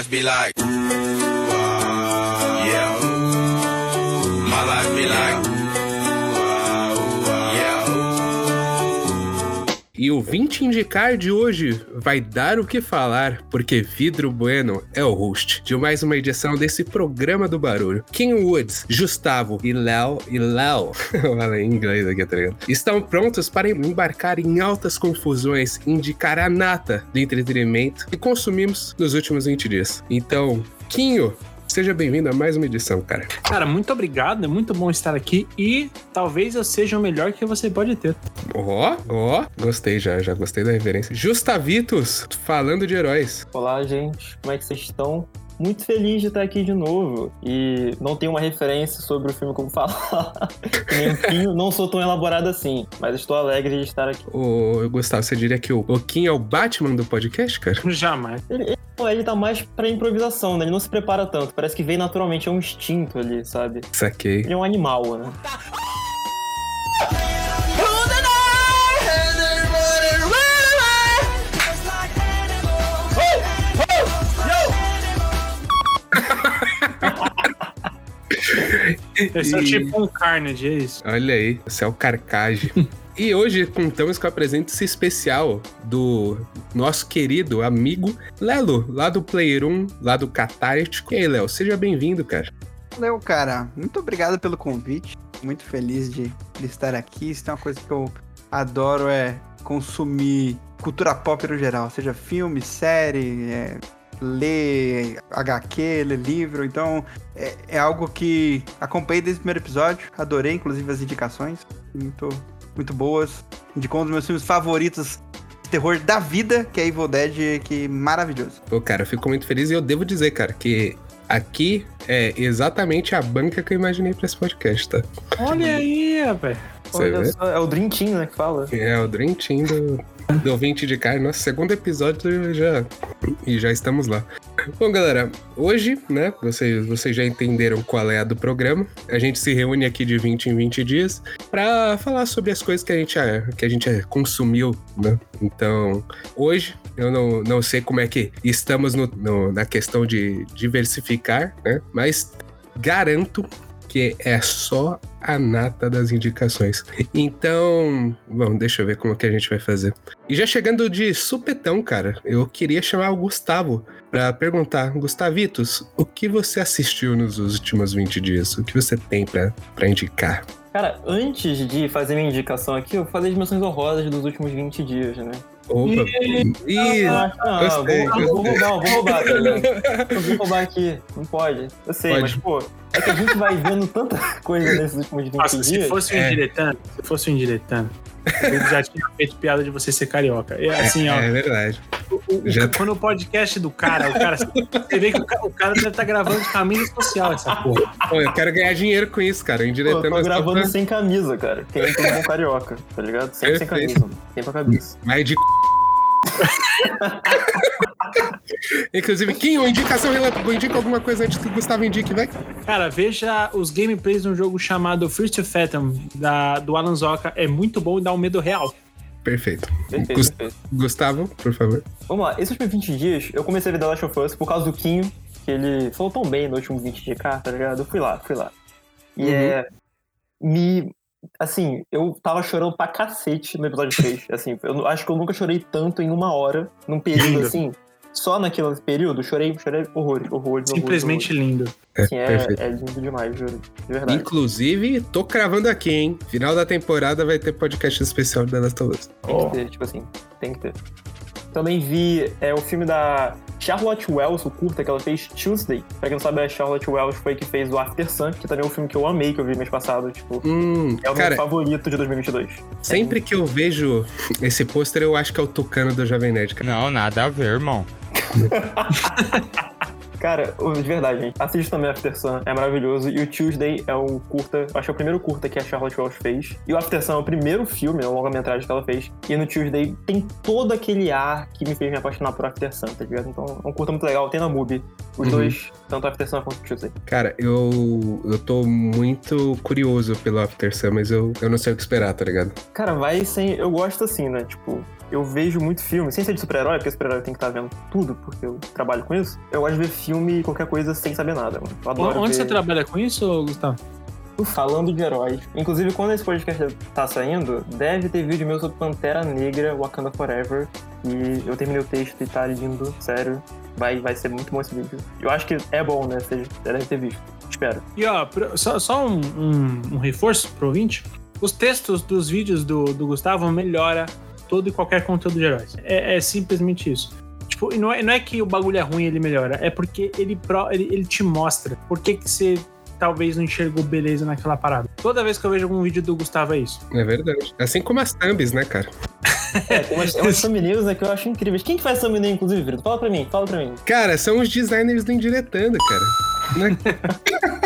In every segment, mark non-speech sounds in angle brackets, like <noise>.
life be like. E o 20 indicar de hoje vai dar o que falar, porque Vidro Bueno é o host de mais uma edição desse programa do barulho. King Woods, Gustavo e Léo e Léo, <laughs> em inglês aqui, tá ligado? Estão prontos para embarcar em altas confusões, indicar a nata do entretenimento que consumimos nos últimos 20 dias. Então, Quinho, Seja bem-vindo a mais uma edição, cara. Cara, muito obrigado, é muito bom estar aqui e talvez eu seja o melhor que você pode ter. Ó, ó, gostei já, já gostei da referência. Justavitus, falando de heróis. Olá, gente. Como é que vocês estão? Muito feliz de estar aqui de novo. E não tenho uma referência sobre o filme como falar. <laughs> Não sou tão elaborado assim, mas estou alegre de estar aqui. Ô, Gustavo, você diria que o Kim é o Batman do podcast, cara? Jamais. Ele, ele, ele tá mais pra improvisação, né? Ele não se prepara tanto. Parece que vem naturalmente, é um instinto ali, sabe? Saquei. Ele é um animal, né? Esse é tipo um Carnage, é isso. Olha aí, você é o Carcage. <laughs> e hoje contamos com a presença especial do nosso querido amigo Lelo, lá do Player 1, lá do Catártico. E aí, Léo, seja bem-vindo, cara. Valeu, cara. Muito obrigado pelo convite. Muito feliz de, de estar aqui. Isso é uma coisa que eu adoro, é consumir cultura pop no geral. Seja filme, série, é, ler HQ, ler livro. Então, é, é algo que acompanhei desde o primeiro episódio. Adorei, inclusive, as indicações. Muito, muito boas. Indicou um dos meus filmes favoritos de terror da vida, que é Evil Dead, que maravilhoso. Pô, cara, eu fico muito feliz e eu devo dizer, cara, que aqui é exatamente a banca que eu imaginei pra esse podcast, tá? Olha aí, rapaz. Só, é o Dream Team, né, que fala. É o Dream Team do, do 20 de carne. Nosso segundo episódio já, e já estamos lá. Bom, galera, hoje, né, vocês, vocês já entenderam qual é a do programa. A gente se reúne aqui de 20 em 20 dias pra falar sobre as coisas que a gente, eh, que a gente eh, consumiu, né? Então, hoje, eu não, não sei como é que estamos no- no- na questão de diversificar, né? Mas garanto que é só a nata das indicações. Então, bom, deixa eu ver como que a gente vai fazer. E já chegando de supetão, cara, eu queria chamar o Gustavo pra perguntar, Gustavitos, o que você assistiu nos últimos 20 dias? O que você tem pra indicar? Cara, antes de fazer minha indicação aqui, eu falei de menções honrosas dos últimos 20 dias, né? Opa! Ih, Ah, ah, gostei, vou, vou gostei. roubar, vou roubar, tá ligado? <laughs> Eu vou roubar aqui, não pode. Eu sei, Pode. mas, pô, é que a gente vai vendo tanta <laughs> coisa nesses últimos 20 Nossa, se dias. fosse um É. indiretando, se fosse um indiretando, eu já tinha feito piada de você ser carioca. É assim, ó. é verdade. o- o- já- Quando o podcast do cara, o cara. Você vê que o ca- o cara deve estar gravando de camisa social essa porra. Pô, eu quero ganhar dinheiro com isso, cara. Pô, eu Indiretando tô é gravando pra- sem camisa, cara. Quem é todo bom carioca, tá ligado? Sempre sem Perfeito. camisa, mano. Sempre a cabeça. Mais de. <laughs> Inclusive, Kim, uma indicação relâmpago, indica alguma coisa antes que o Gustavo indique, vai? Cara, veja os gameplays de um jogo chamado First to Fathom, da, do Alan Zoka. É muito bom e dá um medo real. Perfeito. Perfeito, Gus- perfeito. Gustavo, por favor. Vamos lá, esses últimos 20 dias, eu comecei a ver The Last of Us por causa do Quinho, que ele falou tão bem no último 20 de cá, tá ligado? Eu fui lá, fui lá. E Uhum. é. Me. Assim, eu tava chorando pra cacete no episódio 3. <laughs> Assim, eu acho que eu nunca chorei tanto em uma hora, num período Lindo. assim. Só naquele período, chorei, chorei horrores, horrores, Simplesmente lindo. É, Assim, é, é lindo demais, juro. De verdade. Inclusive, tô cravando aqui, hein? Final da temporada vai ter podcast especial da Last of Us. Tem que ter, tipo assim, tem que ter. Também vi é, o filme da Charlotte Wells, o curta que ela fez Tuesday. Pra quem não sabe, a Charlotte Wells foi que fez o After Sun, que também é um filme que eu amei, que eu vi mês passado. Tipo, Hum, é o cara, meu favorito de 2022. sempre que eu vejo esse pôster, eu acho que é o Tucano do Jovem Nerd, cara. Não, nada a ver, irmão. <laughs> Cara, de verdade, gente. Assiste também After Sun, é maravilhoso. E o Tuesday é o curta, acho que é o primeiro curta que a Charlotte Wells fez. E o After Sun é o primeiro filme, é uma longa-metragem que ela fez. E no Tuesday tem todo aquele ar que me fez me apaixonar por After Sun, tá ligado? Então é um curta muito legal. Tem na MUBI. Os Uhum. dois, tanto After Sun quanto Tuesday. Cara, eu, eu tô muito curioso pelo After Sun, mas eu, eu não sei o que esperar, tá ligado? Cara, vai sem. Eu gosto assim, né? Tipo, eu vejo muito filme, sem ser de super-herói, porque super-herói tem que estar vendo tudo, porque eu trabalho com isso. Eu gosto de ver filme e qualquer coisa sem saber nada, mano. Eu adoro Onde ver... você trabalha com isso, Gustavo? Falando de heróis. Inclusive, quando esse podcast tá saindo, deve ter vídeo meu sobre Pantera Negra, Wakanda Forever. E eu terminei o texto e tá lindo, sério. Vai, vai ser muito bom esse vídeo. Eu acho que é bom, né? Você deve ter visto. Espero. E ó, só, só um, um- um reforço pro ouvinte. Os textos dos vídeos do, do Gustavo melhora todo e qualquer conteúdo de heróis. É, é simplesmente isso. Tipo, não é, não é que o bagulho é ruim ele melhora, é porque ele, pro- ele, ele te mostra por que, que você talvez não enxergou beleza naquela parada. Toda vez que eu vejo algum vídeo do Gustavo é isso. É verdade. Assim como as thumbs, né, cara? É, tem umas, <laughs> thumbnails né, que eu acho incríveis. Quem que faz thumbnail, inclusive, Vitor? Fala pra mim, fala pra mim. Cara, são os designers do Indiretando, cara. <laughs>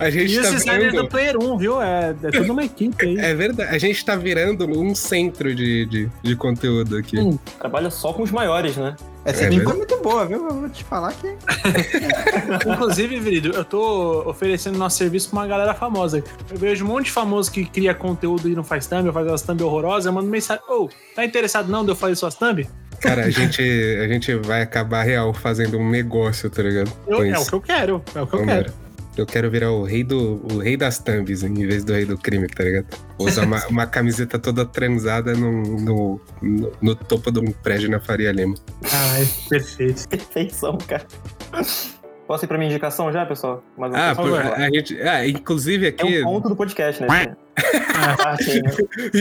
A gente E os tá designers vendo... do Player 1, viu? É, é toda uma equipe aí. É verdade. A gente tá virando um centro de, de, de conteúdo aqui. Hum. Trabalha só com os maiores, né? Essa É é verdade. muito boa, viu? Eu vou te falar que. <laughs> Inclusive, Virido, eu tô oferecendo nosso serviço pra uma galera famosa. Eu vejo um monte de famoso que cria conteúdo e não faz thumb, ou faz umas thumb horrorosas, eu mando mensagem, ô, tá interessado não de eu fazer suas thumb? Cara, a gente, a gente vai acabar real fazendo um negócio, tá ligado? Eu- é o que eu quero, é o que eu Tomara. quero. Eu quero virar o rei do o rei das thumbs em vez do rei do crime, tá ligado? Usar uma, uma camiseta toda transada no, no, no, no topo de um prédio na Faria Lima. Ai, perfeito. Perfeição, cara. Posso ir pra minha indicação já, pessoal? Mais uma Ah, por- a gente, ah, inclusive É aqui, um ponto do podcast, né? A parte aí, né?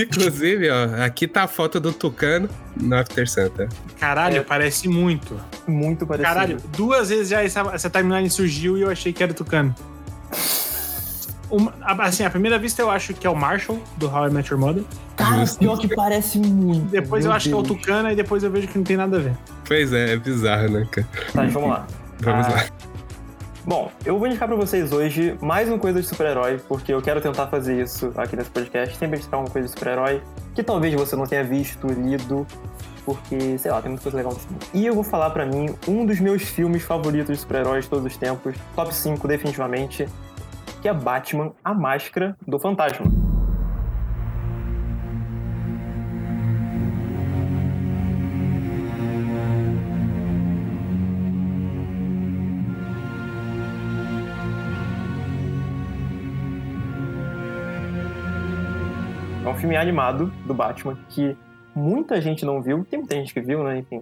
inclusive, ó, aqui tá a foto do Tucano no After Santa. Caralho, É. parece muito. Muito parecido. Caralho, duas vezes já essa, essa timeline surgiu e eu achei que era o Tucano. Uma- assim, à primeira vista eu acho que é o Marshall, do How I Met Your Mother. Cara, Justo. pior que parece muito. Depois eu Meu acho que é o Deus. Tucano e depois eu vejo que não tem nada a ver. Pois é, é bizarro, né, cara? Tá, vamos lá. Vamos Ah, lá. Bom, eu vou indicar pra vocês hoje mais uma coisa de super-herói, porque eu quero tentar fazer isso aqui nesse podcast, sempre indicar uma coisa de super-herói que talvez você não tenha visto, lido, porque, sei lá, tem muita coisa legal nesse mundo. E eu vou falar pra mim um dos meus filmes favoritos de super-heróis de todos os tempos, top 5 definitivamente, que é Batman, a Máscara do Fantasma. Filme animado do Batman que muita gente não viu. Tem muita gente que viu, né? Enfim.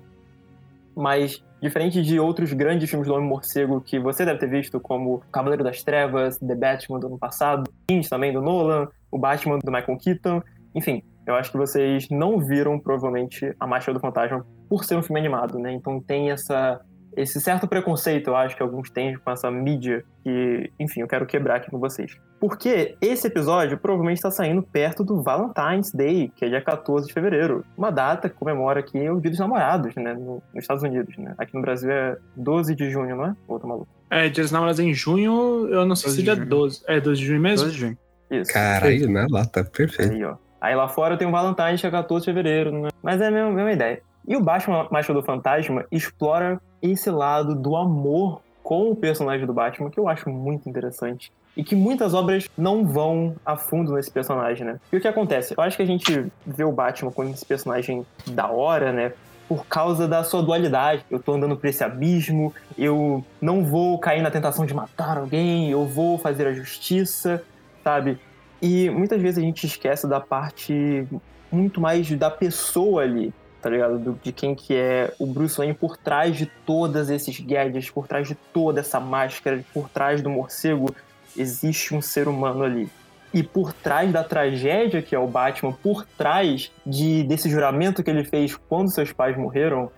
Mas, diferente de outros grandes filmes do Homem-Morcego que você deve ter visto, como Cavaleiro das Trevas, The Batman do ano passado, Lynch também do Nolan, o Batman do Michael Keaton, enfim, eu acho que vocês não viram, provavelmente, A Máscara do Fantasma por ser um filme animado, né? Então tem essa, esse certo preconceito, eu acho, que alguns têm com essa mídia que, enfim, eu quero quebrar aqui com vocês. Porque esse episódio provavelmente está saindo perto do Valentine's Day, que é dia 14 de fevereiro. Uma data que comemora aqui o Dia dos Namorados, né? no- nos Estados Unidos, né? Aqui no Brasil é 12 de junho, não é? Ou tô maluco? É, Dias dos Namorados em junho, eu não sei 12 se dia junho. 12. É 12 de junho mesmo? 12 de junho. Isso. Caralho, na lata, perfeito. Aí, ó. Aí lá fora tem o Valentine's, que é 14 de fevereiro, né? Mas é a mesma, mesma ideia. E o Batman Máscara do Fantasma explora esse lado do amor com o personagem do Batman, que eu acho muito interessante. E que muitas obras não vão a fundo nesse personagem, né? E o que acontece? Eu acho que a gente vê o Batman como esse personagem da hora, né? Por causa da sua dualidade. Eu tô andando por esse abismo, eu não vou cair na tentação de matar alguém, eu vou fazer a justiça, sabe? E muitas vezes a gente esquece da parte muito mais da pessoa ali, tá ligado? Do- de quem que é o Bruce Wayne por trás de todos esses gadgets, por trás de toda essa máscara, por trás do morcego, existe um ser humano ali. E por trás da tragédia que é o Batman, por trás de, desse juramento que ele fez quando seus pais morreram,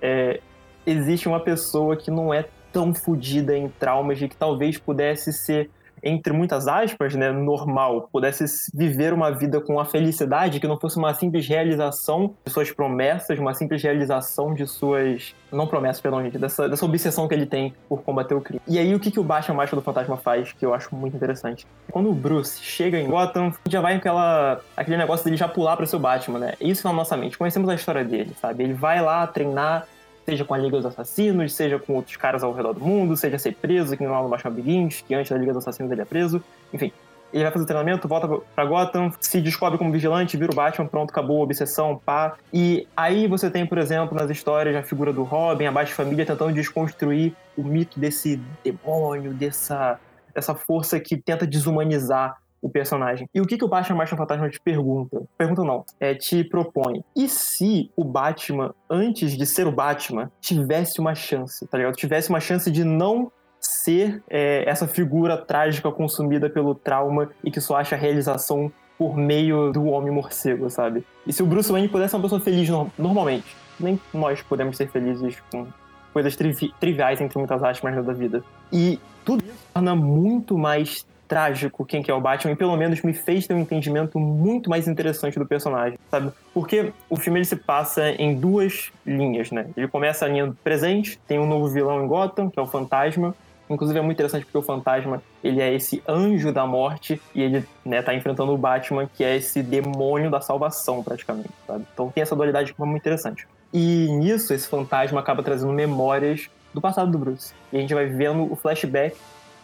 é, existe uma pessoa que não é tão fodida em traumas e que talvez pudesse ser entre muitas aspas, né, normal, pudesse viver uma vida com a felicidade que não fosse uma simples realização de suas promessas, uma simples realização de suas. Não promessas, perdão, gente, dessa, dessa obsessão que ele tem por combater o crime. E aí, o que, que o Batman Máscara do Fantasma faz, que eu acho muito interessante? Quando o Bruce chega em Gotham, já vai aquela, aquele negócio dele já pular para seu Batman, né? Isso na nossa mente. Conhecemos a história dele, sabe? Ele vai lá treinar seja com a Liga dos Assassinos, seja com outros caras ao redor do mundo, seja ser preso, que não é o Batman Begins, que antes da Liga dos Assassinos ele é preso. Enfim, ele vai fazer o treinamento, volta pra Gotham, se descobre como vigilante, vira o Batman, pronto, acabou obsessão, pá. E aí você tem, por exemplo, nas histórias a figura do Robin, a Bat-Família tentando desconstruir o mito desse demônio, dessa, dessa força que tenta desumanizar o personagem. E o que, que o Batman Martian Fantasma te pergunta? Pergunta não, é, te propõe. E se o Batman, antes de ser o Batman, tivesse uma chance, tá ligado? Tivesse uma chance de não ser é, essa figura trágica consumida pelo trauma e que só acha realização por meio do homem morcego, sabe? E se o Bruce Wayne pudesse ser uma pessoa feliz no normalmente, nem nós podemos ser felizes com coisas trivi triviais, entre muitas aspas, da vida. E tudo isso torna muito mais trágico quem que é o Batman e pelo menos me fez ter um entendimento muito mais interessante do personagem, sabe? Porque o filme ele se passa em duas linhas, né? Ele começa a linha do presente, tem um novo vilão em Gotham, que é o Fantasma. Inclusive é muito interessante porque o Fantasma, ele é esse anjo da morte e ele, né, tá enfrentando o Batman, que é esse demônio da salvação, praticamente, sabe? Então tem essa dualidade que é muito interessante. E nisso, esse fantasma acaba trazendo memórias do passado do Bruce. E a gente vai vendo o flashback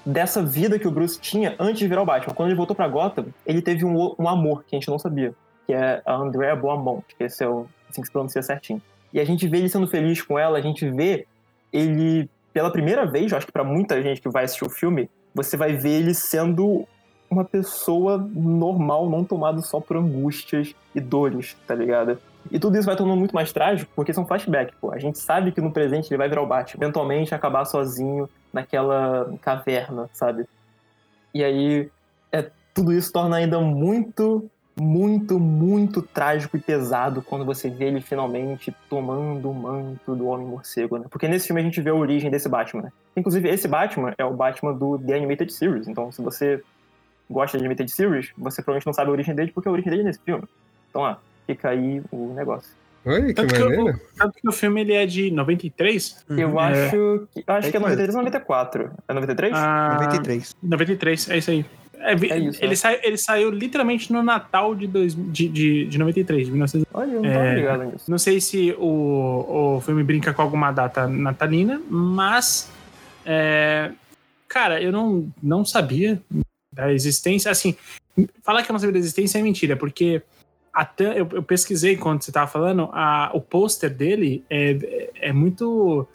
dessa vida que o Bruce tinha antes de virar o Batman. Quando ele voltou para Gotham, ele teve um, um, amor que a gente não sabia, que é a Andrea Beaumont, que esse é o, assim que se pronuncia certinho. E a gente vê ele sendo feliz com ela, a gente vê ele, pela primeira vez, eu acho que para muita gente que vai assistir o filme, você vai ver ele sendo uma pessoa normal, não tomado só por angústias e dores, tá ligado? E tudo isso vai tornando muito mais trágico porque são flashbacks, pô. A gente sabe que no presente ele vai virar o Batman, eventualmente acabar sozinho naquela caverna, sabe? E aí é, tudo isso torna ainda muito, muito, muito trágico e pesado quando você vê ele finalmente tomando o manto do Homem-Morcego, né? Porque nesse filme a gente vê a origem desse Batman, né? Inclusive, esse Batman é o Batman do The Animated Series, então se você gosta de Animated Series, você provavelmente não sabe a origem dele porque a origem dele é nesse filme. Então, ah, fica aí o negócio. Olha, que Tanto que, maneiro. o, tanto que o filme ele é de 93? Eu É. acho que. eu Acho É que é isso 93 ou 94. É 93? Ah, 93. 93, é isso aí. É, É isso, ele, né? sai- ele saiu literalmente no Natal de, dois, de, de, de 93, de 1900. Olha, eu não É. tava ligado nisso. Não sei se o, o filme brinca com alguma data natalina, mas. é, cara, eu não, não sabia da existência. Assim, falar que eu não sabia da existência é mentira, porque até eu, eu pesquisei enquanto você tava falando, a, o pôster dele é, é muito.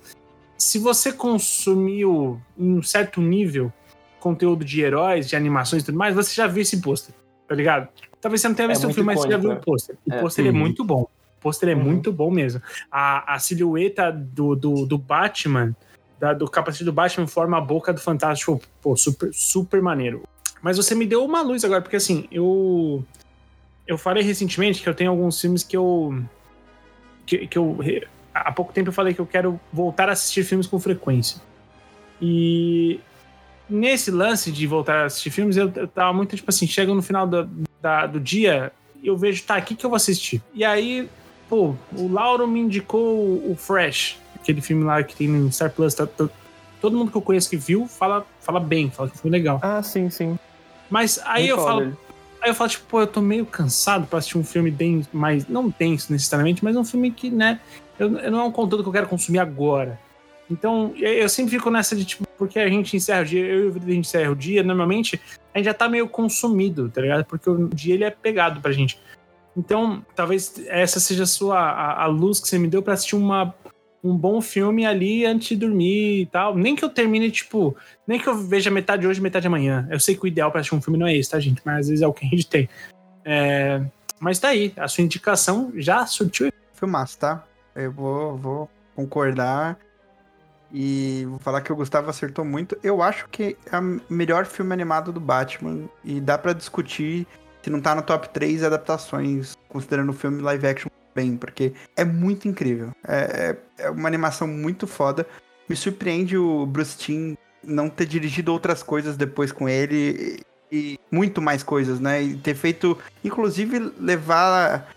Se você consumiu em um certo nível conteúdo de heróis, de animações e tudo mais, você já viu esse pôster, tá ligado? Talvez você não tenha É visto o muito filme, mas você já icônico, viu né? o pôster. O É. pôster é Uhum. muito bom. O pôster é Uhum. muito bom mesmo. A, a silhueta do, do, do Batman, da- do capacete do Batman, forma a boca do Fantástico. Pô, super, super maneiro. Mas você me deu uma luz agora, porque assim, eu. Eu falei recentemente que eu tenho alguns filmes que eu. Que, que eu. Há pouco tempo eu falei que eu quero voltar a assistir filmes com frequência. E nesse lance de voltar a assistir filmes, eu, eu tava muito tipo assim: chega no final do, da- do dia, eu vejo, tá, o que, eu vou assistir? E aí, pô, o Lauro me indicou o, o Fresh, aquele filme lá que tem no Star Plus. tá- tá- todo mundo que eu conheço que viu fala, fala bem, fala que foi legal. Ah, sim, sim. Mas aí Nem eu falo. Aí eu falo, tipo, pô, eu tô meio cansado pra assistir um filme bem mais. Não denso necessariamente, mas um filme que, né? Eu, eu não é um conteúdo que eu quero consumir agora. Então, eu sempre fico nessa de, tipo, porque a gente encerra o dia, eu e o Vitor, a gente encerra o dia, normalmente a gente já tá meio consumido, tá ligado? Porque o dia ele é pegado pra gente. Então, talvez essa seja a sua a, a luz que você me deu pra assistir uma, um bom filme ali antes de dormir e tal. Nem que eu termine, tipo, nem que eu veja metade hoje, metade amanhã. Eu sei que o ideal pra assistir um filme não é esse, tá, gente? Mas às vezes é o que a gente tem. É, Mas tá aí, a sua indicação já surtiu. Filmaço, tá? Eu vou, vou concordar. E vou falar que o Gustavo acertou muito. Eu acho que é o melhor filme animado do Batman. E dá pra discutir se não tá no top 3 adaptações, considerando o filme live action bem, porque é muito incrível. É, é, é uma animação muito foda. Me surpreende o Bruce Timm não ter dirigido outras coisas depois com ele e, e muito mais coisas, né? E ter feito, inclusive, levar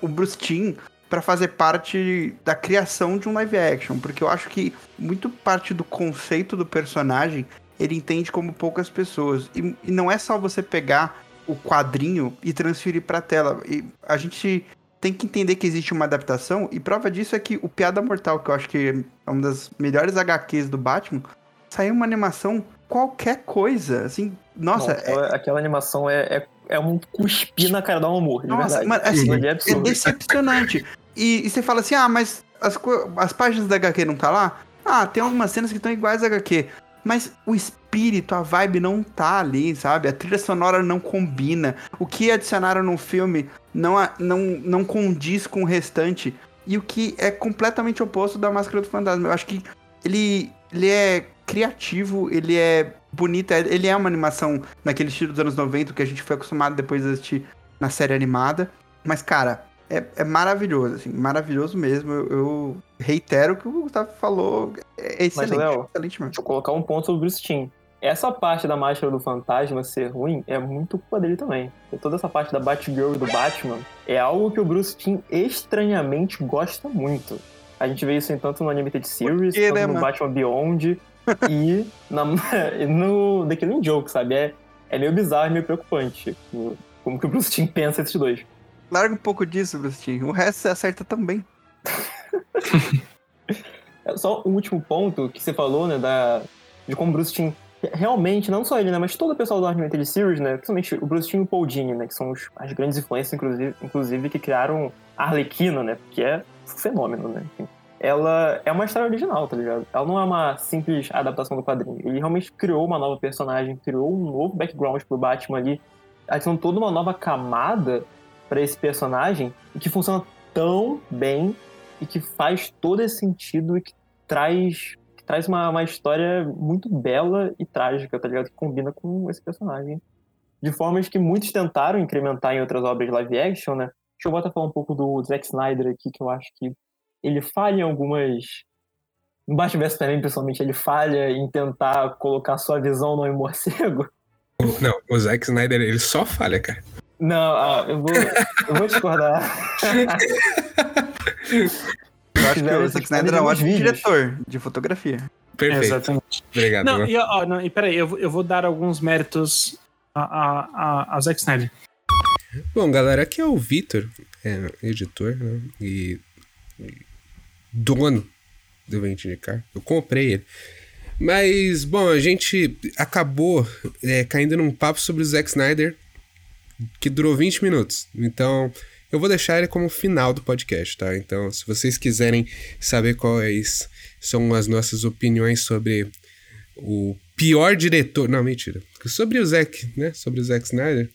o Bruce Timm para fazer parte da criação de um live action, porque eu acho que muito parte do conceito do personagem ele entende como poucas pessoas. E, e não é só você pegar o quadrinho e transferir pra tela. E a gente tem que entender que existe uma adaptação, e prova disso é que o Piada Mortal, que eu acho que é uma das melhores HQs do Batman, saiu uma animação qualquer coisa, assim, nossa... Não, aquela, aquela animação é, é, é um cuspir na cara do amor, de Nossa, verdade. mas, assim, é é decepcionante. E, e você fala assim, ah, mas as, as páginas da HQ não tá lá? Ah, tem algumas cenas que estão iguais à HQ. Mas o espírito, a vibe não tá ali, sabe? A trilha sonora não combina. O que adicionaram no filme não, não, não condiz com o restante. E o que é completamente oposto da Máscara do Fantasma. Eu acho que ele, ele é criativo, ele é bonito, é- ele é uma animação naquele estilo dos anos 90 que a gente foi acostumado depois de assistir na série animada. Mas, cara, é, é maravilhoso, assim, maravilhoso mesmo. Eu, eu reitero o que o Gustavo falou. É excelente, Léo, excelente mesmo. Deixa eu colocar um ponto sobre o Bruce Timm. Essa parte da máscara do fantasma ser ruim é muito culpa dele também. E toda essa parte da Batgirl e do Batman é algo que o Bruce Timm estranhamente gosta muito. A gente vê isso em tanto no Animated Series, quê, né, no mano? Batman Beyond e, na, <laughs> no The Killing Joke, sabe? É, é meio bizarro, meio preocupante. Como, como que o Bruce Timm pensa esses dois. Larga um pouco disso, Brustinho. O resto você acerta também. <laughs> É Só um último ponto que você falou, né, da, de como Bruce Timm realmente, não só ele, né, mas todo o pessoal do Animated Series, né, principalmente o Bruce Timm e o Paul Dini, né, que são os- as grandes influências, inclusive, inclusive, que criaram Arlequina, né, que é um fenômeno, né, enfim. Ela é uma história original, tá ligado? Ela não é uma simples adaptação do quadrinho. Ele realmente criou uma nova personagem, criou um novo background pro Batman ali, adicionou toda uma nova camada pra esse personagem e que funciona tão bem e que faz todo esse sentido e que traz, que traz uma, uma história muito bela e trágica, tá ligado? Que combina com esse personagem. De formas que muitos tentaram incrementar em outras obras live action, né? Deixa eu botar falar um pouco do Zack Snyder aqui, que eu acho que ele falha em algumas. No Batman vs Superman, pessoalmente, ele falha em tentar colocar sua visão no Morcego. Não, o Zack Snyder, ele só falha, cara. Não, ah, eu, vou, eu vou discordar. <laughs> Eu acho que o Zack Snyder é um ótimo vídeos. diretor de fotografia. Perfeito. Exatamente. Obrigado. Não, e, ó, não, e peraí, eu, vou- eu vou dar alguns méritos a, a, a, a Zack Snyder. Bom, galera, aqui é o Vitor, é, editor né, e, e dono do Vente de Car. Eu comprei ele. Mas, bom, a gente acabou é, caindo num papo sobre o Zack Snyder que durou 20 minutos. Então, eu vou deixar ele como final do podcast, tá? Então, se vocês quiserem saber quais são as nossas opiniões sobre o pior diretor. Não, mentira. Sobre o Zack, né? Sobre o Zack Snyder.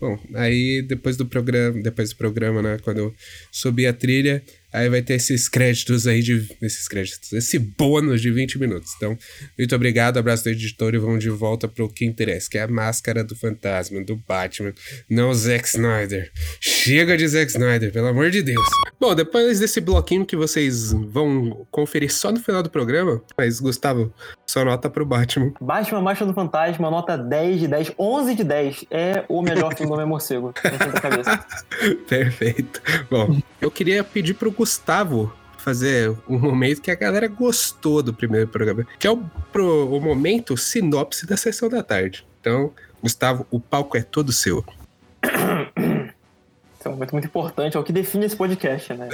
Bom, aí depois do programa, depois do programa, né, quando eu subir a trilha, aí vai ter esses créditos aí de esses créditos, esse bônus de 20 minutos. Então, muito obrigado, abraço do editor e vamos de volta pro que interessa, que é a máscara do fantasma, do Batman, não Zack Snyder. Chega de Zack Snyder, pelo amor de Deus. Bom, depois desse bloquinho que vocês vão conferir só no final do programa, mas Gustavo, só nota pro Batman. Batman Marcha do Fantasma, nota 10 de 10, 11 de 10. É o melhor filme do Homem Morcego. Cabeça. Perfeito. Bom, eu queria pedir pro Gustavo fazer um momento que a galera gostou do primeiro programa, que é o, pro- o momento sinopse da sessão da tarde. Então, Gustavo, o palco é todo seu. Esse é um momento muito importante, é o que define esse podcast, né?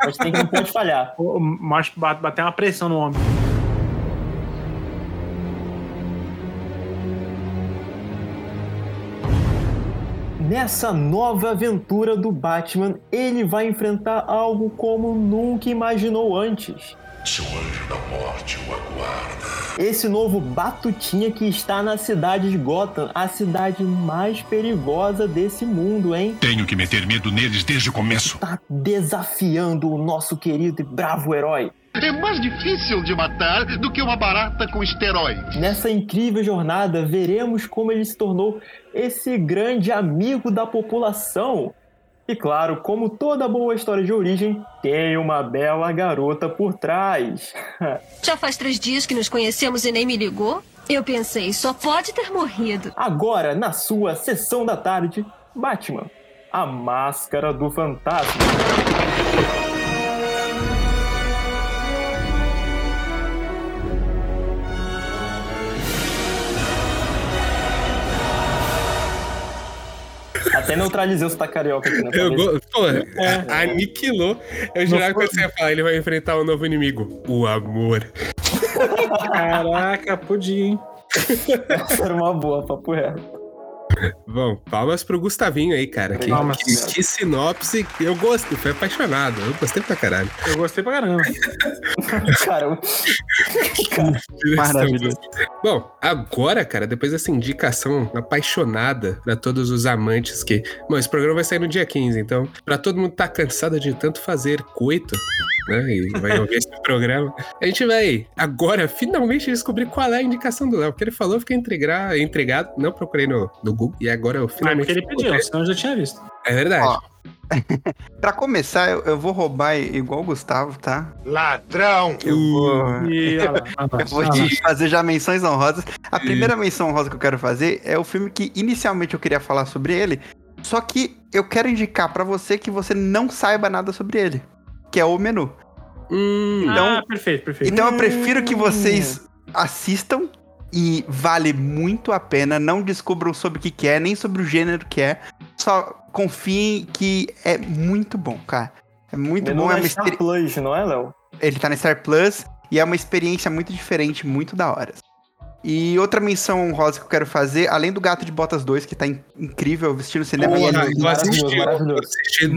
A gente tem que não pode falhar. O o Márcio bate- bateu uma pressão no homem. Nessa nova aventura do Batman, ele vai enfrentar algo como nunca imaginou antes. Seu anjo da morte o aguarda. Esse novo Batutinha que está na cidade de Gotham, a cidade mais perigosa desse mundo, hein? Tenho que meter medo neles desde o começo. Tá desafiando o nosso querido e bravo herói. É mais difícil de matar do que uma barata com esteroides. Nessa incrível jornada, veremos como ele se tornou esse grande amigo da população. E claro, como toda boa história de origem, tem uma bela garota por trás. <laughs> Já faz três dias que nos conhecemos e nem me ligou? Eu pensei, só pode ter morrido. Agora, na sua sessão da tarde, Batman, a máscara do fantasma. Até neutralizei o sotaque carioca aqui, né? Eu go... Pô, a- <laughs> aniquilou. Eu jurava que você ia falar, ele vai enfrentar um novo inimigo. O amor. Caraca, podia, hein? <laughs> Essa era uma boa, papo reto. Bom, palmas pro Gustavinho aí, cara. Que, Palmas. que, que sinopse. Eu gostei, fui apaixonado. Eu gostei pra caralho. Eu gostei pra caramba. <laughs> Cara, Maravilhoso. Bom, agora, cara, depois dessa indicação apaixonada pra todos os amantes que. Bom, esse programa vai sair no dia 15, então, pra todo mundo tá cansado de tanto fazer coito, né? E vai ouvir esse <laughs> programa, a gente vai agora finalmente descobrir qual é a indicação do Léo. O que ele falou, eu fiquei entregar, entregado. Não procurei no, no Google, e agora eu Mas finalmente. porque ele pediu, senão eu já tinha visto. É verdade. Ó, <laughs> Pra começar, eu, eu vou roubar igual o Gustavo, tá? Ladrão! Eu vou. E <laughs> Eu vou te fazer já menções honrosas. A primeira menção honrosa que eu quero fazer é o filme que inicialmente eu queria falar sobre ele, só que eu quero indicar pra você que você não saiba nada sobre ele, que é o menu. Hum, Então- ah, perfeito, perfeito. Então eu prefiro que vocês assistam e vale muito a pena. Não descubram sobre o que, que é, nem sobre o gênero que é. Só confiem que é muito bom, cara. É muito menu bom. É na uma Star Plus, não é, Léo? Ele tá na Star Plus e é uma experiência muito diferente, muito da hora. E outra menção honrosa que eu quero fazer, além do Gato de Botas 2, que tá in- incrível, vestindo cinema e é porra, lindo, maravilhoso. cara.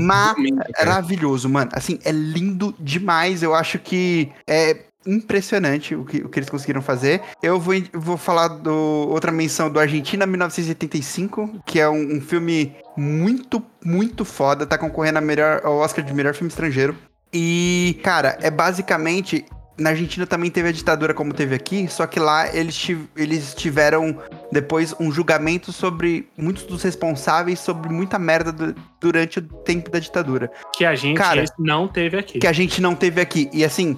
maravilhoso, mano. Assim, é lindo demais. Eu acho que é impressionante o que, o que eles conseguiram fazer. Eu vou, vou falar do outra menção do Argentina 1985, que é um, um filme muito, muito foda. Tá concorrendo a melhor, ao Oscar de melhor filme estrangeiro. E, cara, é basicamente. Na Argentina também teve a ditadura como teve aqui, só que lá eles, eles tiveram depois um julgamento sobre muitos dos responsáveis sobre muita merda du- durante o tempo da ditadura Que a gente Cara, não teve aqui. que a gente não teve aqui. E assim,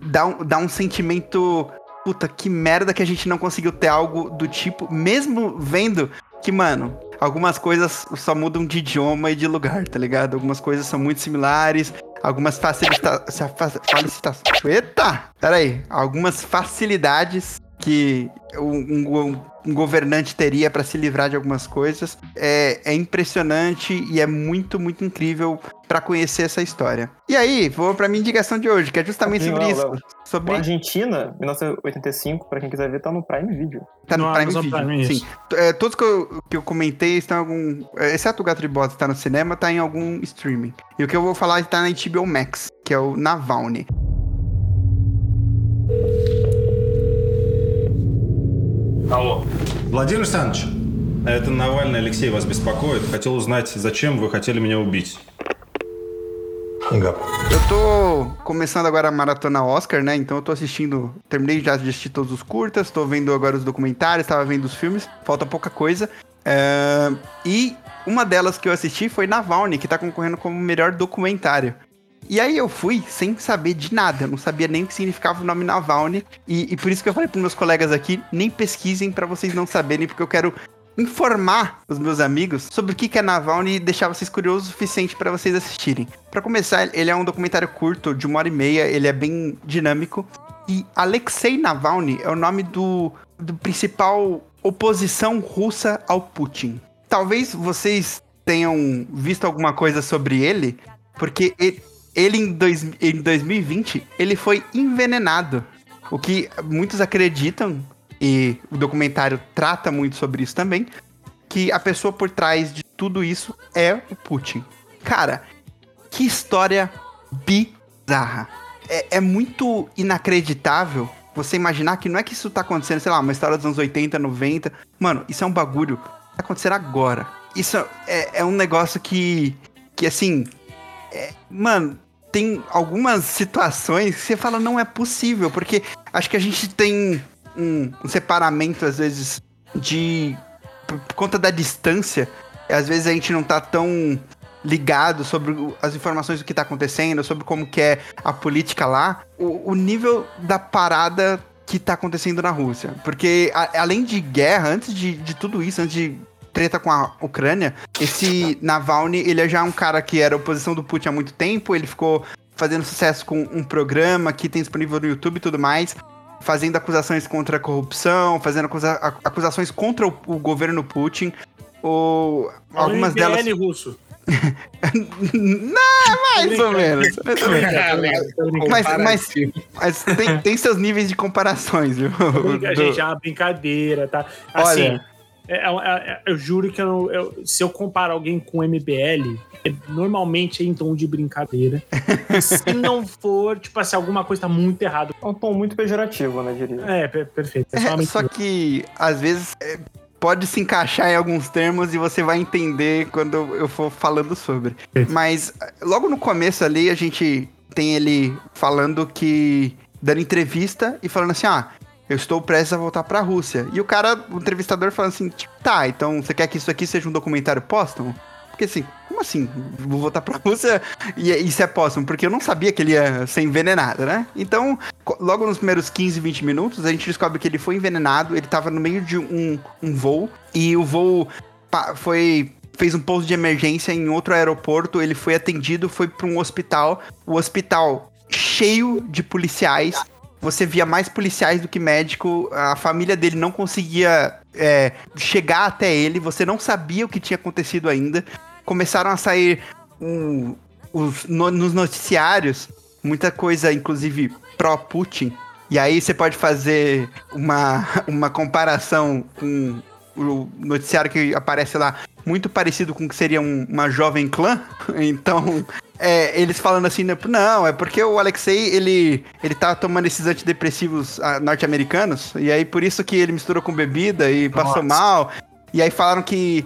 dá um, dá um sentimento. Puta, que merda que a gente não conseguiu ter algo do tipo, mesmo vendo que, mano, algumas coisas só mudam de idioma e de lugar, tá ligado? Algumas coisas são muito similares, algumas facilitações. Eita! Pera aí. Algumas facilidades que um, um- um governante teria pra se livrar de algumas coisas. É, é impressionante e é muito, muito incrível pra conhecer essa história. E aí, vou pra minha indicação de hoje, que é justamente Sim, sobre Léo, isso. Léo. Sobre. O Argentina, 1985, pra quem quiser ver, tá no Prime Video. Tá no, No Prime Video. Prime, sim. é, todos que eu, que eu comentei estão em algum. é, Exceto o Gato de Botas tá no cinema, tá em algum streaming. E o que eu vou falar tá na HBO Max, que é o Navalny. Алло. Владимир Александрович, это Навальный Алексей вас беспокоит. Хотел узнать, зачем вы хотели меня убить. Eu tô começando agora a maratona Oscar, né? Então eu tô assistindo. Terminei já de assistir todos os curtas, tô vendo agora os documentários, tava vendo os filmes, falta pouca coisa. É, E uma delas que eu assisti foi Navalny, que tá concorrendo como melhor documentário. E aí eu fui sem saber de nada, não sabia nem o que significava o nome Navalny. E, e por isso que eu falei pros meus colegas aqui, nem pesquisem pra vocês não saberem, porque eu quero informar os meus amigos sobre o que é Navalny e deixar vocês curiosos o suficiente pra vocês assistirem. Pra começar, ele é um documentário curto, de uma hora e meia, ele é bem dinâmico. E Alexei Navalny é o nome do, do principal oposição russa ao Putin. Talvez vocês tenham visto alguma coisa sobre ele, porque ele, ele em, dois, em 2020 ele foi envenenado. O que muitos acreditam, e o documentário trata muito sobre isso também, que a pessoa por trás de tudo isso é o Putin. Cara, que história bizarra. É, é muito inacreditável você imaginar que não é que isso tá acontecendo, sei lá, uma história dos anos 80, 90. Mano, isso é um bagulho que tá acontecendo agora. Isso é, é um negócio que, que assim, é- mano, tem algumas situações que você fala, não é possível, porque acho que a gente tem um, um separamento, às vezes, de. Por, por conta da distância, às vezes a gente não tá tão ligado sobre as informações do que tá acontecendo, sobre como que é a política lá, o, o nível da parada que tá acontecendo na Rússia. Porque a- além de guerra, antes de, de tudo isso, antes de treta com a Ucrânia, esse Navalny, ele é já um cara que era oposição do Putin há muito tempo, ele ficou fazendo sucesso com um programa que tem disponível no YouTube e tudo mais, fazendo acusações contra a corrupção, fazendo acusa- ac- acusações contra o, o governo Putin. O, algumas MBL delas. russo. <laughs> Não, mais ou menos. Mais ou menos. Mas- mas- Comparativo. Mas tem, tem seus níveis de comparações, viu? Do- Gente, é uma brincadeira, tá? Assim, Olha. É- é- é- eu juro que eu, não- eu- se eu comparo alguém com MBL, é- normalmente é em tom de brincadeira. <laughs> se não for, tipo assim, alguma coisa tá muito errada. É um tom muito pejorativo, né, diria. É, per- perfeito. É É, só que, às vezes, é, pode se encaixar em alguns termos e você vai entender quando eu for falando sobre. Mas, logo no começo ali, a gente tem ele falando que. dando entrevista e falando assim: ah. Eu estou prestes a voltar pra Rússia. E o cara, o entrevistador, falando assim: tá, então você quer que isso aqui seja um documentário póstumo? Porque assim, como assim? Vou voltar pra Rússia e isso é póstumo? Porque eu não sabia que ele ia ser envenenado, né? Então, logo nos primeiros 15, 20 minutos, a gente descobre que ele foi envenenado, ele tava no meio de um, um voo, e o voo foi. fez um pouso de emergência em outro aeroporto, ele foi atendido, foi para um hospital, o hospital cheio de policiais. Você via mais policiais do que médico, a família dele não conseguia é, chegar até ele, você não sabia o que tinha acontecido ainda. Começaram a sair um, os, no- nos noticiários muita coisa, inclusive pró-Putin. E aí você pode fazer uma, <laughs> uma comparação com o noticiário que aparece lá, muito parecido com o que seria um- uma jovem clã. <laughs> Então, é, eles falando assim, né, não, é porque o Alexei, ele, ele tá tomando esses antidepressivos ah, norte-americanos, e aí por isso que ele misturou com bebida e passou Nossa. mal. E aí falaram que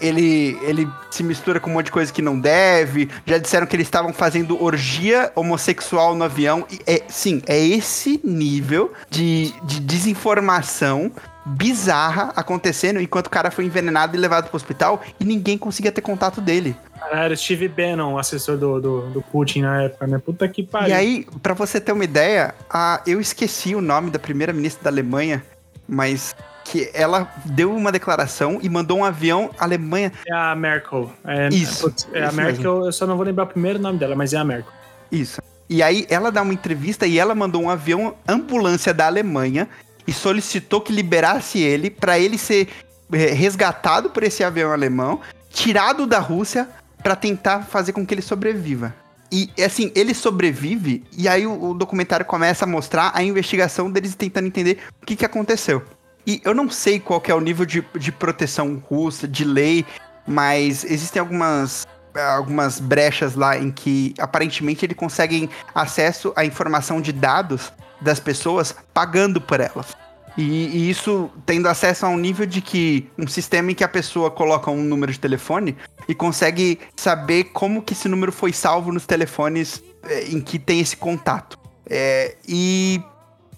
ele, ele se mistura com um monte de coisa que não deve. Já disseram que eles estavam fazendo orgia homossexual no avião. E é, sim, é esse nível de, de desinformação bizarra acontecendo enquanto o cara foi envenenado e levado pro hospital e ninguém conseguia ter contato dele. Era Steve Bannon, assessor do, do, do Putin na época, né? Puta que pariu. E aí, pra você ter uma ideia, a, eu esqueci o nome da primeira ministra da Alemanha, mas que ela deu uma declaração e mandou um avião Alemanha. É a Merkel. É, Isso, putz, É a Merkel, eu só não vou lembrar o primeiro nome dela, mas é a Merkel. Isso. E aí ela dá uma entrevista e ela mandou um avião ambulância da Alemanha e solicitou que liberasse ele pra ele ser eh, resgatado por esse avião alemão, tirado da Rússia pra tentar fazer com que ele sobreviva. E assim, ele sobrevive e aí o, o documentário começa a mostrar a investigação deles tentando entender o que, que aconteceu. E eu não sei qual é o nível de, de proteção russa, de lei, mas existem algumas algumas brechas lá em que aparentemente eles conseguem acesso à informação de dados das pessoas pagando por elas. E, e isso tendo acesso a um nível de que um sistema em que a pessoa coloca um número de telefone e consegue saber como que esse número foi salvo nos telefones é, em que tem esse contato. É, e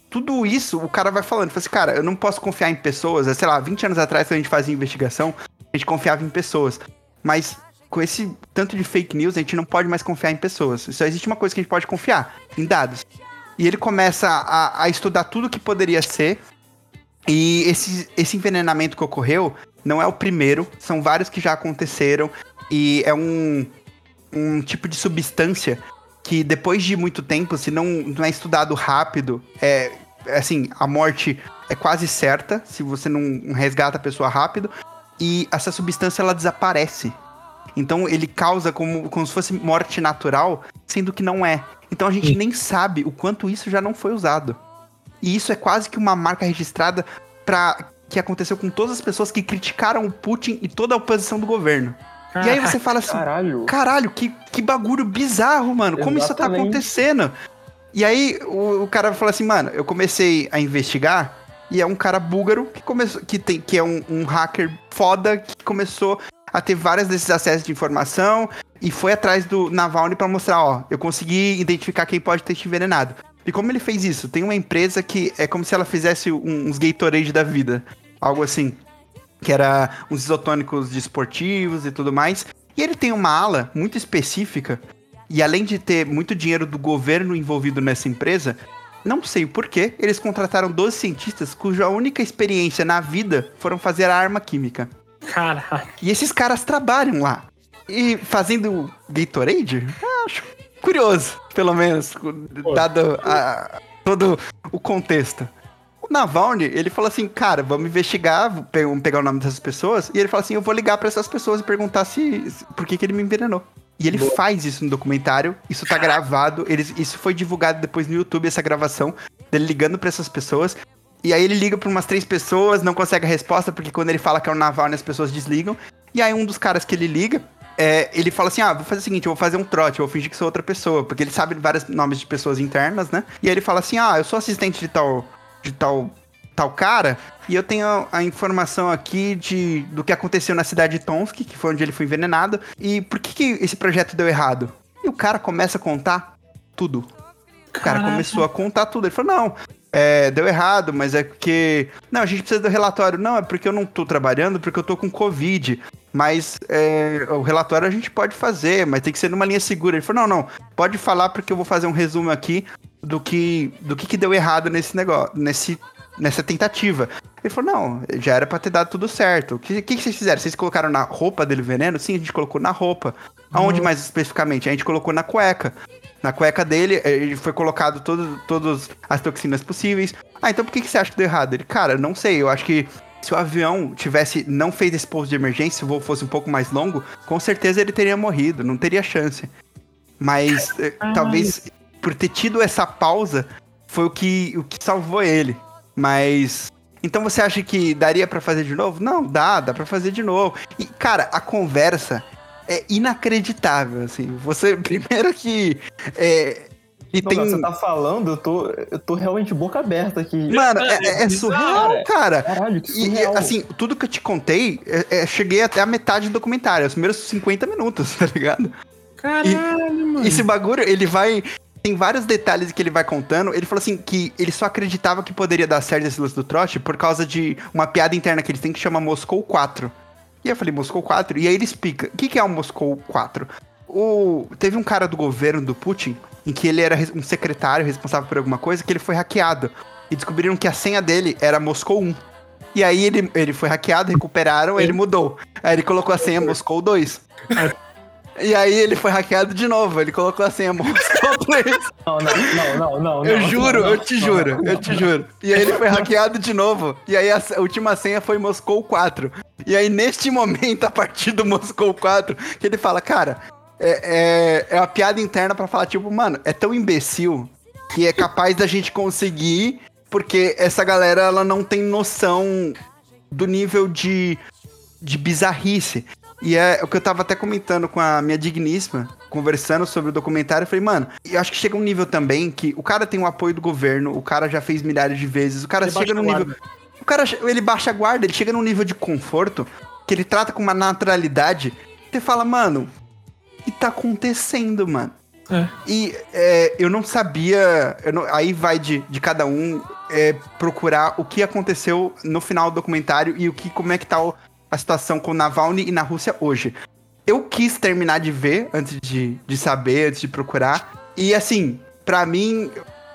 tudo isso o cara vai falando, fala assim, cara, eu não posso confiar em pessoas. Sei lá, 20 anos atrás, quando a gente fazia investigação, a gente confiava em pessoas. Mas com esse tanto de fake news, a gente não pode mais confiar em pessoas. Só existe uma coisa que a gente pode confiar, em dados. E ele começa a, a estudar tudo que poderia ser. E esse, esse envenenamento que ocorreu não é o primeiro, são vários que já aconteceram. E é um, um tipo de substância que depois de muito tempo, se não, não é estudado rápido, é assim, a morte é quase certa se você não resgata a pessoa rápido. E essa substância ela desaparece. Então ele causa como, como se fosse morte natural, sendo que não é. Então a gente nem sabe o quanto isso já não foi usado. E isso é quase que uma marca registrada para que aconteceu com todas as pessoas que criticaram o Putin e toda a oposição do governo. E aí você fala assim, Caralho. caralho, que, que bagulho bizarro, mano. Como isso tá Exatamente. acontecendo? E aí o, o cara fala assim, mano, eu comecei a investigar e é um cara búlgaro que começou, que tem, que é um, um hacker foda que começou a ter vários desses acessos de informação e foi atrás do Navalny pra mostrar, ó, eu consegui identificar quem pode ter te envenenado. E como ele fez isso? Tem uma empresa que é como se ela fizesse uns Gatorade da vida, algo assim que era uns isotônicos desportivos e tudo mais. E ele tem uma ala muito específica, e além de ter muito dinheiro do governo envolvido nessa empresa, não sei porquê, eles contrataram 12 cientistas cuja única experiência na vida foram fazer a arma química. Caralho. E esses caras trabalham lá. E fazendo Gatorade? Acho curioso, pelo menos, dado a- todo o contexto. O Navalny, ele falou assim, cara, vamos investigar, vamos pegar o nome dessas pessoas. E ele falou assim, eu vou ligar pra essas pessoas e perguntar se, se- por que, que ele me envenenou. E ele faz isso no documentário, isso tá gravado, eles, isso foi divulgado depois no YouTube, essa gravação dele ligando pra essas pessoas. E aí ele liga pra umas três pessoas, não consegue a resposta, porque quando ele fala que é o Navalny, as pessoas desligam. E aí um dos caras que ele liga, é, ele fala assim, ah, vou fazer o seguinte, eu vou fazer um trote, eu vou fingir que sou outra pessoa, porque ele sabe vários nomes de pessoas internas, né? E aí ele fala assim, ah, eu sou assistente de tal, de tal, tal cara, e eu tenho a, a informação aqui de, do que aconteceu na cidade de Tomsk, que foi onde ele foi envenenado, e por que, que esse projeto deu errado? E o cara começa a contar tudo. O cara Caraca. começou a contar tudo. Ele falou, não, é, deu errado, mas é porque. Não, a gente precisa do relatório. Não, é porque eu não tô trabalhando, porque eu tô com Covid. Mas é, o relatório a gente pode fazer, mas tem que ser numa linha segura. Ele falou, não, não, pode falar porque eu vou fazer um resumo aqui do que, do que, que deu errado nesse negócio, nesse, nessa tentativa. Ele falou, não, já era pra ter dado tudo certo. O que, que, que vocês fizeram? Vocês colocaram na roupa dele veneno? Sim, a gente colocou na roupa. Aonde mais especificamente? A gente colocou na cueca. Na cueca dele, eh, ele foi colocado todo, todas as toxinas possíveis. Ah, então por que, que você acha que deu errado? Ele, cara, não sei, eu acho que se o avião tivesse não feito esse pouso de emergência, se o voo fosse um pouco mais longo, com certeza ele teria morrido, não teria chance. Mas eh, talvez por ter tido essa pausa foi o que, o que salvou ele. Mas então você acha que daria pra fazer de novo? Não, dá, dá pra fazer de novo. E cara, a conversa é inacreditável, assim. Você <laughs> primeiro que é, e Não, tem Você tá falando, eu tô, eu tô realmente boca aberta aqui. Mano, é, é- é surreal, cara. Caralho, que E, e, surreal. assim, tudo que eu te contei, é- é, cheguei até a metade do documentário, os primeiros 50 minutos, <laughs> tá ligado? Caralho, mano. Esse bagulho, ele vai. Tem vários detalhes que ele vai contando. Ele falou assim que ele só acreditava que poderia dar certo esse lance do trote por causa de uma piada interna que eles têm que chama Moscou 4. E eu falei, Moscou 4? E aí ele explica. O que, que é o Moscou 4? O... Teve um cara do governo do Putin, em que ele era um secretário responsável por alguma coisa, que ele foi hackeado. E descobriram que a senha dele era Moscou 1. E aí ele, ele foi hackeado, recuperaram, ele mudou. Aí ele colocou a senha Moscou 2. E aí ele foi hackeado de novo, ele colocou a senha Moscou <laughs> 3. Não, não, não, não, não. Eu juro, não, eu te juro, eu te juro. E aí ele foi hackeado de novo. E aí a a última senha foi Moscou 4. E aí neste momento, a partir do Moscou 4, que ele fala, cara, é, é, é uma piada interna pra falar, tipo, mano, é tão imbecil que é capaz da gente conseguir, porque essa galera, ela não tem noção do nível de, de bizarrice. E é o que eu tava até comentando com a minha digníssima, conversando sobre o documentário. Eu falei, mano, eu acho que chega um nível também que o cara tem o apoio do governo, o cara já fez milhares de vezes, o cara Ele chega num nível. O cara, ele baixa a guarda, ele chega num nível de conforto que ele trata com uma naturalidade. Você fala, mano, o que tá acontecendo, mano? É. E é, eu não sabia. eu não- aí vai de, de cada um é, procurar o que aconteceu no final do documentário e o que, como é que tá o- a situação com Navalny e na Rússia hoje. Eu quis terminar de ver antes de, de saber, antes de procurar. E assim, pra mim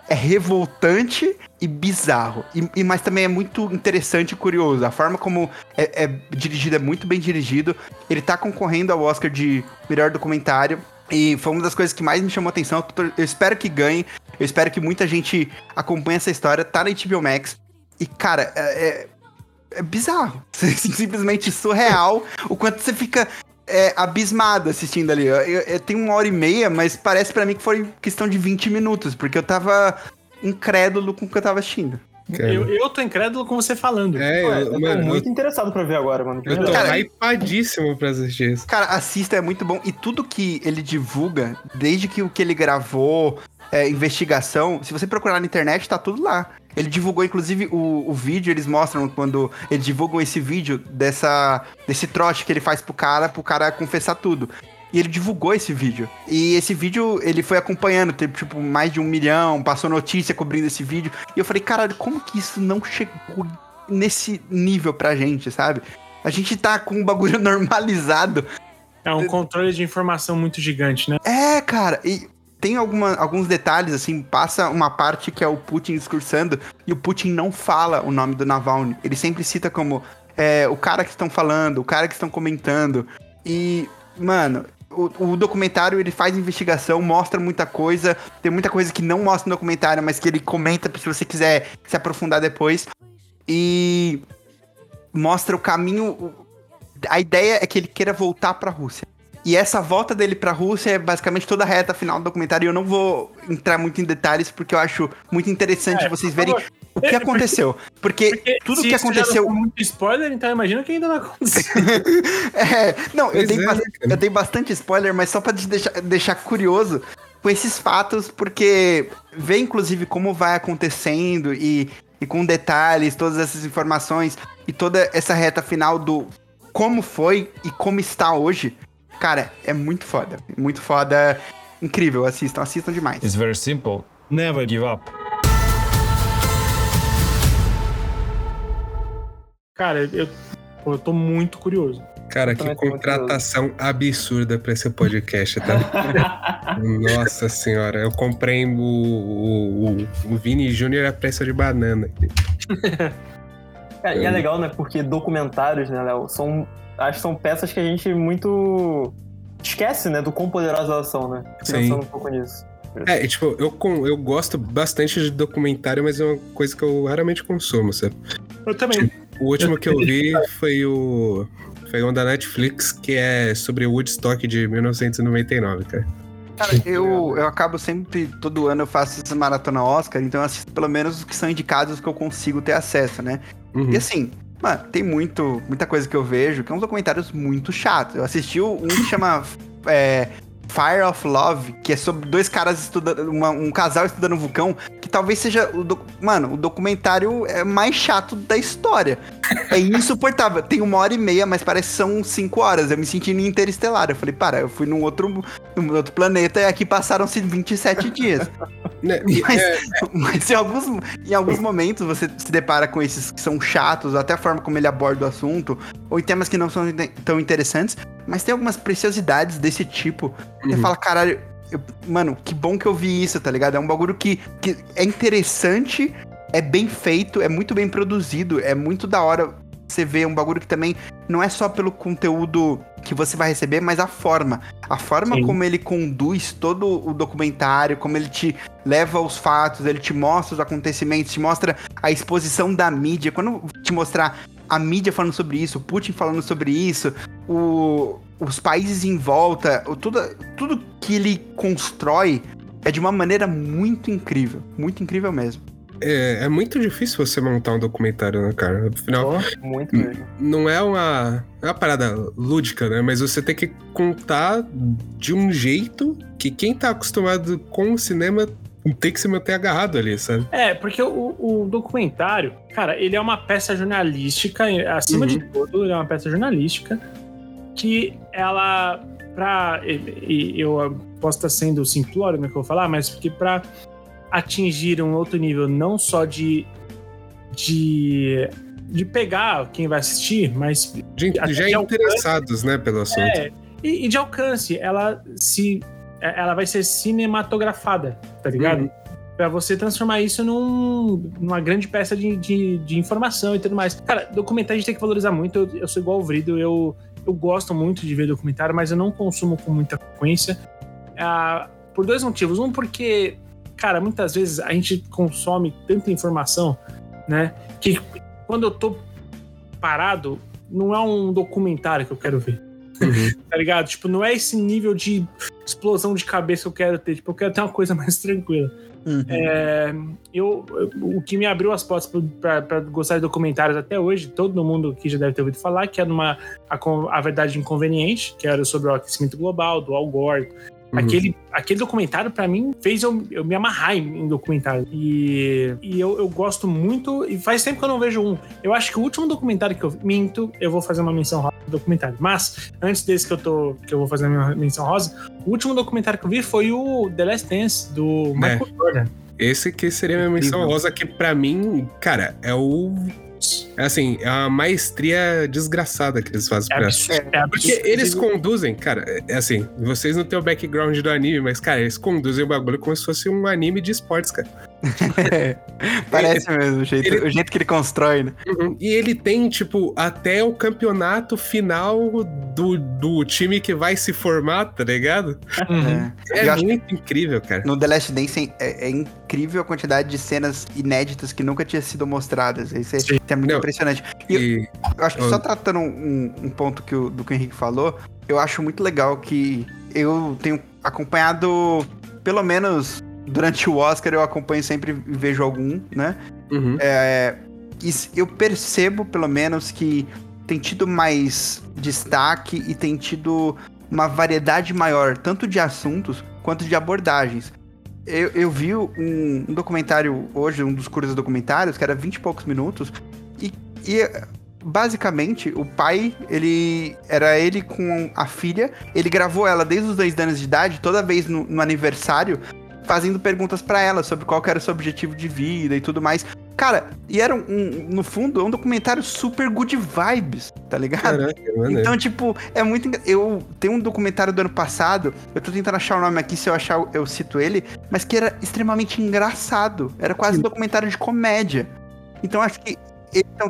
é revoltante e bizarro. E, e- mas também é muito interessante e curioso. A forma como é, é dirigido é muito bem dirigido. Ele tá concorrendo ao Oscar de melhor documentário. E foi uma das coisas que mais me chamou atenção. Eu espero que ganhe. Eu espero que muita gente acompanhe essa história. Tá na HBO Max. E, cara, é, é- é bizarro. <laughs> Simplesmente surreal. o quanto você fica é, abismado assistindo ali. Eu, eu- eu tenho uma hora e meia, mas parece pra mim que foi questão de 20 minutos. Porque eu tava incrédulo com o que eu tava assistindo. Cara. Eu, eu tô incrédulo com você falando. É, Ué, eu, eu tô mano, muito interessado pra ver agora, mano. eu tô. Cara, hypadíssimo pra assistir isso. Cara, assista, é muito bom. E tudo que ele divulga, desde que o que ele gravou, é, investigação, se você procurar na internet, tá tudo lá. Ele divulgou, inclusive, o, o vídeo, eles mostram quando eles divulgam esse vídeo dessa, desse trote que ele faz pro cara, pro cara confessar tudo. E ele divulgou esse vídeo. E esse vídeo, ele foi acompanhando, teve, tipo, mais de um milhão, passou notícia cobrindo esse vídeo. E eu falei, caralho, como que isso não chegou nesse nível pra gente, sabe? A gente tá com um bagulho <laughs> normalizado É um controle de informação muito gigante, né? É, cara, e tem alguma, alguns detalhes, assim, passa uma parte que é o Putin discursando e o Putin não fala o nome do Navalny. Ele sempre cita como é, o cara que estão falando, o cara que estão comentando. E, mano, o, o, documentário ele faz investigação, mostra muita coisa. Tem muita coisa que não mostra no documentário, mas que ele comenta se você quiser se aprofundar depois. E mostra o caminho. A ideia é que ele queira voltar para a Rússia. E essa volta dele pra Rússia é basicamente toda a reta final do documentário. E eu não vou entrar muito em detalhes, porque eu acho muito interessante é, vocês verem o que aconteceu. Porque, porque tudo que aconteceu. Já muito spoiler, então imagina que ainda não aconteceu. <laughs> é, não, eu dei, é, eu dei, bastante spoiler, mas só pra te deixar, deixar curioso com esses fatos, porque vê inclusive como vai acontecendo e, e com detalhes, todas essas informações e toda essa reta final do como foi e como está hoje. Cara, é muito foda. Muito foda. Incrível, assistam, assistam demais. It's very simple. Never give up. Cara, eu, eu tô muito curioso. Cara, que contratação absurda pra esse podcast, tá? <laughs> Nossa senhora, eu comprei o, o, o, o Vini Júnior a preço de banana. Cara, <laughs> e é legal, né? Porque documentários, né, Léo, são acho que são peças que a gente muito esquece, né, do quão poderosas elas são, né? Pensando um pouco nisso. É, e, tipo, eu, eu gosto bastante de documentário, mas é uma coisa que eu raramente consumo, sabe? Eu também. Tipo, o último que eu vi foi o. Foi um da Netflix, que é sobre o Woodstock de 1999, cara. Cara, eu, eu acabo sempre, todo ano eu faço essa maratona Oscar, então eu assisto pelo menos os que são indicados que eu consigo ter acesso, né? Uhum. E assim, Mano, tem muito, muita coisa que eu vejo que é uns documentários muito chatos. Eu assisti um que chama é, Fire of Love, que é sobre dois caras estudando, uma, um casal estudando um vulcão, que talvez seja o do, mano, o documentário é mais chato da história. É insuportável. Tem uma hora e meia, mas parece que são cinco horas. Eu me senti no interestelar. Eu falei, para, eu fui num outro, num outro planeta e aqui passaram-se 27 dias. <laughs> Né, mas, é... mas em, alguns, em alguns momentos você se depara com esses que são chatos, até a forma como ele aborda o assunto, ou em temas que não são tão interessantes, mas tem algumas preciosidades desse tipo. Uhum. Você fala, caralho, eu, mano, que bom que eu vi isso, tá ligado? É um bagulho que, que é interessante, é bem feito, é muito bem produzido, é muito da hora você ver um bagulho que também não é só pelo conteúdo que você vai receber, mas a forma. A forma Sim. como ele conduz todo o documentário, como ele te leva aos fatos, ele te mostra os acontecimentos, te mostra a exposição da mídia. Quando te mostrar a mídia falando sobre isso, o Putin falando sobre isso, o, os países em volta, tudo, tudo que ele constrói é de uma maneira muito incrível. Muito incrível mesmo. É, é muito difícil você montar um documentário, né, cara? Afinal, oh, muito mesmo. não é uma, é uma parada lúdica, né? Mas você tem que contar de um jeito que quem tá acostumado com o cinema tem que se manter agarrado ali, sabe? É, porque o, o documentário, cara, ele é uma peça jornalística, acima uhum. de tudo, ele é uma peça jornalística que ela, pra. Eu posso estar sendo simplório no que eu vou falar, mas porque pra atingir um outro nível, não só de. de de pegar quem vai assistir, mas de, já de interessados, né, pelo assunto. É, e, e de alcance, ela se ela vai ser cinematografada, tá ligado? Uhum. Pra você transformar isso num, numa grande peça de, de, de, informação e tudo mais. Cara, documentário a gente tem que valorizar muito. Eu, eu sou igual o Vrido, eu, eu gosto muito de ver documentário, mas eu não consumo com muita frequência. Ah, por dois motivos. Um, porque, cara, muitas vezes a gente consome tanta informação, né? Que quando eu tô parado, não é um documentário que eu quero ver. Uhum. <laughs> tá ligado? Tipo, não é esse nível de explosão de cabeça que eu quero ter. Tipo, eu quero ter uma coisa <laughs> mais tranquila. Uhum. É, eu, o que me abriu as portas para gostar de documentários até hoje, todo mundo que já deve ter ouvido falar, que é numa a, a Verdade Inconveniente, que era sobre o aquecimento global, do Al Gore, Uhum. Aquele, aquele documentário, para mim, fez eu, eu me amarrar em, em documentário. E, e eu, eu gosto muito. E faz tempo que eu não vejo um. Eu acho que o último documentário que eu minto, eu vou fazer uma menção rosa do documentário. Mas, antes desse que eu tô. que eu vou fazer a minha menção rosa, o último documentário que eu vi foi o The Last Dance, do é. Michael Jordan. Esse que seria a minha menção rosa, que para mim, cara, é o É assim, é uma maestria desgraçada que eles fazem É pra. absurdo. É absurdo. Porque eles conduzem, cara, é assim, vocês não têm o background do anime, mas, cara, eles conduzem o bagulho como se fosse um anime de esportes, cara. <laughs> Parece mesmo o jeito, ele- o jeito que ele constrói, né? E ele tem, tipo, até o campeonato final do, do time que vai se formar, tá ligado? Uhum. É. É muito incrível, cara. no The Last Dance é, é incrível a quantidade de cenas inéditas que nunca tinha sido mostradas. Isso é, isso é muito Não, impressionante. E eu- E, Eu acho que Ah. só tratando um, um ponto que o, do que o Henrique falou, eu acho muito legal que eu tenho acompanhado, pelo menos durante o Oscar, eu acompanho sempre e vejo algum, né? uhum. É, eu percebo, pelo menos, que tem tido mais destaque e tem tido uma variedade maior, tanto de assuntos quanto de abordagens. Eu, eu vi um, um documentário hoje, um dos cursos documentários, que era 20 e poucos minutos, e, e, basicamente o pai, ele era ele com a filha, ele gravou ela desde os dois anos de idade, toda vez no, no aniversário, fazendo perguntas pra ela sobre qual era o seu objetivo de vida e tudo mais. Cara, e era um, no fundo, um documentário super good vibes, tá ligado? Caraca, mano. Então, tipo, é muito. Eu tenho um documentário do ano passado, eu tô tentando achar o nome aqui, se eu achar, eu cito ele, mas que era extremamente engraçado. Era quase um documentário de comédia. Então, acho que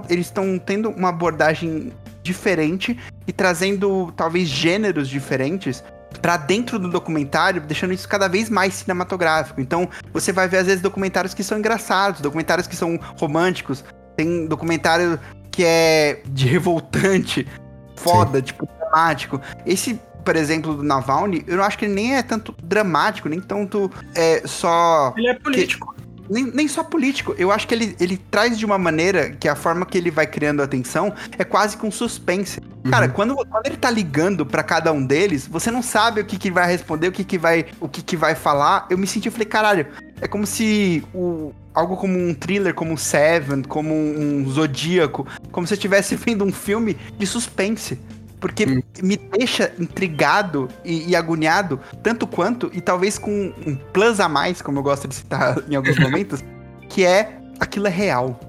eles estão tendo uma abordagem diferente e trazendo, talvez, gêneros diferentes pra dentro do documentário, deixando isso cada vez mais cinematográfico. Então, você vai ver, às vezes, documentários que são engraçados, documentários que são românticos, tem documentário que é de revoltante, foda, tipo, dramático. Esse, por exemplo, do Navalny, eu não acho que ele nem é tanto dramático, nem tanto é, só. Ele é político. Nem, nem só político. Eu acho que ele, ele traz de uma maneira que a forma que ele vai criando atenção é quase com suspense. Cara, quando, quando ele tá ligando pra cada um deles, você não sabe o que, que vai responder, o que, que vai o que, que vai falar. Eu me senti, eu falei, caralho, é como se o, algo como um thriller, como Seven, como um Zodíaco, como se eu estivesse <laughs> vendo um filme de suspense. Porque me deixa intrigado e, e agoniado, tanto quanto, e talvez com um plus a mais, como eu gosto de citar <laughs> em alguns momentos, que é aquilo é real.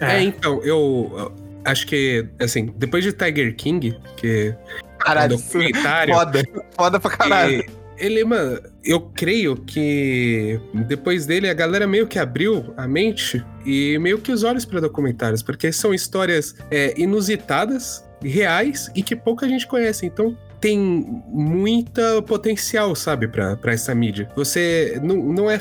É, então, eu, eu acho que, assim, depois de Tiger King, que Caralho, é um documentário. foda. Foda pra caralho. e ele, mano, eu creio que depois dele a galera meio que abriu a mente e meio que os olhos para documentários, porque são histórias é, inusitadas, reais e que pouca gente conhece. Então tem muita potencial, sabe, pra essa mídia. Você não, não é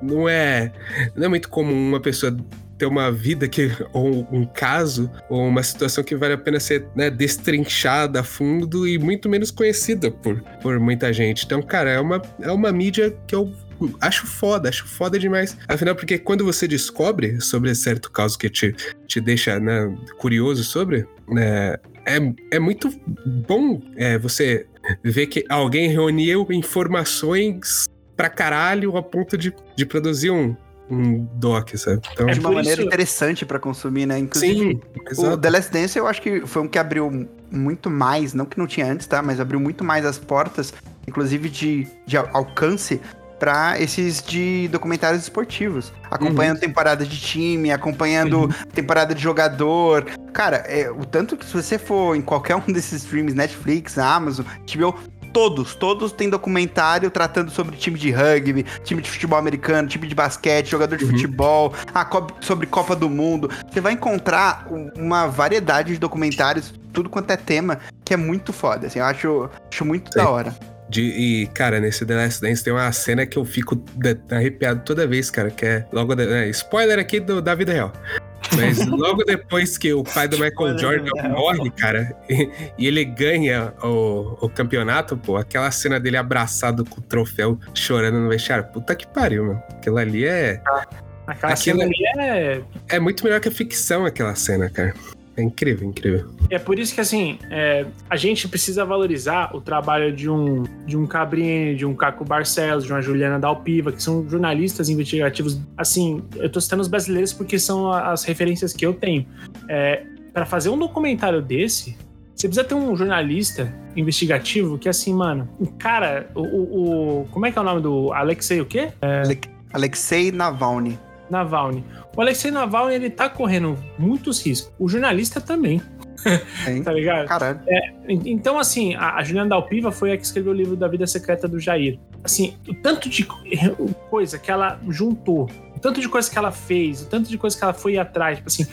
não é não é muito comum uma pessoa ter uma vida que <laughs> ou um caso ou uma situação que vale a pena ser né, destrinchada a fundo e muito menos conhecida por, por muita gente. Então, cara, é uma, é uma mídia que eu acho foda, acho foda demais. Afinal, porque quando você descobre sobre certo caso que te, te deixa né, curioso sobre, né, é, é muito bom é, você ver que alguém reuniu informações pra caralho a ponto de, de produzir um, um doc, sabe? Então, de uma maneira isso- interessante pra consumir, né? Inclusive, sim, o. The Last Dance eu acho que foi um que abriu muito mais, não que não tinha antes, tá? Mas abriu muito mais as portas, inclusive de, de al- alcance, pra esses de documentários esportivos. Acompanhando temporada de time, acompanhando temporada de jogador. Cara, é, o tanto que se você for em qualquer um <laughs> desses streams, Netflix, Amazon, HBO, Todos, todos têm documentário tratando sobre time de rugby, time de futebol americano, time de basquete, jogador de futebol, a co- sobre Copa do Mundo. Você vai encontrar um- uma variedade de documentários, tudo quanto é tema, que é muito foda. Assim, eu acho, acho muito Sim. da hora. De- e, cara, nesse The Last Dance tem uma cena que eu fico arrepiado toda vez, cara, que é logo. de- é, spoiler aqui do- da vida real. Mas <laughs> logo depois que o pai do Michael Jordan morre, cara, e, e ele ganha o, o campeonato, pô, aquela cena dele abraçado com o troféu, chorando no vestiário. Puta que pariu, meu. Aquilo ali é. Aquela Aquilo cena ali é. É muito melhor que a ficção, aquela cena, cara. É incrível, incrível. É por isso que, assim, é, a gente precisa valorizar o trabalho de um, de um Cabrini, de um Caco Barcelos, de uma Juliana Dalpiva, que são jornalistas investigativos. Assim, eu tô citando os brasileiros porque são as referências que eu tenho. É, para fazer um documentário desse, você precisa ter um jornalista investigativo que, assim, mano, o cara, o, o- o- Como é que é o nome do Alexei o quê? Alexei Navalny. Navalny. O Alexei Navalny, ele tá correndo muitos riscos. O jornalista também. Hein? <laughs> Tá ligado? Caralho. En- Então, assim, a, a Juliana Dalpiva foi a que escreveu o livro da vida secreta do Jair. Assim, o tanto de co- <laughs> coisa que ela juntou, o tanto de coisa que ela fez, o tanto de coisa que ela foi atrás, tipo assim.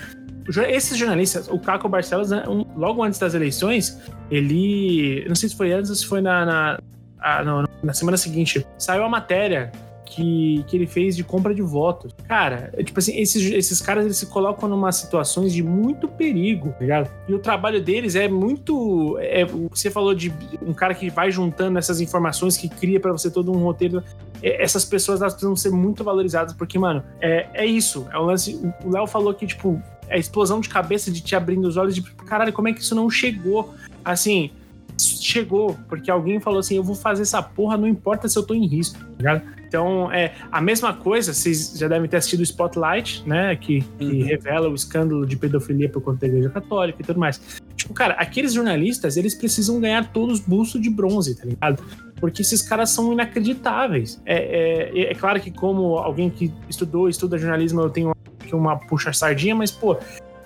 Esses jornalistas, o Caco Barcelos, né, um- logo antes das eleições, ele. Não sei se foi antes ou se foi na, na, ah, não, na semana seguinte, saiu a matéria que, que ele fez de compra de votos. Cara, é tipo assim, esses, esses caras eles se colocam numa situações de muito perigo, tá ligado? E o trabalho deles é muito. É, você falou de um cara que vai juntando essas informações, que cria pra você todo um roteiro. É, essas pessoas elas precisam ser muito valorizadas, porque, mano, é, é isso. É o lance. O Léo falou que, tipo, é a explosão de cabeça de te abrindo os olhos de caralho, como é que isso não chegou? Assim, chegou, porque alguém falou assim: eu vou fazer essa porra, não importa se eu tô em risco, tá ligado? Então, é a mesma coisa, vocês já devem ter assistido o Spotlight, né? Que, que revela o escândalo de pedofilia por conta da Igreja Católica e tudo mais. Tipo, cara, aqueles jornalistas, eles precisam ganhar todos busto de bronze, tá ligado? Porque esses caras são inacreditáveis. É, é, é claro que, como alguém que estudou, estuda jornalismo, eu tenho aqui uma puxa-sardinha, mas, pô,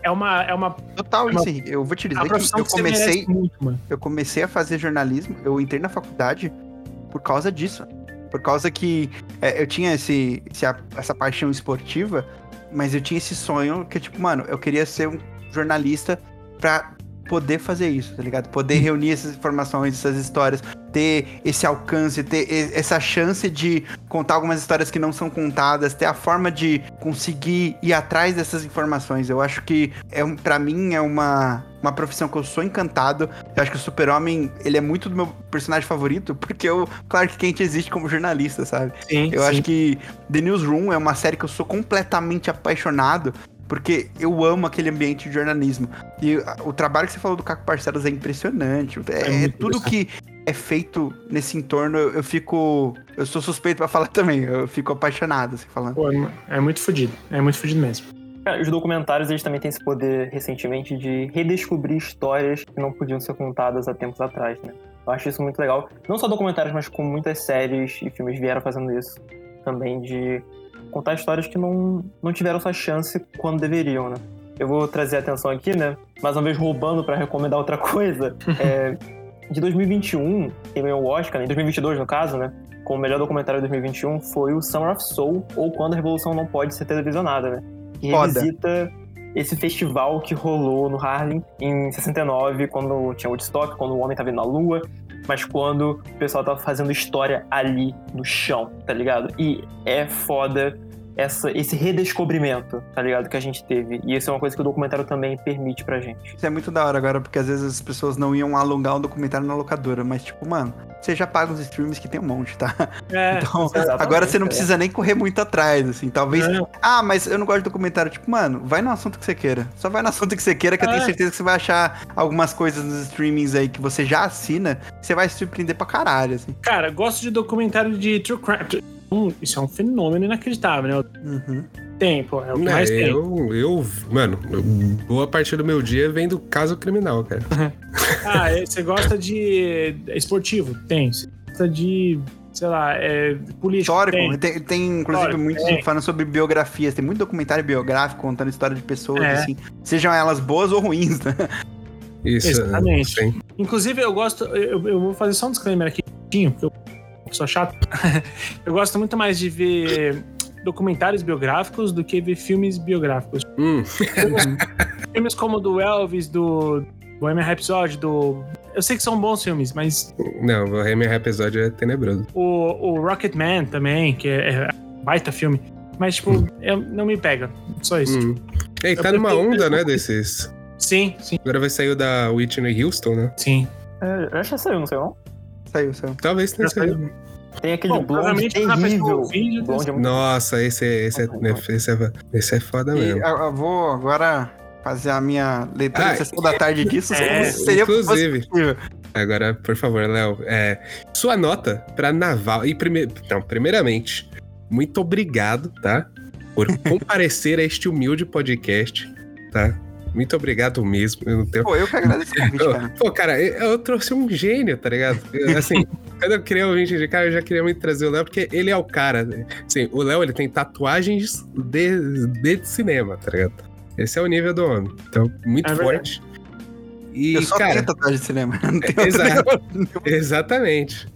é uma. É uma Total, uma- isso aí. Eu vou te é dizer uma que eu que comecei, muito, mano. eu comecei a fazer jornalismo, eu entrei na faculdade por causa disso. Por causa que é, eu tinha esse, esse- essa paixão esportiva, mas eu tinha esse sonho que, tipo, mano, eu queria ser um jornalista pra poder fazer isso, tá ligado? Poder reunir essas informações, essas histórias, ter esse alcance, ter essa chance de contar algumas histórias que não são contadas, ter a forma de conseguir ir atrás dessas informações. Eu acho que é um, para mim é uma uma profissão que eu sou encantado. Eu acho que o Super-Homem, ele é muito do meu personagem favorito, porque o Clark Kent existe como jornalista, sabe? Sim, Eu sim. acho que The Newsroom é uma série que eu sou completamente apaixonado, porque eu amo aquele ambiente de jornalismo. E o trabalho que você falou do Caco Parcelos é impressionante. É, é muito tudo que é feito nesse entorno, eu, eu fico. Eu sou suspeito pra falar <laughs> também. Eu fico apaixonado, assim, falando. Pô, é muito fodido. É muito fodido mesmo. Cara, os documentários eles também têm esse poder recentemente de redescobrir histórias que não podiam ser contadas há tempos atrás, né? Eu acho isso muito legal. Não só documentários, mas como muitas séries e filmes vieram fazendo isso também, de contar histórias que não, não tiveram sua chance quando deveriam, né? Eu vou trazer a atenção aqui, né? Mais uma vez roubando pra recomendar outra <laughs> coisa. É, de 2021, quem ganhou o Oscar, né? em 2022 no caso, né? Como melhor documentário de 2021 foi o Summer of Soul, ou Quando a Revolução Não Pode Ser Televisionada, né? Que Foda. revisita esse festival que rolou no Harlem em 69, quando tinha Woodstock, quando o homem tava indo na lua, mas quando o pessoal tava fazendo história ali no chão, tá ligado? E é foda essa, esse redescobrimento, tá ligado? Que a gente teve. E isso é uma coisa que o documentário também permite pra gente. Isso é muito da hora agora, porque às vezes as pessoas não iam alongar um documentário na locadora, mas tipo, mano, você já paga os streams que tem um monte, tá? É, <laughs> Então, agora você não é. precisa nem correr muito atrás, assim. Talvez. É. Ah, mas eu não gosto de documentário. Tipo, mano, vai no assunto que você queira. Só vai no <laughs> assunto que você queira, que eu tenho É. certeza que você vai achar algumas coisas nos streamings aí que você já assina, você vai se surpreender pra caralho, assim. Cara, gosto de documentário de true crime. Hum, Isso é um fenômeno inacreditável, né? Uhum. Tem, pô, é o que É, mais tem. eu, eu, mano, eu- boa parte do meu dia vem do caso criminal, cara. <laughs> Ah, é, você gosta de esportivo? Tem. Você gosta de, sei lá, é, político? Histórico. Tem. Tem, tem, inclusive, Histórico, muitos tem. falando sobre biografias. Tem muito documentário biográfico contando história de pessoas, É. assim. Sejam elas boas ou ruins, né? Isso. Exatamente. sim. Inclusive, eu gosto. Eu, eu vou fazer só um disclaimer aqui, porque eu sou chato. <laughs> eu gosto muito mais de ver documentários biográficos do que ver filmes biográficos. Hum, <laughs> filmes como o do Elvis, do Bohemian Rhapsody, do. Eu sei que são bons filmes, mas não, o Remy episódio é tenebroso. o, o Rocketman também, que é, é baita filme. Mas, tipo, eu- não me pega. Só isso. Hum. Ei, tá Eu numa onda, né, desses. Sim, sim, Agora vai sair o da Whitney Houston, né? sim. É, eu acho que saiu, não sei não. Saiu, saiu. Talvez tenha saído. Tem aquele Bom, blonde terrível. já Blonde é muito Nossa, esse é, esse é, esse é, esse é foda E mesmo. eu, eu vou agora fazer a minha leitura Ah, sessão da tarde disso. é, seria inclusive. possível. Agora, por favor, Léo, é, sua nota pra Naval. E primeiro. Não, primeiramente, muito obrigado, tá? Por comparecer a este humilde podcast, tá? Muito obrigado mesmo. Eu não tenho. Pô, eu que agradeço o <laughs> convite, cara. Pô, cara, eu, eu trouxe um gênio, tá ligado? Eu, Assim, <laughs> quando eu criei o 20 de cara, eu já queria muito trazer o Léo, porque ele é o cara. né? Assim, o Léo, ele tem tatuagens de, de cinema, tá ligado? Esse é o nível do homem. Então, muito É forte. E, eu só cara, tenho tatuagem de cinema. <laughs> Não tenho Exato. Exatamente.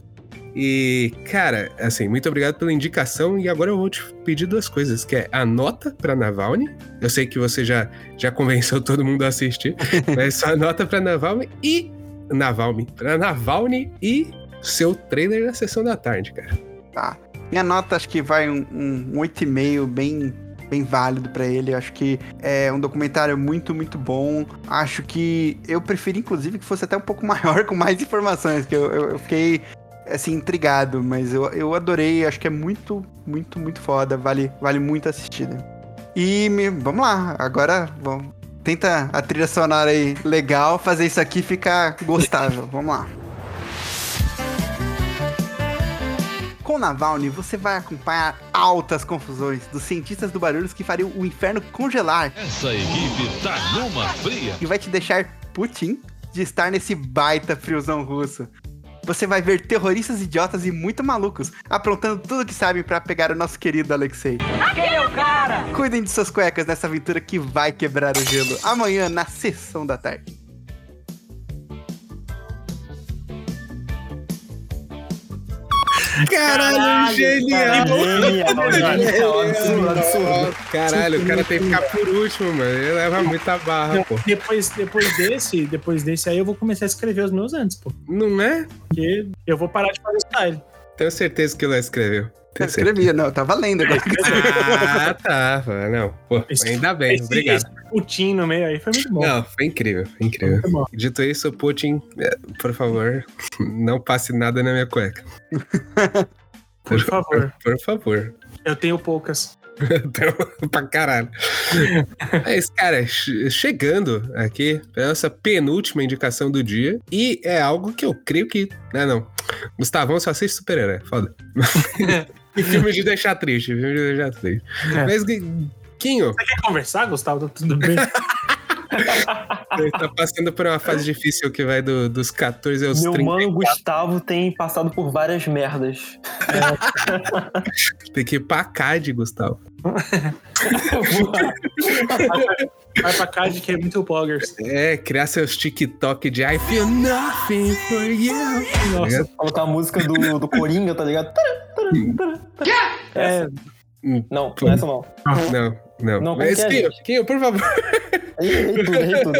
E, cara, assim, muito obrigado pela indicação. E agora eu vou te pedir duas coisas, que é a nota pra Navalny. Eu sei que você já, já convenceu <laughs> todo mundo a assistir, <laughs> mas só a nota pra Navalny e... Navalny. Pra Navalny e seu trailer na sessão da tarde, cara. Tá. Minha nota acho que vai um, um, um 8,5 bem, bem válido pra ele. Eu Acho que é um documentário muito, muito bom. Acho que eu preferi, inclusive, que fosse até um pouco <laughs> maior, com mais informações, que eu, eu, eu fiquei assim, intrigado, mas eu, eu adorei, acho que é muito, muito, muito foda. Vale, vale muito a assistida. E me- vamos lá, agora vamos. Tenta a trilha sonora aí legal, fazer isso aqui ficar gostável. Vamos lá. Com Navalny, você vai acompanhar altas confusões dos cientistas do barulhos que fariam o inferno congelar Essa equipe tá numa fria. e vai te deixar Putin de estar nesse baita friozão russo. Você vai ver terroristas idiotas e muito malucos aprontando tudo que sabem pra pegar o nosso querido Alexei. Aquele é o cara! Cuidem de suas cuecas nessa aventura que vai quebrar o gelo amanhã na sessão da tarde. Caralho, genial! Caralho, o cara tem que ficar por último, mano. Ele leva muita barra, pô. Depois, depois desse, depois desse aí eu vou começar a escrever os meus antes, pô. Não é? Porque eu vou parar de fazer style. Tenho certeza que o Léo escreveu. Eu Tenho certeza. escrevi, não, tá valendo agora. Ah, tá. Não, pô, ainda bem, Esse- obrigado. esse Putin no meio aí foi muito bom. Não, foi incrível, foi incrível. Foi bom. Dito isso, Putin, é, por favor, não passe nada na minha cueca. Por favor. Por favor. Eu tenho poucas. Pra caralho. Mas, cara, che- chegando aqui, é a nossa penúltima indicação do dia. E é algo que eu creio que. Ah, não. Gustavão só assiste super-herói, foda. e filme de deixar triste, filme de deixar triste. É. Mas, Quinho, Você quer conversar, Gustavo? Tá tudo bem? <laughs> <laughs> ele tá passando por uma fase difícil que vai do- dos 14 aos Meu 30. mano Gustavo tem passado por várias merdas. Tem que ir pra CAD, Gustavo. Vai pra cá de que é muito bloggers. É, criar seus TikTok de I feel nothing for you. Nossa. Colocar a música do, do Coringa, tá ligado? É, Não, não é essa não. Não, não. Não, Mas, que é, Quinho? Quinho, por favor. Tudo. errei tudo.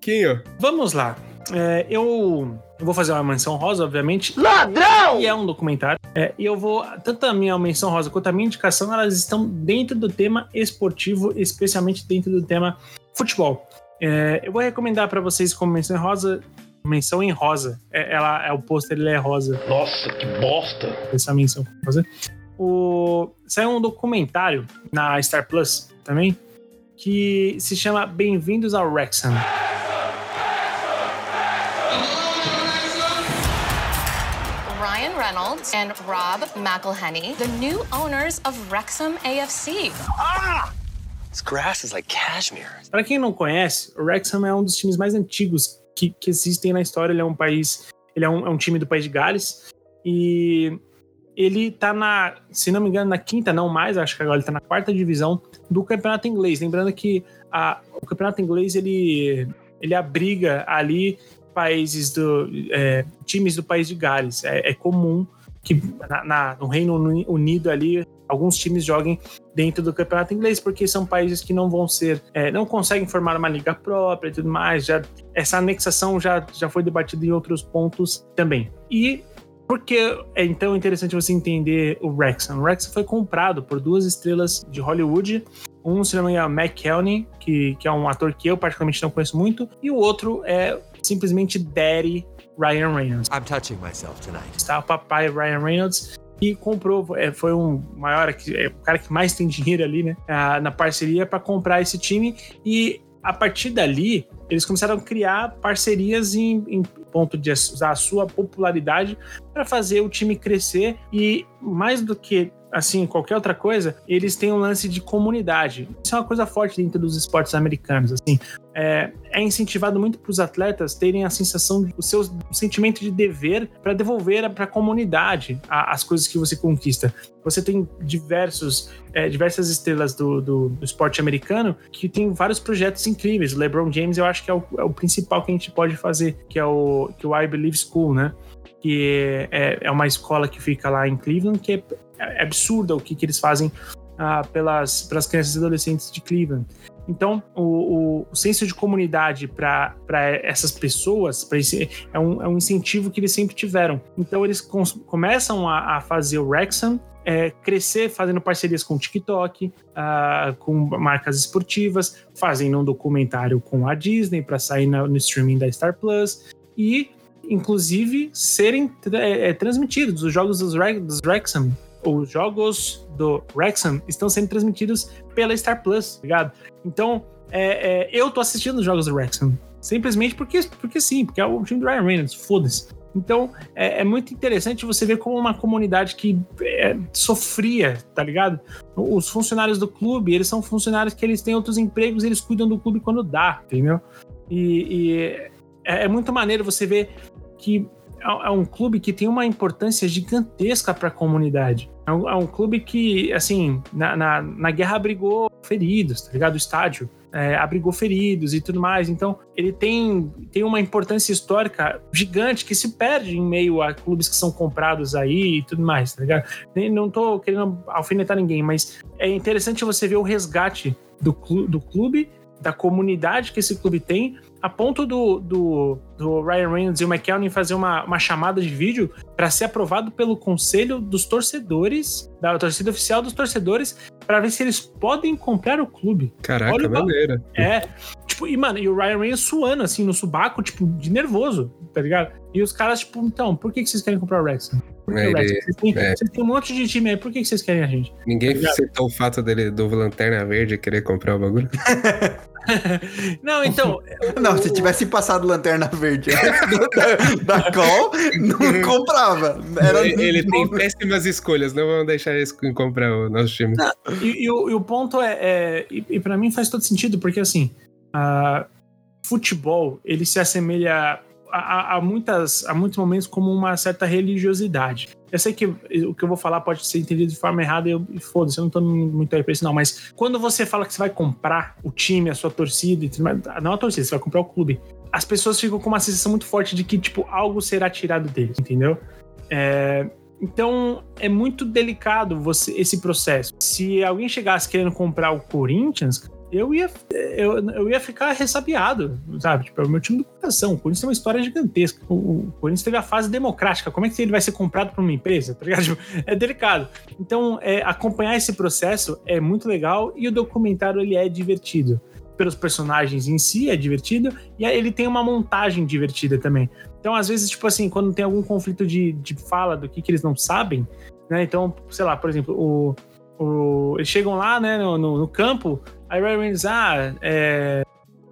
Quinho. vamos lá. É, eu, vou fazer uma menção rosa, obviamente. Ladrão! E é um documentário. É, e eu vou. Tanto a minha menção rosa quanto a minha indicação, elas estão dentro do tema esportivo, especialmente dentro do tema futebol. É, eu vou recomendar para vocês como menção em rosa. Menção em rosa. É, ela, é o pôster, ele é rosa. Nossa, que bosta. essa menção fazer. O... Saiu um documentário na Star Plus também que se chama Bem-vindos ao Wrexham. Ryan Reynolds and Rob McElhenney, the new owners of Wrexham AFC. This grass is like cashmere. Para quem não conhece, o Wrexham é um dos times mais antigos que, que existem na história. Ele é um país, ele é um, é um time do país de Gales e ele tá na, se não me engano, na quinta, não mais, acho que agora ele tá na quarta divisão do campeonato inglês. Lembrando que a- o campeonato inglês ele, ele abriga ali países do é, times do país de Gales. É, é comum que na- na- no Reino Uni- Unido ali alguns times joguem dentro do campeonato inglês porque são países que não vão ser, é, não conseguem formar uma liga própria e tudo mais. Já essa anexação já, já foi debatida em outros pontos também. E porque é então interessante você entender o Wrexham. O Wrexham foi comprado por duas estrelas de Hollywood. Um se chama Matt Kelly, que, que é um ator que eu particularmente não conheço muito, e o outro é simplesmente Daddy Ryan Reynolds. I'm touching myself tonight. Está o papai Ryan Reynolds e comprou, é, foi um maior, é, o cara que mais tem dinheiro ali, né, na parceria para comprar esse time e a partir dali eles começaram a criar parcerias em, em ponto de usar a sua popularidade para fazer o time crescer e mais do que assim, qualquer outra coisa, eles têm um lance de comunidade. Isso é uma coisa forte dentro dos esportes americanos, assim. É, é incentivado muito para os atletas terem a sensação, o seu sentimento de dever para devolver para a comunidade as coisas que você conquista. Você tem diversos, é, diversas estrelas do, do, do esporte americano que tem vários projetos incríveis. O LeBron James, eu acho que é o, é o principal que a gente pode fazer, que é o, que é o I Believe School, né? Que é, é uma escola que fica lá em Cleveland, que é, absurda o que, que eles fazem ah, pelas, pelas crianças e adolescentes de Cleveland. Então, o, o- o senso de comunidade para essas pessoas esse, é, um, é um incentivo que eles sempre tiveram. Então, eles cons- começam a, a fazer o Wrexham é, crescer fazendo parcerias com o TikTok, ah, com marcas esportivas, fazendo um documentário com a Disney para sair na- no streaming da Star Plus e, inclusive, serem é, é, transmitidos. Os jogos dos, dos Wrexham, os jogos do Wrexham estão sendo transmitidos pela Star Plus, tá ligado? Então, é, é, eu tô assistindo os jogos do Wrexham. Simplesmente porque, porque sim, porque é o time do Ryan Reynolds, foda-se. Então, é, é muito interessante você ver como uma comunidade que é, sofria, tá ligado? Os funcionários do clube, eles são funcionários que eles têm outros empregos, eles cuidam do clube quando dá, entendeu? E, e é, é muito maneiro você ver que é é um clube que tem uma importância gigantesca para a comunidade. É um, é um clube que, assim, na, na, na guerra abrigou feridos, tá ligado? O estádio é, abrigou feridos e tudo mais. Então, ele tem, tem uma importância histórica gigante que se perde em meio a clubes que são comprados aí e tudo mais, tá ligado? Não tô querendo alfinetar ninguém, mas é interessante você ver o resgate do, clu- do clube, da comunidade que esse clube tem, a ponto do, do, do Ryan Reynolds e o McKelvey fazer uma, uma chamada de vídeo para ser aprovado pelo conselho dos torcedores, da torcida oficial dos torcedores, para ver se eles podem comprar o clube. Caraca, Olha o maneira. É, tipo, e mano, e o Ryan Reynolds suando assim no subaco, tipo, de nervoso, tá ligado? E os caras, tipo, então, por que, que vocês querem comprar o Wrexham? Por que É, o? Vocês têm, é. vocês têm um monte de time aí, por que, que vocês querem a gente? Ninguém Tá citou o fato dele do Lanterna Verde querer comprar o bagulho. <laughs> Não, então. <laughs> Não, se tivesse passado lanterna verde antes <laughs> da, da call, não comprava. Era ele ele tem péssimas escolhas, não vamos deixar eles comprar o nosso time. E, e o, e o ponto é, é e, e para mim faz todo sentido, porque assim, a- futebol ele se assemelha a, a- a muitas, a muitos momentos como uma certa religiosidade. Eu sei que o que eu vou falar pode ser entendido de forma errada e eu e foda-se, eu não tô muito aí pra isso não, mas quando você fala que você vai comprar o time, a sua torcida, não a torcida, você vai comprar o clube, as pessoas ficam com uma sensação muito forte de que, tipo, algo será tirado deles, entendeu? É, então é muito delicado você esse processo. Se alguém chegasse querendo comprar o Corinthians, eu ia, eu, eu ia ficar ressabiado, sabe? Tipo, é o meu time do coração. O Corinthians tem uma história gigantesca. O, o Corinthians teve a fase democrática. Como é que ele vai ser comprado por uma empresa? Tá ligado? <laughs> Tipo, é delicado. Então, é, acompanhar esse processo é muito legal e o documentário ele é divertido. Pelos personagens em si é divertido e ele tem uma montagem divertida também. Então, às vezes, tipo assim, quando tem algum conflito de, de fala do que, que eles não sabem, né? Então, sei lá, por exemplo, o, o- eles chegam lá, né, no, no- no campo, aí o Ryan Reynolds, ah, é,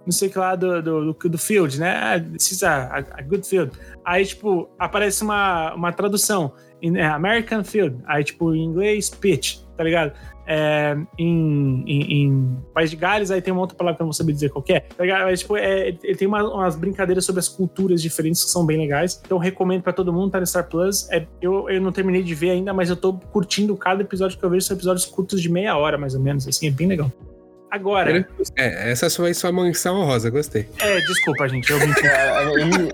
não sei o que lá do, do, do- do field, né? Ah, this is a, a- a good field. Aí, tipo, aparece uma, uma tradução, é, American field, aí, tipo, em inglês, pitch, tá ligado? É, em, em, em País de Gales, aí tem uma outra palavra que eu não vou saber dizer qual que é, tá ligado? Mas, tipo, é, ele tem uma- umas brincadeiras sobre as culturas diferentes que são bem legais. Então, recomendo pra todo mundo, tá no Star Plus. É, eu, eu não terminei de ver ainda, mas eu tô curtindo cada episódio que eu vejo. São episódios curtos de meia hora, mais ou menos, assim, é bem legal. Agora, É, essa foi sua menção honrosa, gostei. é, desculpa, gente, eu menti. <laughs> É, ele-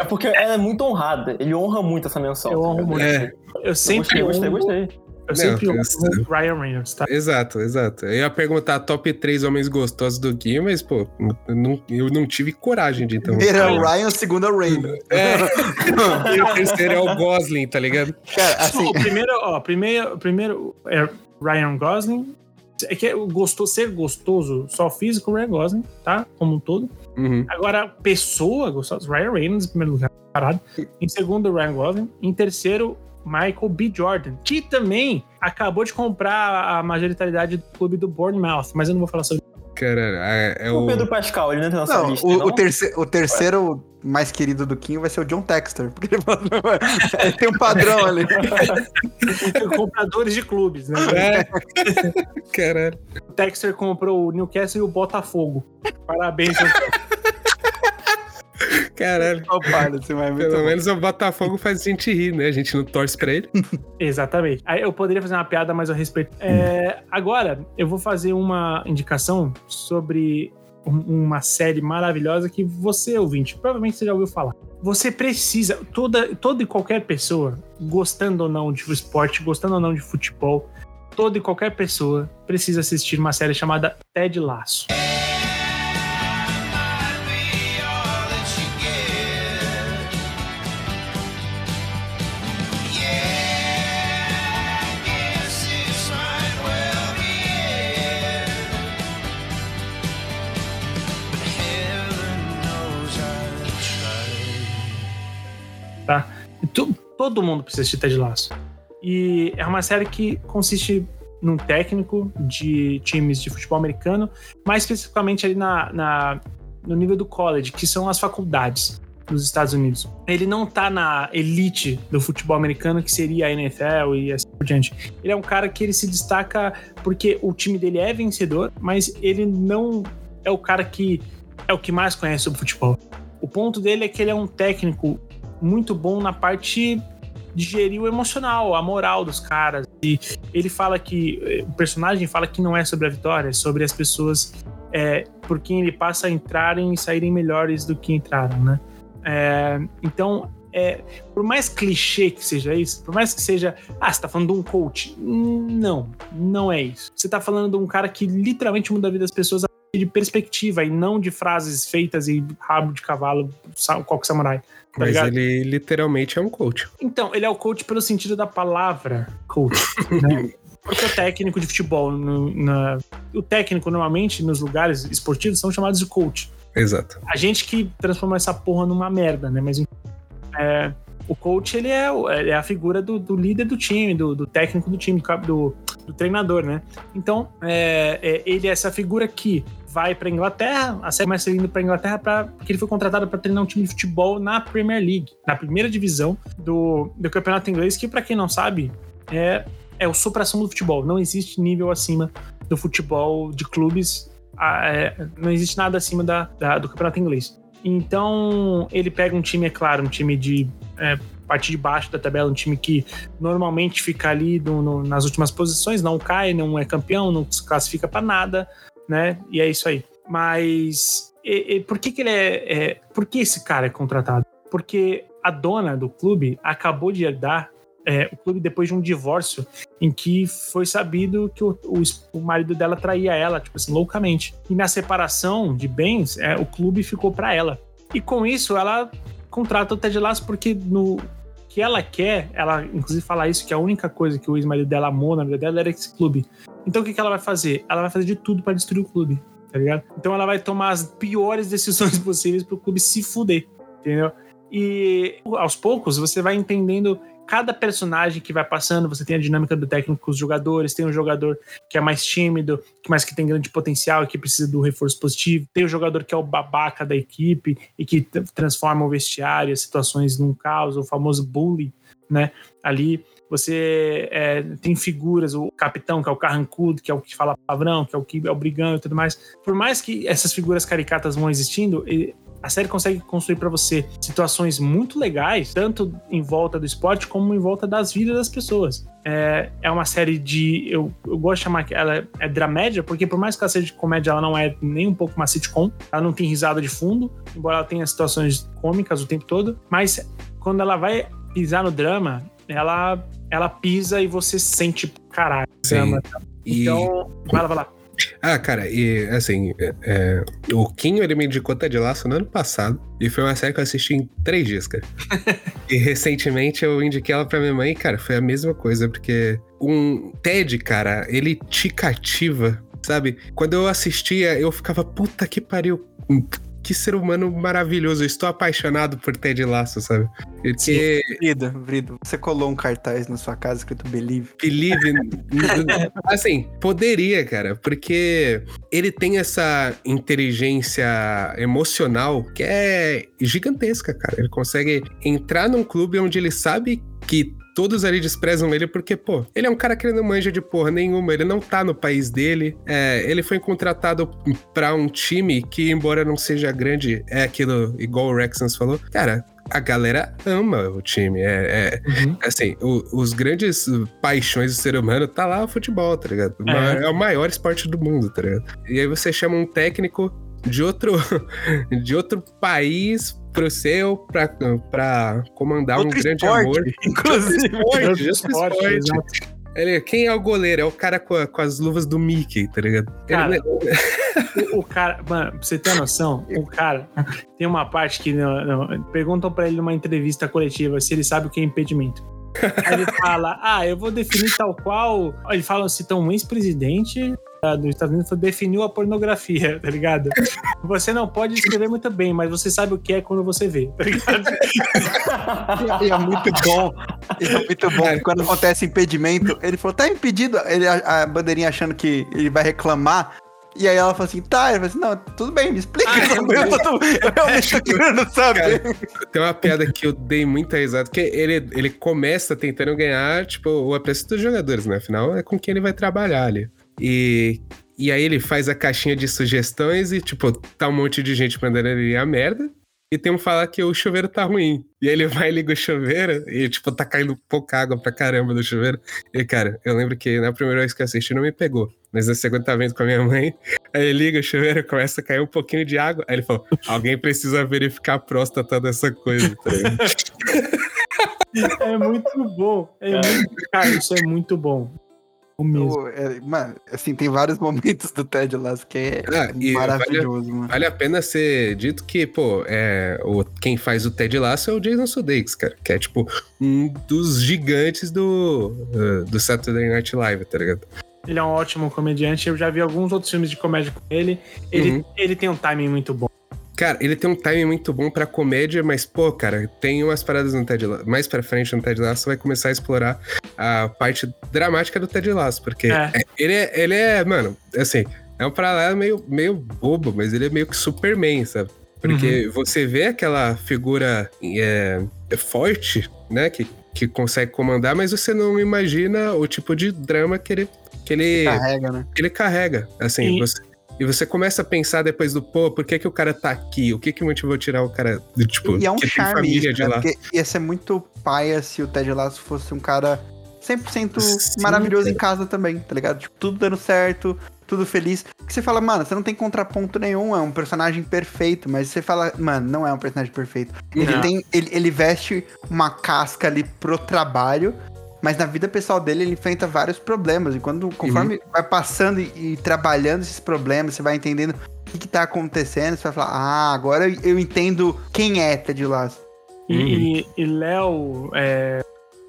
é porque ela é muito honrada. Ele honra muito essa menção. Eu honro muito. É. Eu sempre gostei, gostei, honro- gostei. Eu sempre Não, honro eu- o Ryan Reynolds, tá? Exato, exato. Eu ia perguntar top 3 homens gostosos do Gui, mas, pô, eu não, eu não tive coragem de então. Primeiro é o Ryan, segundo é o Raymond. É. <laughs> e o terceiro é o Gosling, tá ligado? Cara, assim, O primeiro, ó, primeiro, primeiro é Ryan Gosling. É que o gostoso, ser gostoso, só físico, Ryan Gosling, tá? Como um todo. Uhum. Agora, pessoa gostosa, Ryan Reynolds em primeiro lugar, parado. Em segundo, Ryan Gosling. Em terceiro, Michael B. Jordan, que também acabou de comprar a majoritariedade do clube do Bournemouth, mas eu não vou falar sobre Cara, é, é O o. Pedro Pascal, ele não entra nessa não, lista, o, não? o terceiro, o terceiro mais querido do Kim vai ser o John Texter. Porque ele tem um padrão ali. <laughs> Compradores de clubes, né? É. Caralho. O Texter comprou o Newcastle e o Botafogo. Parabéns, John Texter. Caralho. Esse vai muito Pelo bom. menos o Botafogo faz a gente rir, né? A gente não torce pra ele. <laughs> Exatamente. Aí eu poderia fazer uma piada, mas eu respeito. É, agora, eu vou fazer uma indicação sobre um- uma série maravilhosa que você, ouvinte, provavelmente você já ouviu falar. Você precisa, toda, toda e qualquer pessoa, gostando ou não de esporte, gostando ou não de futebol, toda e qualquer pessoa precisa assistir uma série chamada Ted Laço. Todo mundo precisa assistir Ted Lasso. E é uma série que consiste num técnico de times de futebol americano, mais especificamente ali na, na- no nível do college, que são as faculdades dos Estados Unidos. Ele não tá na elite do futebol americano, que seria a NFL e assim por diante. Ele é um cara que ele se destaca porque o time dele é vencedor, mas ele não é o cara que é o que mais conhece sobre futebol. O ponto dele é que ele é um técnico muito bom na parte de gerir o emocional, a moral dos caras. E ele fala que eh, o personagem fala que não é sobre a vitória, é sobre as pessoas é, por quem ele passa a entrarem e saírem melhores do que entraram, né? É, então, é, por mais clichê que seja isso, por mais que seja, ah, você tá falando de um coach, não, não é isso. Você tá falando de um cara que literalmente muda a vida das pessoas de perspectiva e não de frases feitas e rabo de cavalo, coque samurai. Tá Mas ligado? ele literalmente é um coach. Então, ele é o coach pelo sentido da palavra coach. né? <laughs> Porque o técnico de futebol, no- na- o técnico normalmente nos lugares esportivos são chamados de coach. Exato. A gente que transformou essa porra numa merda, né? Mas é, o coach, ele é, ele é a figura do, do líder do time, do, do técnico do time, do, do treinador, né? Então, é, é, ele é essa figura que vai pra Inglaterra, a série começa indo pra Inglaterra pra, porque ele foi contratado para treinar um time de futebol na Premier League, na primeira divisão do, do campeonato inglês, que pra quem não sabe, é, é o supra-sumo do futebol. Não existe nível acima do futebol de clubes, é, não existe nada acima da, da- do campeonato inglês. Então, ele pega um time, é claro, um time de é, parte de baixo da tabela, um time que normalmente fica ali no- nas últimas posições, não cai, não é campeão, não se classifica para nada, né? E é isso aí. Mas e- e por que, que ele é, é. Por que esse cara é contratado? Porque a dona do clube acabou de herdar é, o clube depois de um divórcio em que foi sabido que o, o o marido dela traía ela, tipo assim, loucamente. E na separação de bens, é, o clube ficou para ela. E com isso, ela contrata o Ted Lasso porque no que ela quer, ela inclusive fala isso, que a única coisa que o ex-marido dela amou na vida dela era esse clube. Então o que, que ela vai fazer? Ela vai fazer de tudo para destruir o clube, tá ligado? Então ela vai tomar as piores decisões <laughs> possíveis pro clube se fuder, entendeu? E aos poucos você vai entendendo cada personagem que vai passando, você tem a dinâmica do técnico com os jogadores, tem um jogador que é mais tímido, mais que tem grande potencial e que precisa do reforço positivo, tem o jogador que é o babaca da equipe e que transforma o vestiário, as situações num caos, o famoso bully, né? Ali você é, tem figuras, o capitão, que é o carrancudo, que é o que fala palavrão, que é o que é o brigão e tudo mais. Por mais que essas figuras caricatas vão existindo, a série consegue construir pra você situações muito legais, tanto em volta do esporte como em volta das vidas das pessoas. É, é uma série de. Eu, eu gosto de chamar que ela é dramédia, porque por mais que ela seja de comédia, ela não é nem um pouco uma sitcom. Ela não tem risada de fundo, embora ela tenha situações cômicas o tempo todo. Mas quando ela vai pisar no drama, ela, ela pisa e você sente caralho. Drama. E- Então, vai lá, vai lá. Ah, cara, e assim, é, é, o Quinho ele me indicou Ted Laço no ano passado e foi uma série que eu assisti em três dias, cara. <laughs> e recentemente eu indiquei ela pra minha mãe e, cara, foi a mesma coisa, porque um Ted, cara, ele te cativa, sabe? Quando eu assistia, eu ficava, puta que pariu. Que ser humano maravilhoso. Eu estou apaixonado por Ted Lasso, sabe? Porque Vrido, Vrido, você colou um cartaz na sua casa escrito Believe. Believe. <laughs> assim, poderia, cara, porque ele tem essa inteligência emocional que é gigantesca, cara. Ele consegue entrar num clube onde ele sabe que todos ali desprezam ele porque, pô, ele é um cara que ele não manja de porra nenhuma, ele não tá no país dele. É, ele foi contratado pra um time que, embora não seja grande, é aquilo, igual o Rexans falou. Cara, a galera ama o time. É, é assim, o- os grandes paixões do ser humano tá lá o futebol, tá ligado? É. maior- é o maior esporte do mundo, tá ligado? E aí você chama um técnico de outro, <laughs> de outro país pro seu pra, pra comandar Outro um grande esporte, amor. <laughs> inclusive. Esporte, esporte, esporte. Ele, quem é o goleiro? É o cara com, a- com as luvas do Mickey, tá ligado? Cara, Ele- O, o cara, mano, pra você ter noção, o cara tem uma parte que não, não- perguntam pra ele numa entrevista coletiva se ele sabe o que é impedimento. Aí ele fala: Ah, eu vou definir tal qual. Ele fala assim: então, um ex-presidente dos Estados Unidos definiu a pornografia, <laughs> tá ligado? Você não pode escrever muito bem, mas você sabe o que é quando você vê, tá ligado? E é muito bom. E é muito bom. Quando acontece impedimento, ele falou, tá impedido. Ele, a, a bandeirinha achando que ele vai reclamar. E aí ela falou assim, tá. Ele falou assim, não, tudo bem, me explica. <laughs> eu, tô- eu realmente tô querendo saber. Tem uma piada que eu dei muita risada, que ele, ele começa tentando ganhar, tipo, o apreço dos jogadores, né? Afinal, é com quem ele vai trabalhar ali. E, e aí ele faz a caixinha de sugestões e, tipo, tá um monte de gente mandando ele a merda. E tem um falar que o chuveiro tá ruim. E aí ele vai e liga o chuveiro e, tipo, tá caindo pouca água pra caramba do chuveiro. E, cara, eu lembro que na primeira vez que eu assisti não me pegou. Mas na segunda tá vendo com a minha mãe. Aí ele liga o chuveiro, começa a cair um pouquinho de água. Aí ele falou: alguém precisa verificar a próstata dessa coisa. <laughs> É muito bom. É muito, cara, isso é muito bom. O mesmo. Eu- é, mano, assim, tem vários <laughs> momentos do Ted Lasso que é Ah, maravilhoso, vale, mano. vale a pena ser dito que, pô, é, o, quem faz o Ted Lasso é o Jason Sudeikis, cara. Que é, tipo, um dos gigantes do, uh, do Saturday Night Live, tá ligado? Ele é um ótimo comediante. Eu já vi alguns outros filmes de comédia com ele. Ele, Uhum. ele tem um timing muito bom. Cara, ele tem um timing muito bom pra comédia, mas, pô, cara, tem umas paradas no Ted Lasso. Mais pra frente no Ted Lasso, vai começar a explorar a parte dramática do Ted Lasso, porque É. é- ele, é, ele é, mano, assim, é um paralelo meio, meio bobo, mas ele é meio que Superman, sabe? Porque você vê aquela figura é, é forte, né, que, que consegue comandar, mas você não imagina o tipo de drama que ele, que ele, Carrega, né? que ele carrega. Assim, E- você- e você começa a pensar depois do, pô, por que, que o cara tá aqui? O que que motivou tirar o cara, do, tipo, E é um que tem charme família isso, de né? lá? Porque ia ser muito paia se o Ted Lasso fosse um cara 100% Sim, maravilhoso cara. em casa também, tá ligado? Tipo, tudo dando certo, tudo feliz. Que você fala, mano, você não tem contraponto nenhum, é um personagem perfeito, mas você fala, mano, não é um personagem perfeito. Ele Não. tem, ele, ele veste uma casca ali pro trabalho, mas na vida pessoal dele ele enfrenta vários problemas. E quando, conforme vai passando e, e trabalhando esses problemas, você vai entendendo o que, que tá acontecendo, você vai falar, ah, agora eu, eu entendo quem é Ted Lasso. E, Uhum. e- e Léo. é,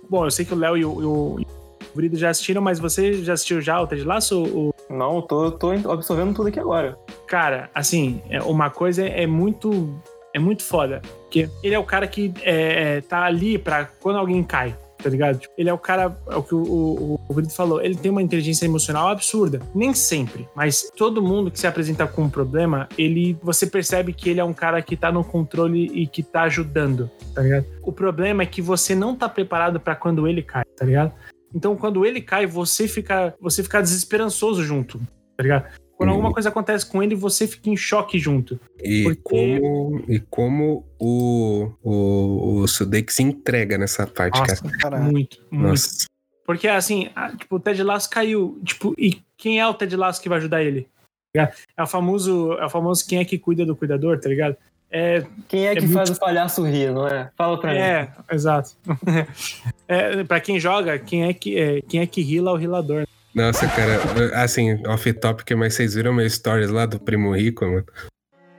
Bom, eu sei que o Léo e o, e o, o Brido já assistiram, mas você já assistiu já o Ted Lasso? O... Não, eu tô, tô absorvendo tudo aqui agora. Cara, assim, é, uma coisa é muito. É muito foda. Porque ele é o cara que é, é, tá ali pra quando alguém cai. Tá ligado? Tipo, Ele é o cara, é o que o, o, o Brito falou, ele tem uma inteligência emocional absurda. Nem sempre, mas todo mundo que se apresenta com um problema, ele você percebe que ele é um cara que tá no controle e que tá ajudando, tá ligado? O problema é que você não tá preparado pra quando ele cai, tá ligado? Então, quando ele cai, você fica, você fica desesperançoso junto, tá ligado? Quando alguma coisa acontece com ele, você fica em choque junto. E Porque- como, e como o, o, o Sudeikis se entrega nessa parte, Nossa, cara. Caralho. muito, muito. Nossa. Porque, assim, a- tipo, o Ted Lasso caiu. Tipo, e quem é o Ted Lasso que vai ajudar ele? Tá? É o famoso, é o famoso quem é que cuida do cuidador, tá ligado? É, Quem é É que muito- faz o palhaço rir, não é? Fala pra mim. é exato. <laughs> é, pra quem joga, quem é que, é, quem é que rila é o rilador. Nossa, cara, assim, off-topic, mas vocês viram meu stories lá do Primo Rico, mano?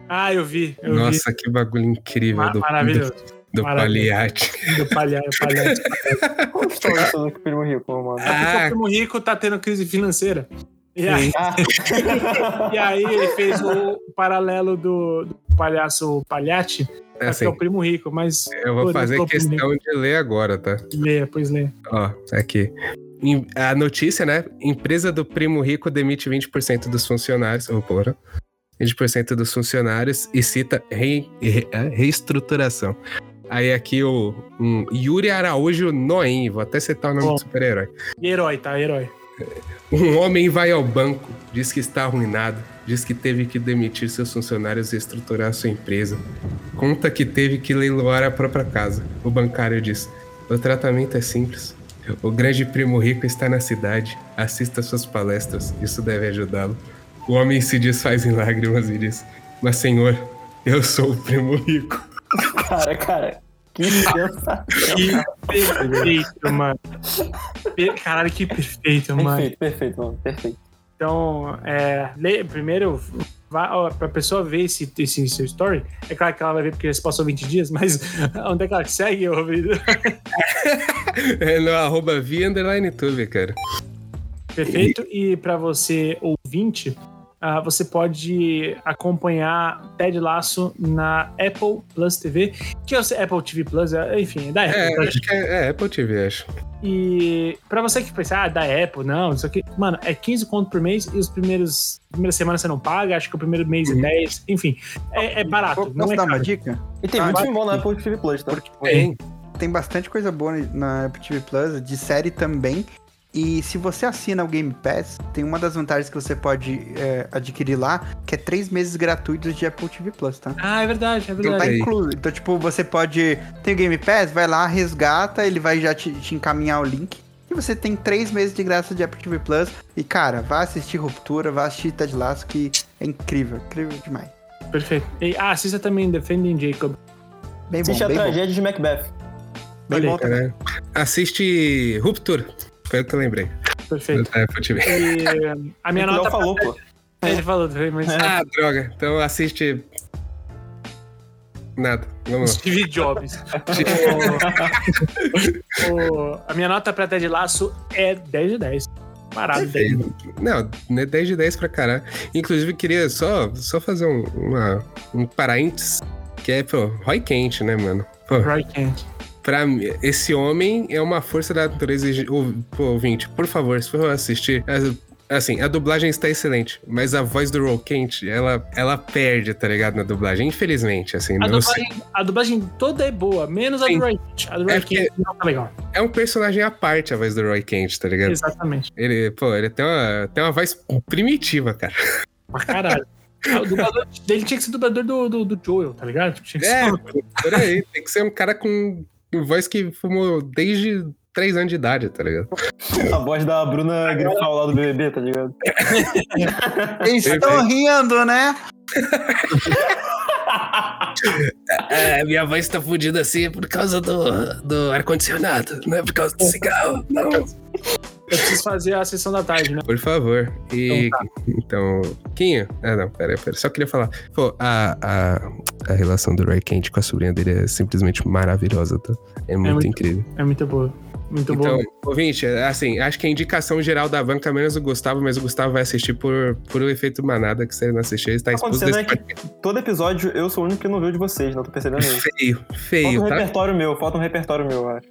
Ah, eu vi, eu Nossa, que bagulho incrível vi. Ma- do, maravilhoso. do, do Maravilhoso. paliate. Do palha, palhaço. Qual história do Primo Rico, mano? É porque Ah. o primo rico tá tendo crise financeira. E aí, Ah, <laughs> e aí ele fez o paralelo do, do palhaço Palhate, É que assim, é o primo rico, mas. eu vou Pô, fazer questão de ler agora, tá? Leia, pois leia. Ó, aqui. A notícia, né? Empresa do primo rico demite 20% dos funcionários. Ô, porra. 20% dos funcionários e cita rei- re- é, reestruturação. Aí aqui o um Yuri Araújo Noem, vou até citar o nome Bom. do super-herói. Herói, tá? Herói. Um homem vai ao banco, diz que está arruinado, diz que teve que demitir seus funcionários e estruturar sua empresa. Conta que teve que leiloar a própria casa. O bancário diz: O tratamento é simples. O grande primo rico está na cidade. Assista suas palestras, isso deve ajudá-lo. O homem se desfaz em lágrimas e diz: Mas senhor, eu sou o primo rico. <laughs> cara, cara. Que. <laughs> Que perfeito, mano. Per- Caralho, que perfeito, mano. Perfeito, perfeito, mano. Perfeito. Então, é, primeiro, pra pessoa ver esse, esse seu story, é claro que ela vai ver porque se passou 20 dias, mas <laughs> onde é que ela segue, ô? <laughs> É no arroba via underline tube, cara. Perfeito. E para você ouvinte, ah, você pode acompanhar Ted Laço na Apple Plus TV, que é o Apple TV Plus, é- enfim, é da Apple. É, tá, acho que é, é Apple TV, acho. E pra você que pensa, ah, da Apple, não, isso aqui. Mano, é 15 conto por mês e os primeiros. Primeira semana você não paga, acho que o primeiro mês é 10, enfim. É, é barato. Posso não é dar uma dica? E tem Ah, muito bom na Apple TV Plus, tá? Porque Tem. tem bastante coisa boa na Apple TV Plus, de série também. E se você assina o Game Pass, tem uma das vantagens que você pode é, adquirir lá, que é três meses gratuitos de Apple TV Plus, tá? Ah, é verdade, é Então tá verdade. incluso. Então, tipo, você pode. Tem o Game Pass, vai lá, resgata, ele vai já te, te encaminhar o link. E você tem três meses de graça de Apple TV Plus. E, cara, vá assistir Ruptura, vá assistir Ted Lasso, que é incrível, incrível demais. Perfeito. E, ah, assista também Defending Jacob. Bem bom, Assiste a bem bom. tragédia de Macbeth. Bem Olha bom aí, também. Cara, assiste Ruptura. Foi o que eu lembrei. Perfeito. TV. E a minha É nota. falou, pô. Ele falou também, mas. Ah, droga. Então assiste. Nada. Vamos lá. Steve Jobs. O- o- a minha nota pra Ted Laço é 10 de 10. Parado, 10. Não, né, 10 de 10 pra caralho. Inclusive, queria só, só fazer um, uma, um parênteses, que é, pô, Roy Kent, né, mano? Pô, Roy Kent. Pra mim, esse homem é uma força da natureza. Pô, ouvinte, por favor, se for assistir. as- Assim, a dublagem está excelente, mas a voz do Roy Kent, ela, ela perde, tá ligado? Na dublagem, infelizmente, assim. A não sei. dublagem, a dublagem toda é boa, menos a Sim. do Roy Kent. A do Roy É Kent não tá legal. É um personagem à parte, a voz do Roy Kent, tá ligado? Exatamente. Ele, pô, ele tem uma, tem uma voz primitiva, cara. Pra caralho. Ah, O dublador dele tinha que ser dublador do, do, do Joel, tá ligado? Tinha que É, ser- por aí. Tem que ser um cara com voz que fumou desde 3 anos de idade, tá ligado? A voz da Bruna Grifal lá do BBB, tá ligado? <laughs> Eles estão rindo, né? <laughs> É, minha voz tá fudida assim por causa do, do ar-condicionado, não é por causa do cigarro, não. Eu preciso fazer a sessão da tarde, né? Por favor. E. Então Então. Quinho? Ah, não, pera, pera. Só queria falar. Pô, a, a, a relação do Roy Kent com a sobrinha dele é simplesmente maravilhosa, tá? É muito, muito incrível. É muito boa. Muito Então, boa. ouvinte, assim, acho que a indicação geral da banca é menos o Gustavo, mas o Gustavo vai assistir por, por o efeito manada, que se ele não assistir, ele está O que tá exposto acontecendo é desse que todo episódio eu sou o único que não viu de vocês, não tô percebendo isso. feio, Falta feio, um tá? repertório meu, falta um repertório meu, eu acho.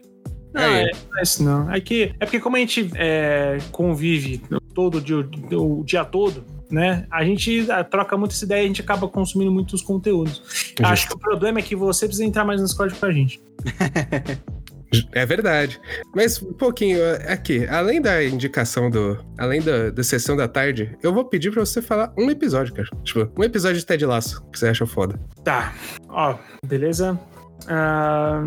Não, Aí. é, não é isso não. É, que, é porque como a gente é, convive todo dia, o dia todo, né? A gente ah, troca muita essa ideia e a gente acaba consumindo muitos conteúdos. Acho que o problema é que você precisa entrar mais no Discord com a gente. <laughs> É verdade. Mas um pouquinho aqui, além da indicação do. Além da, da sessão da tarde, eu vou pedir pra você falar um episódio, cara. Tipo, um episódio de Ted Laço que você acha foda. Tá. Ó, beleza? Ah,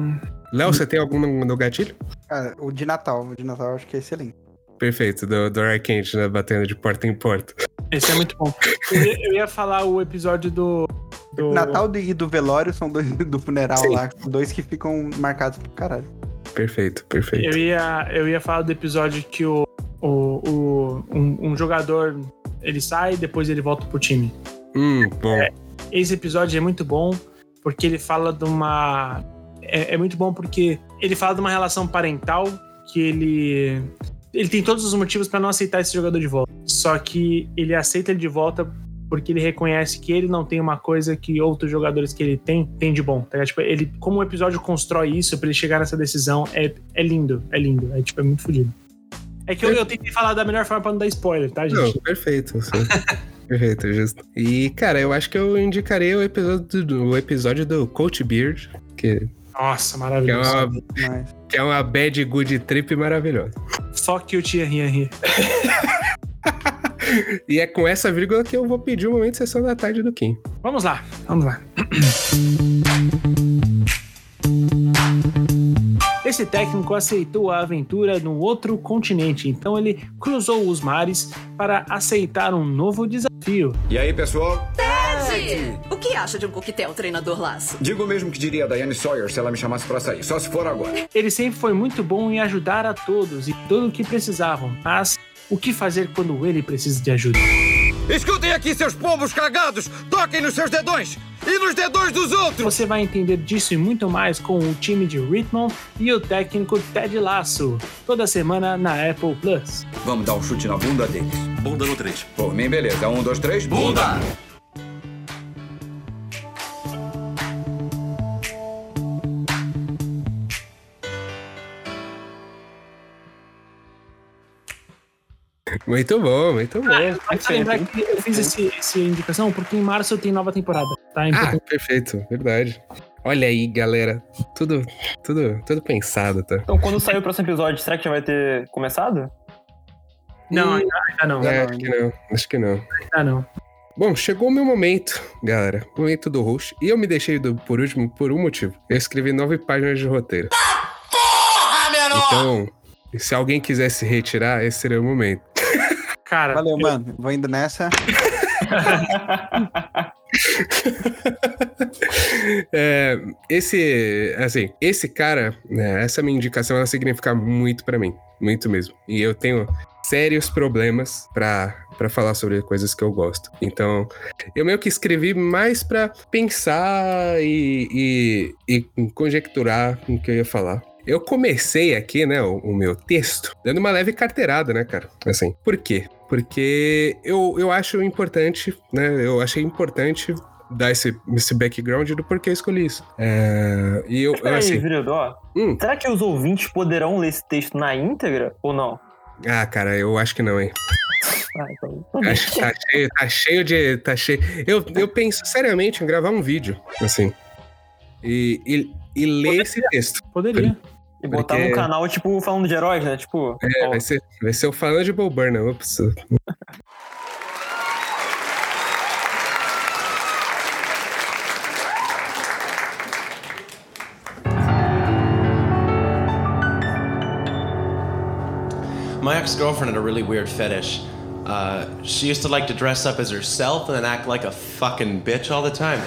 Léo, você tem algum no, gatilho? Cara, o de Natal, o de Natal eu acho que é excelente. Perfeito, do, do Arkent, né? Batendo de porta em porta. esse é muito bom. Eu ia, eu ia falar o episódio do. do... Natal e do velório são dois <laughs> do funeral Sim. lá, dois que ficam marcados pro caralho. Perfeito, perfeito. Eu ia, eu ia falar do episódio que o, o, o- um, um jogador ele sai e depois ele volta pro time. Hum, bom. Esse episódio é muito bom porque ele fala de uma. É, é muito bom porque ele fala de uma relação parental que ele. ele tem todos os motivos pra não aceitar esse jogador de volta. Só que ele aceita ele de volta porque ele reconhece que ele não tem uma coisa que outros jogadores que ele tem tem de bom. Tá? Tipo, ele, como o episódio constrói isso pra ele chegar nessa decisão, é, é lindo, é lindo. É tipo, é muito fodido. É que eu, eu tentei falar da melhor forma pra não dar spoiler, tá, gente? Não, perfeito. <laughs> perfeito, justo. E, cara, eu acho que eu indicarei o episódio do, o episódio do Coach Beard, que, Nossa, que, é maravilhoso. uma, Mas, <laughs> que é uma bad good trip maravilhosa. Fuck you, tia Henry. <laughs> E é com essa vírgula que eu vou pedir o momento de sessão da tarde do Kim. Vamos lá, vamos lá. <clears throat> Esse técnico aceitou a aventura no outro continente, então ele cruzou os mares para aceitar um novo desafio. E aí, pessoal? Ted! O que acha de um coquetel, treinador Laço? Digo o mesmo que diria a Diane Sawyer se ela me chamasse pra sair, só se for agora. Ele sempre foi muito bom em ajudar a todos e tudo o que precisavam, mas o que fazer quando ele precisa de ajuda? Escutem aqui, seus pombos cagados! Toquem nos seus dedões! E nos dedões dos outros! Você vai entender disso e muito mais com o time de Richmond e o técnico Ted Lasso, toda semana na Apple Plus. Vamos dar um chute na bunda deles. Bunda no 3. Por mim, beleza. Um, dois, três. Bunda! Muito bom, muito bom. Ah, lembrar que eu fiz esse, essa indicação porque em março tem nova temporada, tá? Então, Ah, perfeito, verdade. Olha aí, galera. Tudo, tudo, tudo pensado, tá? Então, quando sair o próximo episódio, será que já vai ter começado? não, ainda, ainda não. É, acho que não, acho que não. Ainda não. Bom, chegou o meu momento, galera. Momento do host. E eu me deixei do, por último por um motivo. Eu escrevi nove páginas de roteiro. Então, se alguém quiser se retirar, esse seria o momento. Cara, valeu, mano. Vou indo nessa. <laughs> É, esse, assim, esse cara, né, essa minha indicação, ela significa muito pra mim, muito mesmo. E eu tenho sérios problemas pra para falar sobre coisas que eu gosto. Então, eu meio que escrevi mais pra pensar e, e, e conjecturar o que eu ia falar. Eu comecei aqui, né, o, o meu texto, dando uma leve carteirada, né, cara? Assim, por quê? Porque eu, eu acho importante, né? Eu achei importante dar esse, esse background do porquê eu escolhi isso. É, e eu, eu Peraí, assim. vereador. Hum. Será que os ouvintes poderão ler esse texto na íntegra ou não? Ah, cara, eu acho que não, hein? Ah, então. Que tá cheio, tá cheio de. Tá cheio. Eu, eu penso seriamente em gravar um vídeo, assim. E, e, e ler esse texto. Poderia. E botar Porque- num canal, tipo, falando de heróis, né? Tipo. É, ó, vai ser, vai ser o falando de Bob Burnham. Ups. My ex girlfriend had a really weird fetish. Uh, she used to like to dress up as herself and then act like a fucking bitch all the time.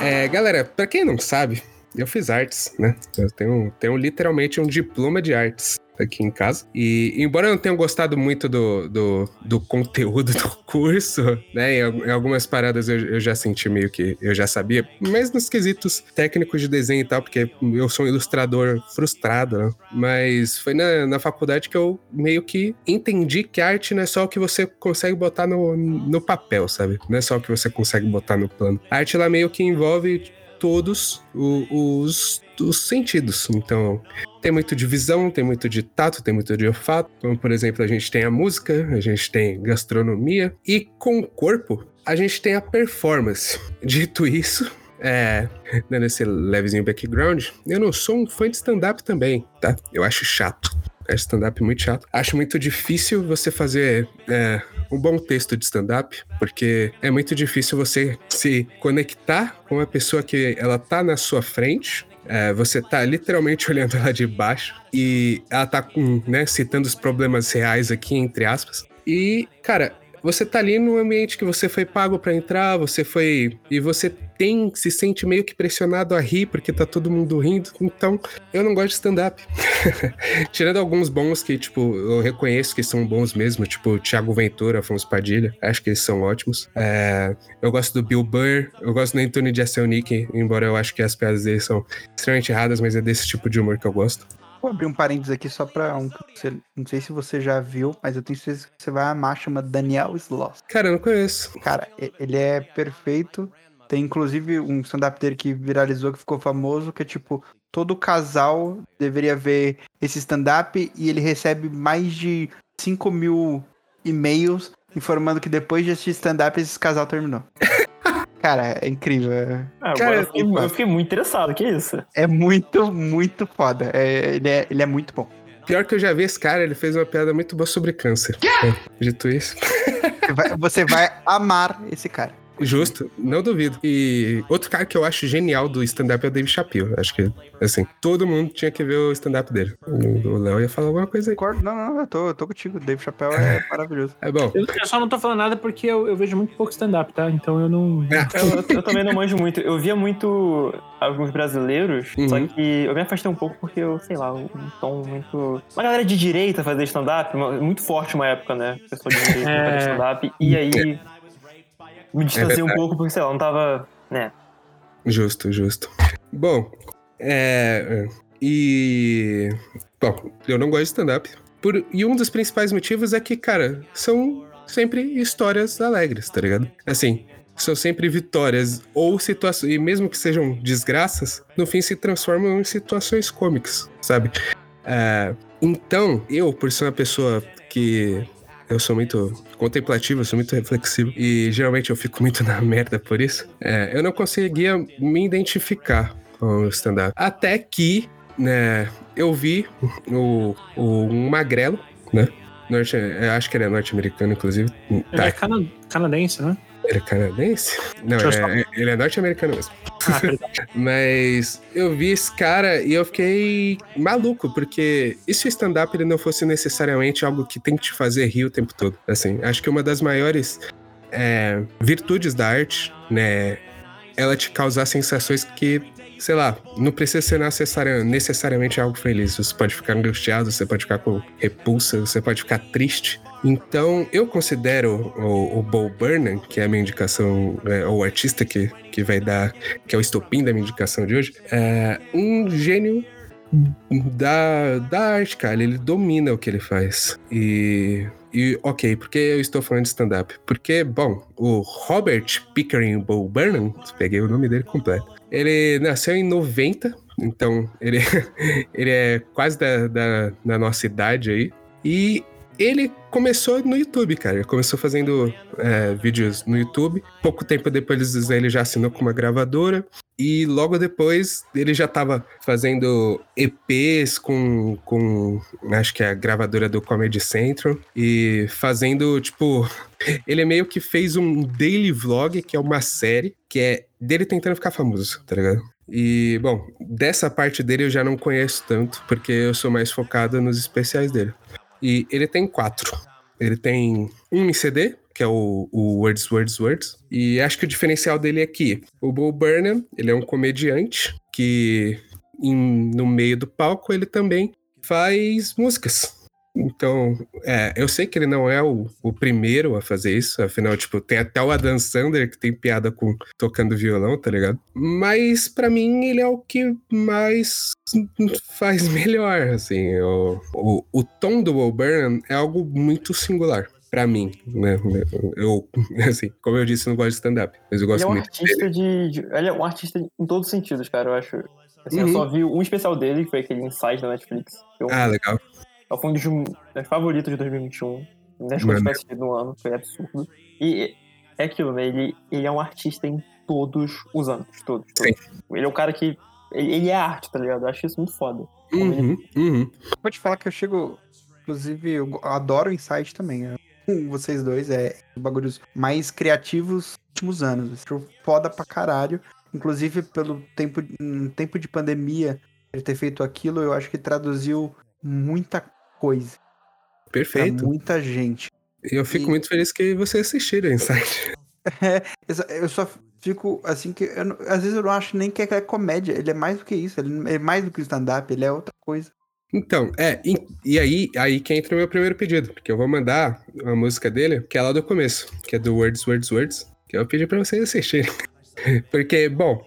É, galera, pra quem não sabe, eu fiz artes, né? Eu tenho, tenho literalmente um diploma de artes aqui em casa. E embora eu não tenha gostado muito do, do, do conteúdo <laughs> do curso, né? Em, al- em algumas paradas eu, eu já senti meio que eu já sabia, mas nos quesitos técnicos de desenho e tal, porque eu sou um ilustrador frustrado, né? Mas foi na, na faculdade que eu meio que entendi que arte não é só o que você consegue botar no, no papel, sabe? Não é só o que você consegue botar no plano. A arte, ela meio que envolve todos os, os sentidos. Então, tem muito de visão, tem muito de tato, tem muito de olfato. Como, por exemplo, a gente tem a música, a gente tem gastronomia. E com o corpo, a gente tem a performance. <laughs> Dito isso, é, dando esse levezinho background, eu não sou um fã de stand-up também, tá? Eu acho chato. Acho stand-up muito chato. Acho muito difícil você fazer é, um bom texto de stand-up, porque é muito difícil você se conectar com a pessoa que ela tá na sua frente. é, você tá literalmente <laughs> olhando ela de baixo e ela tá com, né, citando os problemas reais aqui, entre aspas. E, cara, você tá ali num ambiente que você foi pago pra entrar, você foi. E você tem. se sente meio que pressionado a rir, porque tá todo mundo rindo. Então, eu não gosto de stand-up. <laughs> Tirando alguns bons que, tipo, eu reconheço que são bons mesmo, tipo Thiago Ventura, Afonso Padilha. Acho que eles são ótimos. É, eu gosto do Bill Burr, eu gosto do Anthony Jeselnik, embora eu acho que as piadas dele são extremamente erradas, mas é desse tipo de humor que eu gosto. Vou abrir um parênteses aqui só pra um. você- não sei se você já viu, mas eu tenho certeza que você vai amar, chama Daniel Sloss. Cara, eu não conheço. Cara, ele é perfeito. Tem inclusive um stand-up dele que viralizou, que ficou famoso, que é tipo, todo casal deveria ver esse stand-up e ele recebe mais de 5 mil e-mails informando que depois de assistir stand-up esse casal terminou. <laughs> Cara, é incrível. é- Ah, Cara, agora eu fiquei, eu fiquei muito interessado, que isso? É muito, muito foda. É, ele, é, ele é muito bom. Pior que eu já vi esse cara, ele fez uma piada muito boa sobre câncer. É, dito isso. Você vai, você vai amar esse cara. Justo, não duvido. E outro cara que eu acho genial do stand-up é o Dave Chappelle. Acho que, assim, todo mundo tinha que ver o stand-up dele. O Léo ia falar alguma coisa aí. Não, não, eu tô, eu tô contigo. Dave Chappelle é <laughs> maravilhoso. É bom. Eu, eu só não tô falando nada porque eu, eu vejo muito pouco stand-up, tá? Então eu não. Eu, <laughs> eu- eu também não manjo muito. Eu via muito alguns brasileiros, só Uhum. que eu me afastei um pouco porque eu, sei lá, um tom muito. Uma galera de direita fazer stand-up, muito forte uma época, né? Pessoa de direita <laughs> É. fazer stand-up. E aí. Me distanciei um verdade. <laughs> pouco porque, sei lá, não tava. né? Justo, justo. Bom, é. E. Bom, eu não gosto de stand-up. Por- E um dos principais motivos é que, cara, são sempre histórias alegres, tá ligado? Assim, são sempre vitórias ou situações. E mesmo que sejam desgraças, no fim se transformam em situações cômicas, sabe? É, então, eu, por ser uma pessoa que. Eu sou muito contemplativo, eu sou muito reflexivo. E geralmente eu fico muito <laughs> na merda por isso. é, eu não conseguia me identificar com o stand-up. Até que, né, eu vi o, o um magrelo, né? Norte, acho que ele é norte-americano, inclusive. Ele Tá, é cana- canadense, né? Ele é canadense? Não, é- é- ele é norte-americano mesmo. Ah. <laughs> Mas eu vi esse cara e eu fiquei maluco, porque e se o stand-up ele não fosse necessariamente algo que tem que te fazer rir o tempo todo? Assim, acho que uma das maiores é, virtudes da arte, né, ela te causar sensações que, sei lá, não precisa ser necessariamente algo feliz. Você pode ficar angustiado, você pode ficar com repulsa, você pode ficar triste. Então, eu considero o, o Bo Burnham, que é a minha indicação, é, o artista que, que vai dar, que é o estopim da minha indicação de hoje, é um gênio da, da arte, cara. Ele domina o que ele faz. E, e ok, por que eu estou falando de stand-up? Porque, bom, o Robert Pickering Burnham, peguei o nome dele completo, ele nasceu em 90, então ele, <laughs> ele é quase da, da, da nossa idade aí. E ele começou no YouTube, cara. Ele começou fazendo é, vídeos no YouTube. Pouco tempo depois ele já assinou com uma gravadora. E logo depois ele já tava fazendo EPs com, com acho que é a gravadora do Comedy Central. E fazendo, tipo. <laughs> Ele meio que fez um daily vlog, que é uma série, que é dele tentando ficar famoso, tá ligado? E, bom, dessa parte dele eu já não conheço tanto, porque eu sou mais focado nos especiais dele. E ele tem quatro. Ele tem um em CD, que é o, o Words, Words, Words. E acho que o diferencial dele é que o Bo Burnham, ele é um comediante que em- no meio do palco ele também faz músicas. Então, é, eu sei que ele não é o, o primeiro a fazer isso, afinal, tipo, tem até o Adam Sander que tem piada com tocando violão, tá ligado? Mas pra mim ele é o que mais faz <laughs> melhor, assim. O, o, o tom do Will Burnham é algo muito singular pra mim, né? Eu, <laughs> assim, como eu disse, eu não gosto de stand-up, mas eu Ele gosto é um muito dele. artista de, de- Ele é um artista em todos os sentidos, cara, eu acho. Assim, Uhum. Eu só vi um especial dele, que foi aquele Inside da Netflix. eu- Ah, legal. Foi um dos meus favoritos de 2021. Nas coisas que eu assisti no ano, foi absurdo. E é aquilo, né? Ele, ele é um artista em todos os âmbitos, todos. todos. Ele é o cara que. Ele, ele é arte, tá ligado? Eu acho isso muito foda. Uhum, uhum. Vou te falar que eu chego. Inclusive, eu adoro o Insight também. né? Com Vocês dois é os bagulhos mais criativos dos últimos anos. Acho foda pra caralho. Inclusive, pelo tempo, em tempo de pandemia, ele ter feito aquilo, eu acho que traduziu muita coisa. Perfeito. Pra muita gente. E eu fico muito feliz que você assistiram Insight. <laughs> É, eu só fico assim que. eu às vezes eu não acho nem que é comédia. Ele é mais do que isso. Ele é mais do que stand-up. Ele é outra coisa. Então, é, e, e aí, aí que entra o meu primeiro pedido, porque eu vou mandar a música dele, que é lá do começo, que é do Words, Words, Words, que eu pedi pra vocês assistirem. <laughs> <laughs> Porque, bom,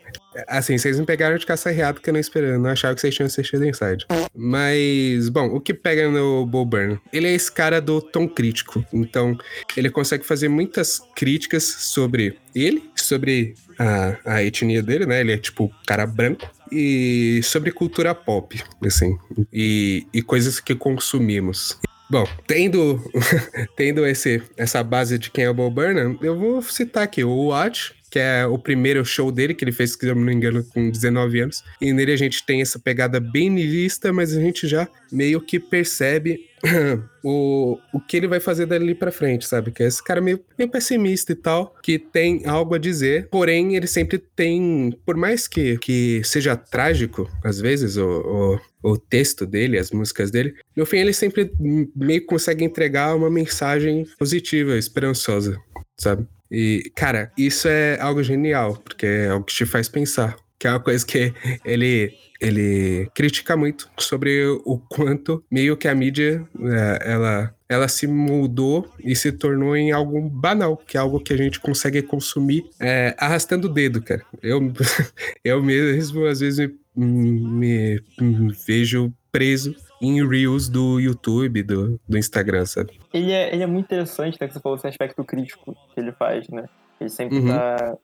assim, vocês me pegaram de caça reata porque eu não, esperava, não achava que vocês tinham assistido Inside. Mas, bom, o que pega no Bo Burnham? Ele é esse cara do tom crítico. Então, ele consegue fazer muitas críticas sobre ele, sobre a, a etnia dele, né? Ele é tipo cara branco. E sobre cultura pop, assim. E, e coisas que consumimos. Bom, tendo, <laughs> tendo esse, essa base de quem é o Bo Burnham, eu vou citar aqui o Watch, que é o primeiro show dele, que ele fez, se eu não me engano, com 19 anos. E nele a gente tem essa pegada bem nihilista, mas a gente já meio que percebe <clears throat> o, o que ele vai fazer dali pra frente, sabe? Que é esse cara meio, meio pessimista e tal, que tem algo a dizer, porém ele sempre tem, por mais que, que seja trágico, às vezes, o, o, o texto dele, as músicas dele, no fim ele sempre meio consegue entregar uma mensagem positiva, esperançosa, sabe? E, cara, isso é algo genial, porque é algo que te faz pensar. Que é uma coisa que ele, ele critica muito sobre o quanto meio que a mídia é, ela, ela se mudou e se tornou em algo banal, que é algo que a gente consegue consumir é, arrastando o dedo, cara. Eu, <laughs> eu mesmo, às vezes, me, me vejo preso em Reels do YouTube, do, do Instagram, sabe? Ele é, ele é muito interessante, né? Que você falou esse aspecto crítico que ele faz, né? Ele sempre Uhum. tá.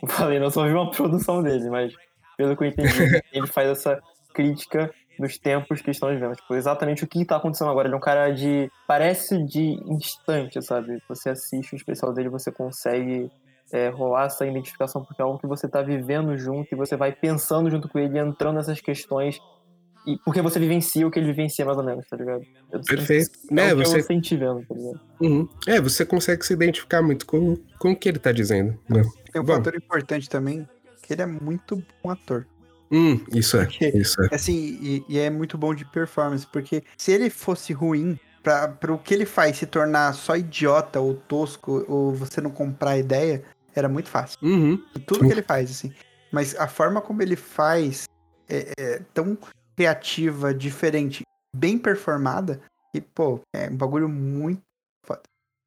Como eu falei, não só vi uma produção dele, mas pelo que eu entendi, <laughs> ele faz essa crítica dos tempos que estão vivendo. Tipo, exatamente o que tá acontecendo agora. Ele é um cara de. Parece de instante, sabe? Você assiste o especial dele, você consegue é, rolar essa identificação, porque é algo que você tá vivendo junto e você vai pensando junto com ele, entrando nessas questões. E porque você vivencia o que ele vivencia, mais ou menos, tá ligado? Eu- Perfeito. É, É, que você- eu senti vendo, tá ligado? Uhum. É, você consegue se identificar muito com, com o que ele tá dizendo. Né? Tem um Bom, fator importante também, que ele é muito bom ator. hum, isso é, Porque, isso é. Assim, e, e é muito bom de performance, porque se ele fosse ruim, pra, pra o que ele faz se tornar só idiota ou tosco, ou você não comprar a ideia, era muito fácil. Uhum. Tudo que ele faz, assim. Mas a forma como ele faz é, é tão criativa, diferente, bem performada, e, pô, é um bagulho muito foda.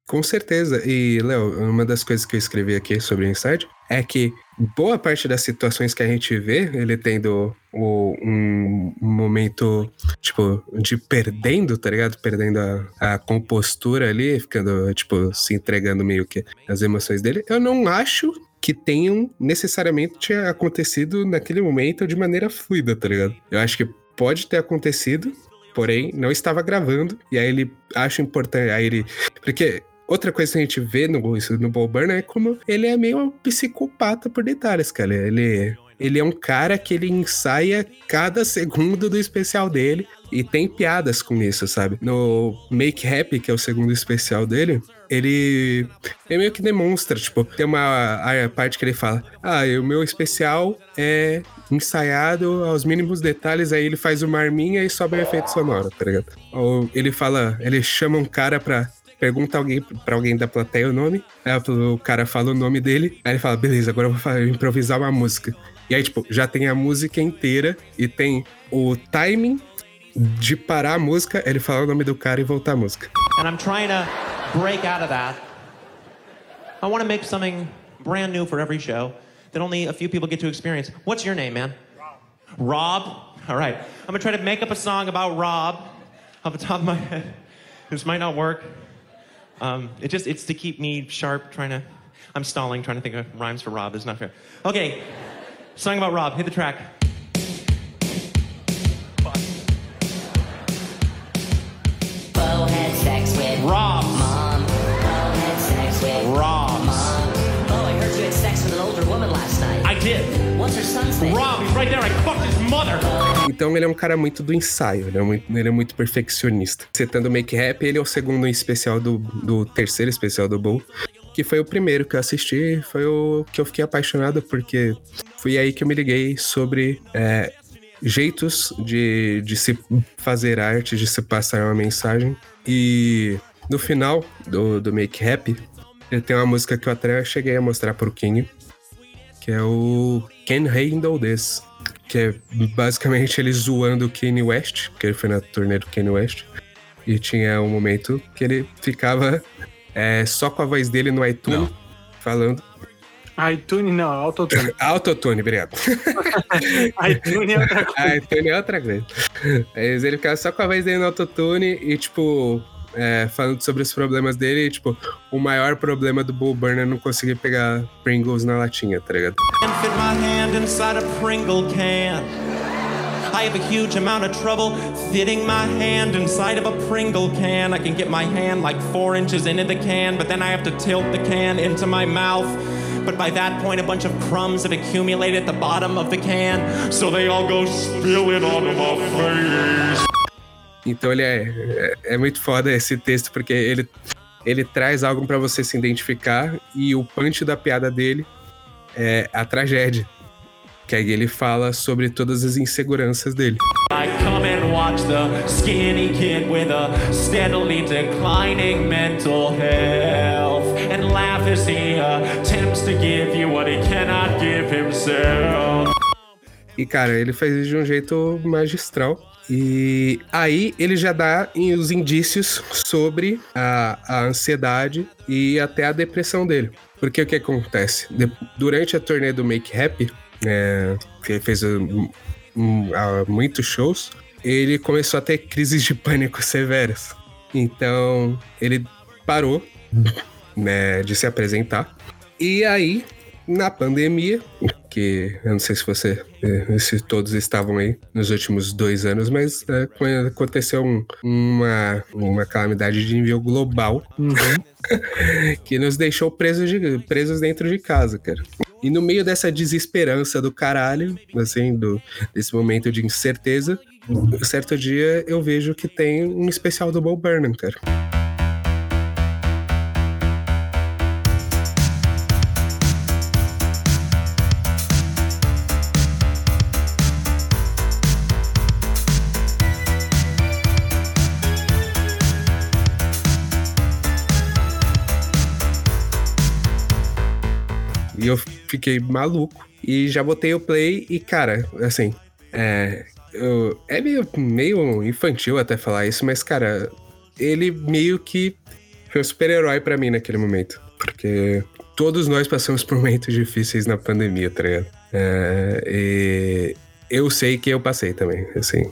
Com certeza. E, Léo, uma das coisas que eu escrevi aqui sobre o Inside é que boa parte das situações que a gente vê, ele tendo o- um momento, tipo, de perdendo, tá ligado? Perdendo a, a compostura ali, ficando, tipo, se entregando meio que as emoções dele. Eu não acho que tenham necessariamente acontecido naquele momento de maneira fluida, tá ligado? Eu acho que pode ter acontecido, porém não estava gravando, e aí ele acha importante, aí ele... Porque outra coisa que a gente vê no, no Bo Burnham é como ele é meio um psicopata por detalhes, cara. Ele, ele é um cara que ele ensaia cada segundo do especial dele e tem piadas com isso, sabe? No Make Happy, que é o segundo especial dele, ele, ele meio que demonstra, tipo, tem uma a parte que ele fala: Ah, o meu especial é ensaiado aos mínimos detalhes, aí ele faz uma arminha e sobe um efeito sonoro, tá ligado? Ou ele fala, ele chama um cara pra. Pergunta alguém pra alguém da plateia o nome, aí o cara fala o nome dele, aí ele fala, beleza, agora eu vou improvisar uma música. E aí, tipo, já tem a música inteira e tem o timing de parar a música, ele fala o nome do cara e voltar a música. And I'm trying to break out of that. I want to make something brand new for every show that only a few people get to experience. What's your name, man? Rob. All right. I'm going to try to make up a song about Rob off the top of my <laughs> head. This might not work. Um, it just, it's to keep me sharp, trying to, I'm stalling, trying to think of rhymes for Rob. It's not fair. Okay. Song about Rob. Hit the track. Bo had sex with Rob. Mom. Bo had sex with Rob. Mom. Bo, I heard you had sex with an older woman last night. I did. What's her son's name? Rob, he's right there. I fucked his mother. Então ele é um cara muito do ensaio, ele é muito, ele é muito perfeccionista. Citando o Make Rap, ele é o segundo especial do, do terceiro especial do Bull, que foi o primeiro que eu assisti, foi o que eu fiquei apaixonado, porque foi aí que eu me liguei sobre é, jeitos de, de se fazer arte, de se passar uma mensagem. E no final do, do Make ele tem uma música que eu até cheguei a mostrar pro King, que é o Can Handle This. Que é basicamente ele zoando o Kanye West, que ele foi na turnê do Kanye West. E tinha um momento que ele ficava é, só com a voz dele no iTunes, falando. iTunes não, é Autotune. <laughs> Autotune, obrigado. <laughs> iTunes é outra coisa. iTunes é outra coisa. Mas ele ficava só com a voz dele no autotune e, tipo, é, falando sobre os problemas dele. E, tipo, o maior problema do Bull Burner é não conseguir pegar Pringles na latinha, tá ligado? Can't fit my hand inside a Pringle can. I have a huge amount of trouble fitting my hand inside of a Pringle can. I can get my hand like four inches into the can, but then I have to tilt the can into my mouth. But by that point, a bunch of crumbs have accumulated at the bottom of the can, so they all go spilling onto my face. Então ele é, é, é muito foda esse texto, porque ele, ele traz algo pra você se identificar e o punch da piada dele é a tragédia. Que aí ele fala sobre todas as inseguranças dele. I come and watch the skinny kid with a steadily declining mental health and laugh as he attempts to give you what he cannot give himself. E, cara, ele faz isso de um jeito magistral. E aí ele já dá os indícios sobre a, a ansiedade e até a depressão dele. Porque o que acontece? De- durante a turnê do Make Happy, é, que ele fez um, um, muitos shows, ele começou a ter crises de pânico <laughs> severas. Então ele parou né, de se apresentar. E aí, na pandemia, que eu não sei se você, eh, se todos estavam aí nos últimos dois anos, mas quando aconteceu um- uma, uma calamidade de nível global <laughs> que nos deixou presos, de- presos dentro de casa, cara. E no meio dessa desesperança do caralho, assim, do, desse momento de incerteza, certo dia eu vejo que tem um especial do Bo Burnham, cara. E eu fiquei maluco. E já botei o play e, cara, assim, é. eu- é meio, meio infantil até falar isso, mas, cara, ele meio que foi um super-herói pra mim naquele momento. Porque todos nós passamos por momentos difíceis na pandemia, tá ligado? É, e eu sei que eu passei também, assim.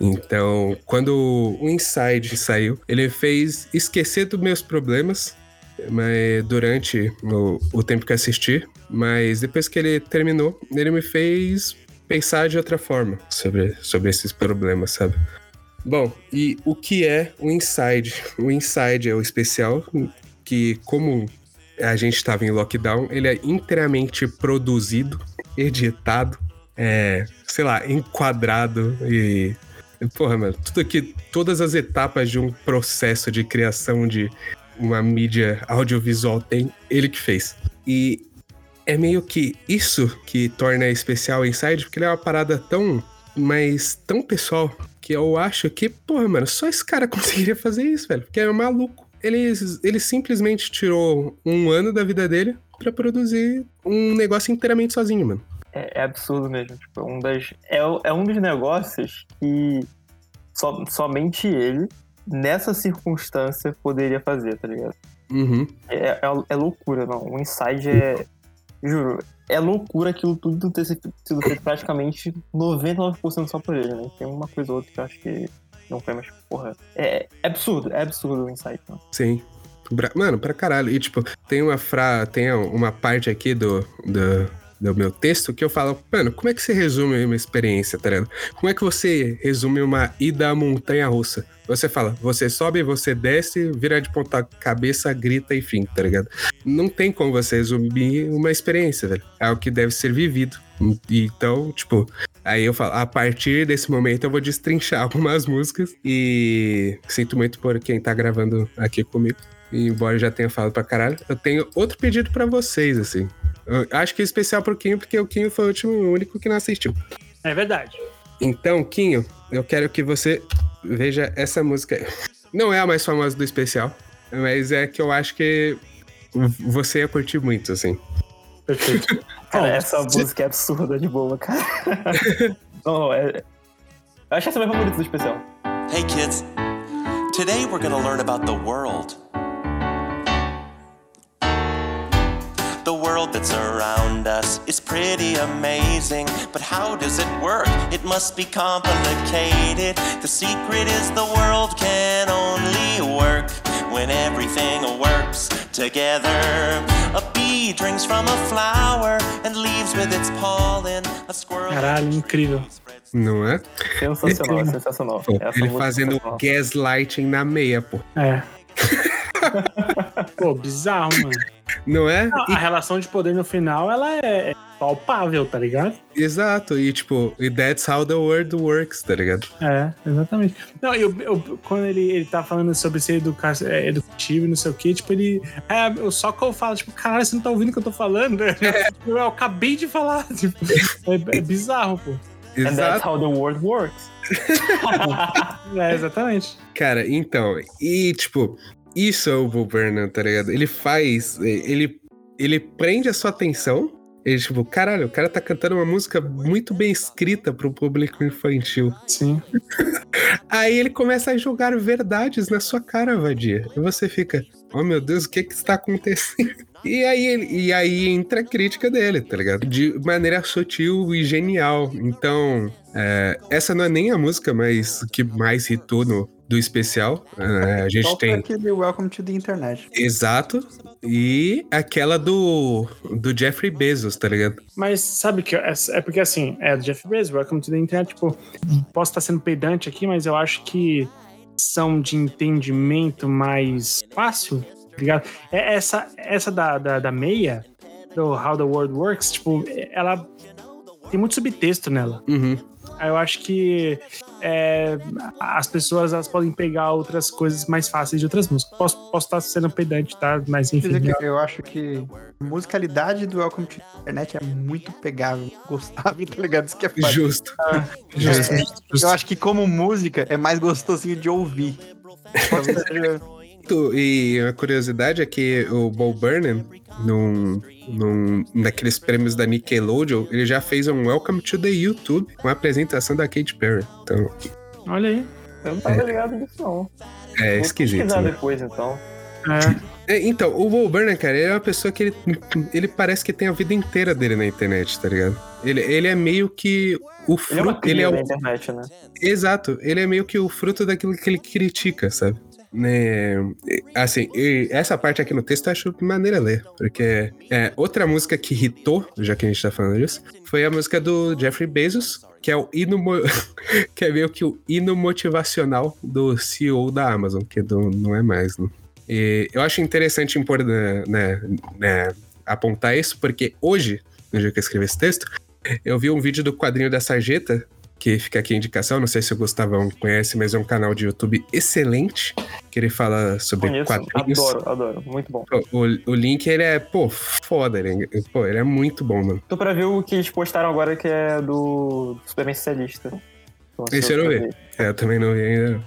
Então, quando o Inside saiu, ele fez esquecer dos meus problemas mas durante o, o tempo que assisti, mas depois que ele terminou, ele me fez pensar de outra forma sobre, sobre esses problemas, sabe? Bom, e o que é o Inside? O Inside é o especial que, como a gente estava em lockdown, ele é inteiramente produzido, editado, é, sei lá, enquadrado e. Porra, mano, tudo aqui, todas as etapas de um processo de criação de uma mídia audiovisual tem, ele que fez. E é meio que isso que torna especial o Inside, porque ele é uma parada tão, mas tão pessoal, que eu acho que, porra, mano, só esse cara <laughs> conseguiria fazer isso, velho, porque é um maluco. Ele, ele simplesmente tirou um ano da vida dele pra produzir um negócio inteiramente sozinho, mano. É, é absurdo mesmo. Tipo, um das, é, é um dos negócios que so- somente ele, nessa circunstância, poderia fazer, tá ligado? Uhum. É, é, é loucura, não. O Inside é. Juro, é loucura aquilo tudo ter sido feito praticamente 99% só por ele, né? Tem uma coisa ou outra que eu acho que não foi, mas, porra. É, é absurdo, é absurdo o Inside, mano. Sim. Mano, pra caralho. E, tipo, tem uma fra... tem uma parte aqui do, do, do meu texto que eu falo, mano, como é que você resume uma experiência, tá ligado? Como é que você resume uma ida à montanha russa? Você fala, você sobe, você desce, vira de ponta cabeça, grita e fim, tá ligado? Não tem como você resumir uma experiência, velho. É algo que deve ser vivido. Então, tipo, aí eu falo, a partir desse momento eu vou destrinchar <laughs> algumas músicas e sinto muito por quem tá gravando aqui comigo. E embora eu já tenha falado pra caralho, eu tenho outro pedido pra vocês, assim. Eu acho que é especial pro Quinho, porque o Quinho foi o último, o único que não assistiu. É verdade. Então, Quinho, eu quero que você veja essa música. aí. Não é a mais famosa do especial, mas é que eu acho que você ia curtir muito, assim. Perfeito. <laughs> Cara, essa música é absurda de boa, cara. <laughs> não, é. Eu acho essa a minha favorita do especial. Hey kids, today we're going to learn about the world. World world that's around us is pretty amazing. But how does it work? It must be complicated. The secret is the world can only work when everything works together. A bee drinks from a flower and leaves with its pollen. A squirrel. Caralho, incrível. Não é? Sensacional, sensacional. Pô, ele fazendo sensacional. gaslighting na meia, pô. É. <laughs> <laughs> Pô, bizarro, mano. Não é? Não, A relação de poder no final, ela é, é palpável, tá ligado? Exato, e tipo, e that's how the world works, tá ligado? É, exatamente. Não, eu, eu- quando ele, ele tá falando sobre ser educa é, educativo e não sei o que, tipo, ele. É, eu só que eu falo, tipo, caralho, você não tá ouvindo o que eu tô falando? <laughs> Eu, acabei de falar. <laughs> Tipo, é, é bizarro, pô. And that's how the world works. É, exatamente. Cara, então, e tipo, isso é o Bo Burnham, tá ligado? Ele faz, ele, ele prende a sua atenção. Ele, tipo, caralho, o cara tá cantando uma música muito bem escrita pro público infantil. Sim. <laughs> Aí ele começa a jogar verdades na sua cara, vadia. E você fica, oh meu Deus, o que que está acontecendo? <laughs> E aí, ele- e aí entra a crítica dele, tá ligado? De maneira sutil e genial. Então, é, essa não é nem a música mais, que mais hitou no, do especial. É, a gente Só tem. aquele Welcome to the Internet. Exato. E aquela do, do Jeffrey Bezos, tá ligado? Mas sabe que é, é porque assim, é do Jeff Bezos, Welcome to the Internet, tipo, posso estar sendo pedante aqui, mas eu acho que são de entendimento mais fácil, tá ligado? É essa, essa da, da, da meia, do How the World Works, tipo, ela tem muito subtexto nela. Uhum. Aí eu acho que é, as pessoas elas podem pegar outras coisas mais fáceis de outras músicas. Posso, posso estar sendo pedante, tá? Mas enfim. Quer dizer que eu acho que a musicalidade do Welcome to the Internet é muito pegável, <laughs> gostável, tá ligado? Isso que é foda. Justo. É, Justo, é, justo, Eu acho que como música é mais gostosinho de ouvir. <laughs> Tu- E a curiosidade é que o Bo Burnham, num, num, naqueles prêmios da Nickelodeon, ele já fez um Welcome to the YouTube com a apresentação da Katy Perry. Então, Olha aí. Eu não tava ligado nisso, não. é Vou esquisito. pesquisar né? depois, então. É, então, o Bo Burnham, cara, ele é uma pessoa que ele, ele parece que tem a vida inteira dele na internet, tá ligado? Ele, ele é meio que o Ele é uma fruto. Ele é da o, internet, né? Exato, ele é meio que o fruto daquilo que ele critica, sabe? Né, assim, essa parte aqui no texto eu acho maneira ler, porque é, outra música que hitou, já que a gente tá falando disso, foi a música do Jeffrey Bezos, que é o hino, <laughs> que é meio que o hino motivacional do CEO da Amazon, que do- não é mais, né? E eu acho interessante impor, né, né, né, apontar isso, porque hoje, no dia que eu escrevi esse texto, eu vi um vídeo do quadrinho da Sarjeta, que fica aqui a indicação, não sei se o Gustavão conhece, mas é um canal de YouTube excelente, que ele fala sobre Conheço, quadrinhos. adoro, adoro. Muito bom. O, o link, ele é, pô, foda, ele, é- pô, ele é muito bom, mano. Tô pra ver o que eles postaram agora, que é do Superman Socialista. Esse eu não vi. É, eu também não vi ainda.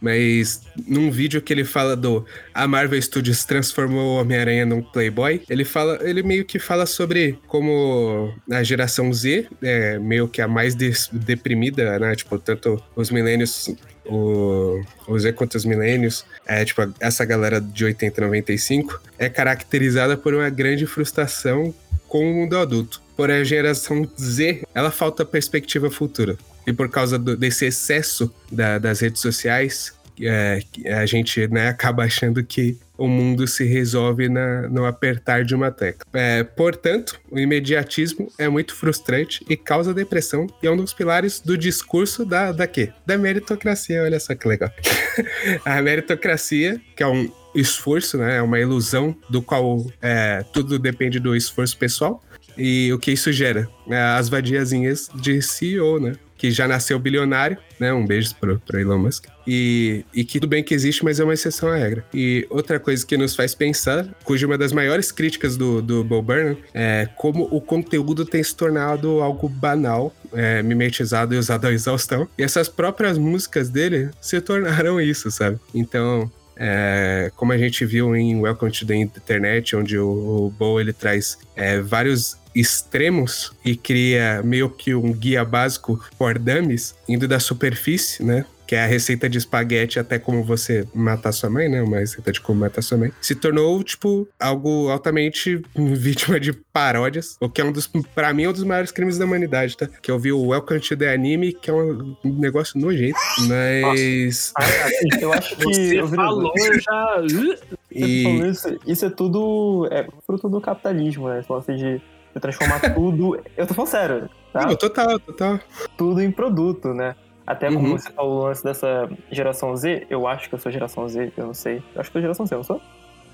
Mas num vídeo que ele fala do a Marvel Studios transformou o Homem-Aranha num Playboy, ele fala, ele meio que fala sobre como a geração Z é meio que a mais deprimida, né? Tipo, tanto os milênios o, o Z quanto os milênios, é, tipo, essa galera de 80 e 95 é caracterizada por uma grande frustração com o mundo adulto. Porém, a geração Z, ela falta perspectiva futura. E por causa do- desse excesso da- das redes sociais, é, a gente né, acaba achando que o mundo se resolve na, no apertar de uma tecla. É, portanto, o imediatismo é muito frustrante e causa depressão e é um dos pilares do discurso da, da quê? Da meritocracia, olha só que legal. <laughs> a meritocracia, que é um esforço, né? É uma ilusão do qual é, tudo depende do esforço pessoal. E o que isso gera? É, as vadiazinhas de CEO, né? Que já nasceu bilionário, né? Um beijo pro, pro Elon Musk. E, e que tudo bem que existe, mas é uma exceção à regra. E outra coisa que nos faz pensar, cuja uma das maiores críticas do, do Bo Burnham é como o conteúdo tem se tornado algo banal, é, mimetizado e usado à exaustão. E essas próprias músicas dele se tornaram isso, sabe? Então, é, como a gente viu em Welcome to the Internet, onde o, o Bo ele traz é, vários extremos e cria meio que um guia básico for dummies, indo da superfície, né? Que é a receita de espaguete até como você matar sua mãe, né? Uma receita de como matar sua mãe. Se tornou, tipo, algo altamente <laughs> vítima de paródias. O que é um dos, pra mim, é um dos maiores crimes da humanidade, tá? Que eu vi o Welcome to the Anime, que é um negócio nojento. Mas. Eu acho <laughs> que. Você eu falou, eu já. E- Isso, isso é tudo. É fruto do capitalismo, né? Esse lance de, de transformar <laughs> tudo. Eu tô falando sério, tá? Não, total, total. Tudo em produto, né? Até como Uhum. você falou o lance dessa geração Z, eu acho que eu sou geração Z, eu não sei. Eu acho que eu sou geração Z, eu não sou?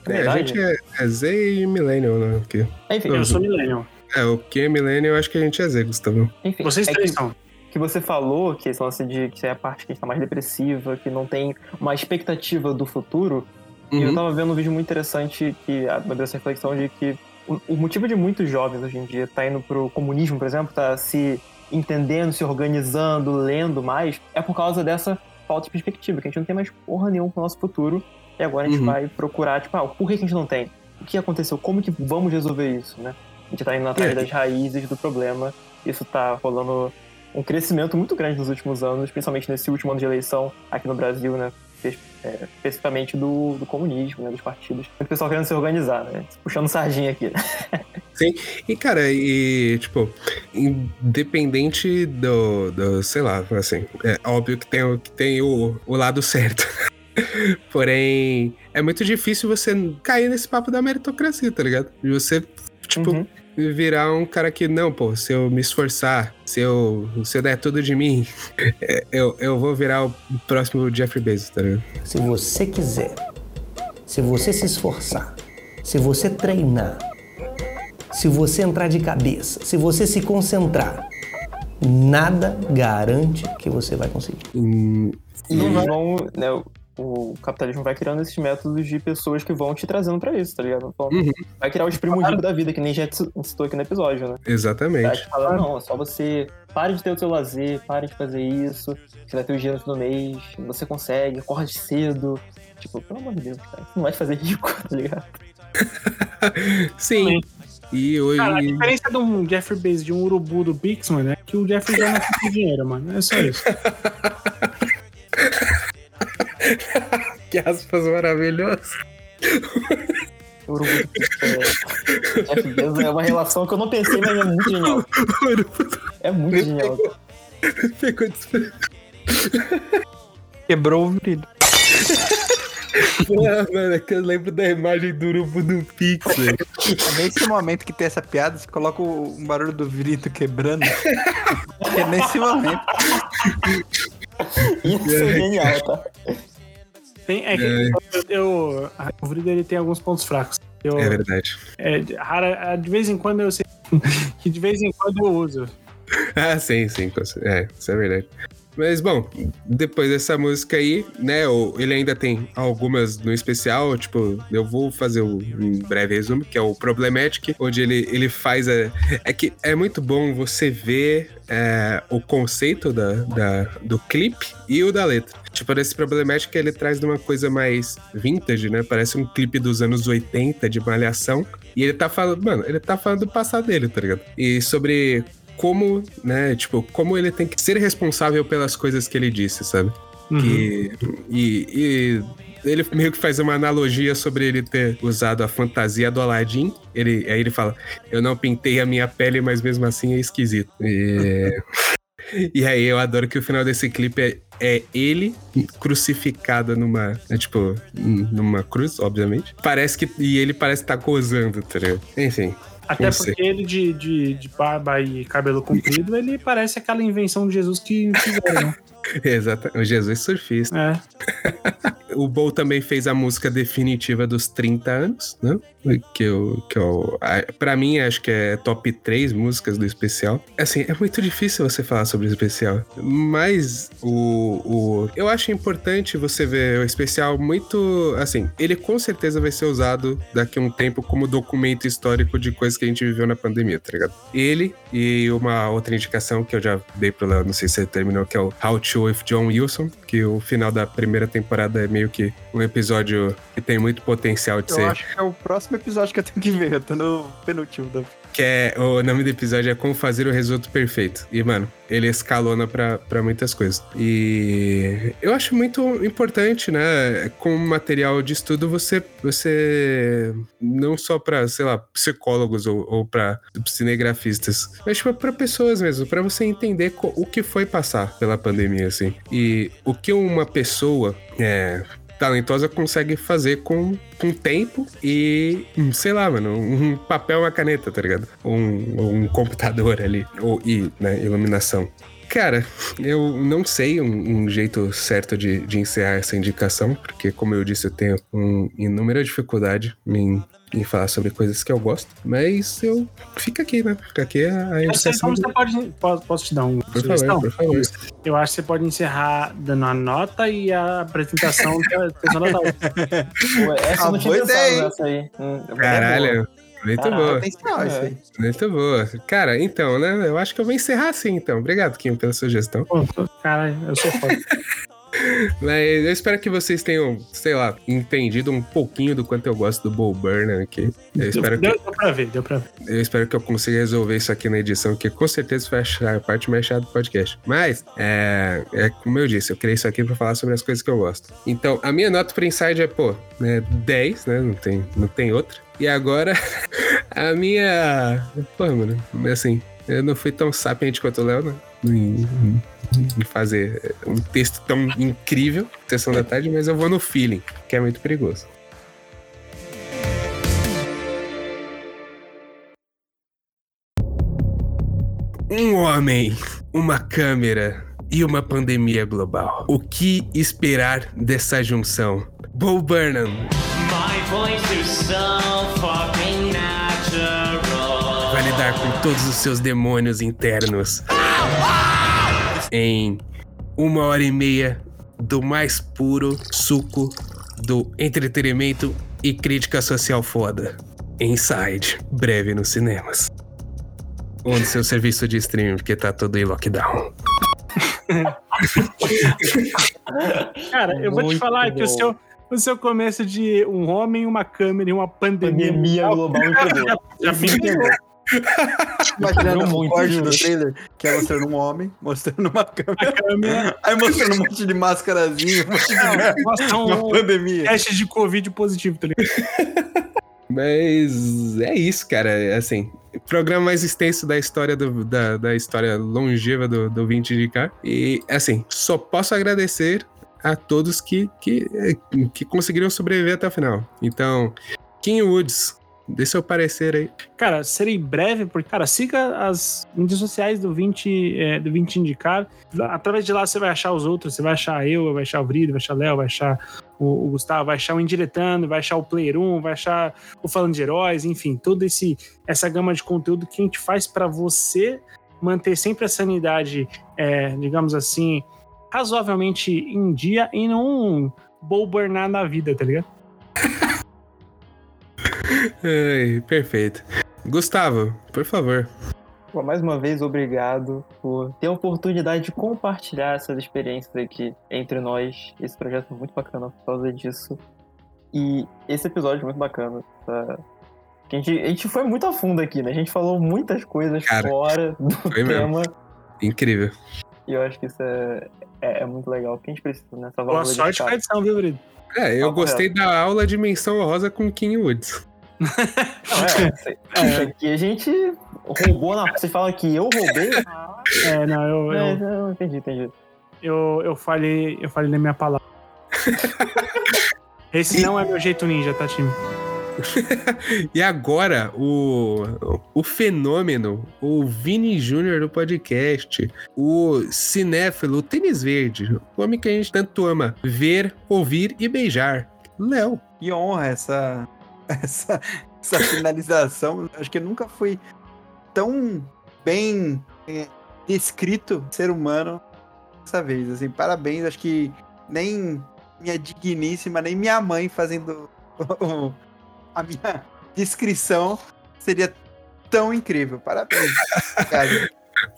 É, Verdade? a gente é, é Z e Millennial, né? Porque, Enfim, Eu sou millennial. é, o que é Millennial, eu acho que a gente é Z, Gustavo. Enfim, Vocês é três que, são. que você falou, que esse lance de que é a parte que está mais depressiva, que não tem uma expectativa do futuro. E eu Uhum. tava vendo um vídeo muito interessante que abriu essa reflexão de que o, o motivo de muitos jovens hoje em dia tá indo pro comunismo, por exemplo, tá se entendendo, se organizando, lendo mais, é por causa dessa falta de perspectiva, que a gente não tem mais porra nenhuma pro nosso futuro. E agora a gente Uhum. vai procurar, tipo, ah, por que que a gente não tem? O que aconteceu? Como que vamos resolver isso, né? A gente tá indo atrás É. das raízes do problema. Isso tá rolando um crescimento muito grande nos últimos anos, principalmente nesse último ano de eleição aqui no Brasil, né? É, especificamente do, do comunismo, né? Dos partidos. O pessoal querendo se organizar, né? Puxando sardinha aqui. <laughs> Sim, e cara, e tipo, independente do, do sei lá, assim, é óbvio que tem, o- que tem o, o lado certo. <laughs> Porém, é muito difícil você cair nesse papo da meritocracia, tá ligado? E você, tipo, virar um cara que, não, pô, se eu me esforçar, se eu, se eu der tudo de mim, <laughs> é, eu, eu vou virar o próximo Jeffrey Bezos, tá ligado? Se você quiser, se você se esforçar, se você treinar, se você entrar de cabeça, se você se concentrar, nada garante que você vai conseguir. Hum, E eles vão, né, o- capitalismo vai criando esses métodos de pessoas que vão te trazendo pra isso, tá ligado? Vão- Uhum. Vai criar os primos ricos da vida, que nem já citou aqui no episódio, né? Vai Exatamente. te falar, não, é só você pare de ter o seu lazer, pare de fazer isso, você vai ter o dinheiro todo mês, você consegue, acorde cedo. Tipo, pelo amor de Deus, cara, não vai te fazer rico, <laughs> tá ligado? <laughs> Sim. E hoje. Cara, a diferença de um Jeffrey Bezos de um urubu do Pix, mano, é que o Jeffrey já não tem <laughs> dinheiro, mano. É só isso. <laughs> que aspas maravilhosas. Urubu Pix, é... Jeff Bezos é uma relação que eu não pensei, mas é muito genial. <laughs> É muito genial. Ficou Quebrou o vidro. Ah, mano, é que eu lembro da imagem do urubu do Pix, velho. É nesse momento que tem essa piada, você coloca o- um barulho do vidro quebrando. é nesse momento. Isso é genial, tá? Tem, é que É. eu, o Vrido ele tem alguns pontos fracos. Eu, É verdade. é, de- rara, de vez em quando eu sei <laughs> que de vez em quando eu uso. Ah, sim, sim. É, isso é verdade. Mas, bom, depois dessa música aí, né, ele ainda tem algumas no especial, tipo, eu vou fazer um, um breve resumo, que é o Problematic, onde ele, ele faz a... É que é muito bom você ver é, o conceito da, da- do clipe e o da letra. Tipo, nesse Problematic ele traz de uma coisa mais vintage, né, parece um clipe dos anos 80 de malhação, e ele tá falando, mano, ele tá falando do passado dele, tá ligado? E sobre como, né, tipo, como ele tem que ser responsável pelas coisas que ele disse, sabe? Que, e, e ele meio que faz uma analogia sobre ele ter usado a fantasia do Aladdin. Ele, aí ele fala: Eu não pintei a minha pele, mas mesmo assim é esquisito. E, <laughs> e aí eu adoro que o final desse clipe é, é ele crucificado numa. é, tipo, numa cruz, obviamente. Parece que. E ele parece estar gozando, tá ligado? Enfim. Até sei. porque ele de, de, de barba e cabelo comprido, ele parece aquela invenção de Jesus que fizeram. <laughs> <laughs> Exato, o Jesus surfista. É. <laughs> O Bo também fez a música definitiva dos 30 anos, né? Que eu, que eu, pra mim, acho que é top 3 músicas do especial. Assim, é muito difícil você falar sobre o especial. Mas o, o, eu acho importante você ver o especial muito. Assim, ele com certeza vai ser usado daqui a um tempo como documento histórico de coisas que a gente viveu na pandemia, tá ligado? Ele e uma outra indicação que eu já dei pro Léo, não sei se você terminou, que é o How to with John Wilson, que o final da primeira temporada é meio que um episódio que tem muito potencial de Eu ser. acho que é o próximo episódio que eu tenho que ver. Eu tô no penúltimo da. Que é, o nome do episódio é Como Fazer o Risoto Perfeito. E, mano, ele escalona pra muitas coisas. E eu acho muito importante, né? Com material de estudo, você, você não só pra, sei lá, psicólogos ou, ou pra cinegrafistas, mas tipo, pra pessoas mesmo, pra você entender o que foi passar pela pandemia, assim. E o que uma pessoa é, talentosa consegue fazer com, com tempo e, hum, sei lá, mano, um papel uma caneta, tá ligado? Um, um computador ali, ou, e né, iluminação. Cara, eu não sei um, um jeito certo de, de encerrar essa indicação, porque, como eu disse, eu tenho um inúmera dificuldade em, em falar sobre coisas que eu gosto, mas eu fica aqui, né? Fica aqui a, a Eu sei indicação. como você pode. Posso, posso te dar um Por sugestão? favor, por favor. Eu acho que você pode encerrar dando a nota e a apresentação da pessoa da <laughs> essa eu não tinha pensado nessa aí. Hum, é Caralho, muito Caralho, boa. Aí. Muito boa. Cara, então, né? Eu acho que eu vou encerrar assim, então. Obrigado, Kim, pela sugestão. Cara, eu sou foda. <laughs> Mas eu espero que vocês tenham, sei lá, entendido um pouquinho do quanto eu gosto do Bo Burnham aqui. Eu espero que, deu, deu pra ver, deu pra ver. eu espero que eu consiga resolver isso aqui na edição, que com certeza vai achar a parte mais chata do podcast. Mas, é, é como eu disse, eu criei isso aqui pra falar sobre as coisas que eu gosto. Então, a minha nota pro Inside é, pô, né, 10, né? Não tem, não tem outra. E agora, <laughs> a minha. Pô, mano, assim, eu não fui tão sapiente quanto o Léo, né? Em, em fazer um texto tão incrível, sessão da tarde, mas eu vou no feeling, que é muito perigoso. Um homem, uma câmera e uma pandemia global. O que esperar dessa junção? Bo Burnham, My voice is so fucking natural. vai lidar com todos os seus demônios internos em uma hora e meia do mais puro suco do entretenimento e crítica social foda. Inside, breve nos cinemas. Onde seu serviço de streaming, porque tá todo em lockdown. <laughs> Cara, eu vou te Muito falar que o bom. seu, o seu começo de um homem, uma câmera e uma pandemia, Pandemia global <laughs> já, já me pegou. Imaginando muito, corte do trailer, que é mostrando um homem, mostrando uma câmera, câmera. aí mostrando um monte de máscarazinho, um monte de Mostra uma um pandemia. teste de Covid positivo, tá ligado? Mas é isso, cara. É Assim, programa mais extenso da história do- da, da história longeva do, do 20 de cá. E assim, só posso agradecer a todos que, que, que conseguiram sobreviver até o final. Então, Kim Woods, dê seu parecer aí. Cara, serei breve, porque, cara, siga as mídias sociais do 20, é, do 20 Indicar. Através de lá você vai achar os outros, você vai achar eu, vai achar o Brido, vai achar o Léo, vai achar o, o Gustavo, vai achar o Indiretando, vai achar o Player 1, vai achar o Falando de Heróis, enfim, toda esse, essa gama de conteúdo que a gente faz pra você manter sempre a sanidade, é, digamos assim, razoavelmente em dia e não bolbernar na vida, tá ligado? <laughs> Ai, perfeito. Gustavo, por favor. Pô, mais uma vez, obrigado por ter a oportunidade de compartilhar essas experiências aqui entre nós. Esse projeto é muito bacana por causa disso. E esse episódio é muito bacana. Tá? Que A, gente, a gente foi muito a fundo aqui, né? A gente falou muitas coisas Cara, fora do foi mesmo. tema. Incrível. E eu acho que isso é, é, é muito legal. Porque a gente precisa nessa Boa válvula de sorte com a edição, viu, Brido? É, eu gostei reto. da aula de menção honrosa com Kim Woods. Não, é, <laughs> aqui a gente roubou na. Você fala que eu roubei? <laughs> É, não, eu, É, eu, não, entendi, entendi. eu, eu falhei, eu falhei na minha palavra. <laughs> Esse não é meu jeito ninja, tá, time? E agora, o, o fenômeno, o Vini Júnior do podcast, o cinéfilo, o tênis verde, o homem que a gente tanto ama ver, ouvir e beijar. Léo. Que honra essa, <laughs> essa, essa finalização. Acho que eu nunca fui tão bem é, descrito ser humano dessa vez. Assim, parabéns. Acho que nem minha digníssima, nem minha mãe fazendo <laughs> a minha descrição seria tão incrível. Parabéns. cara.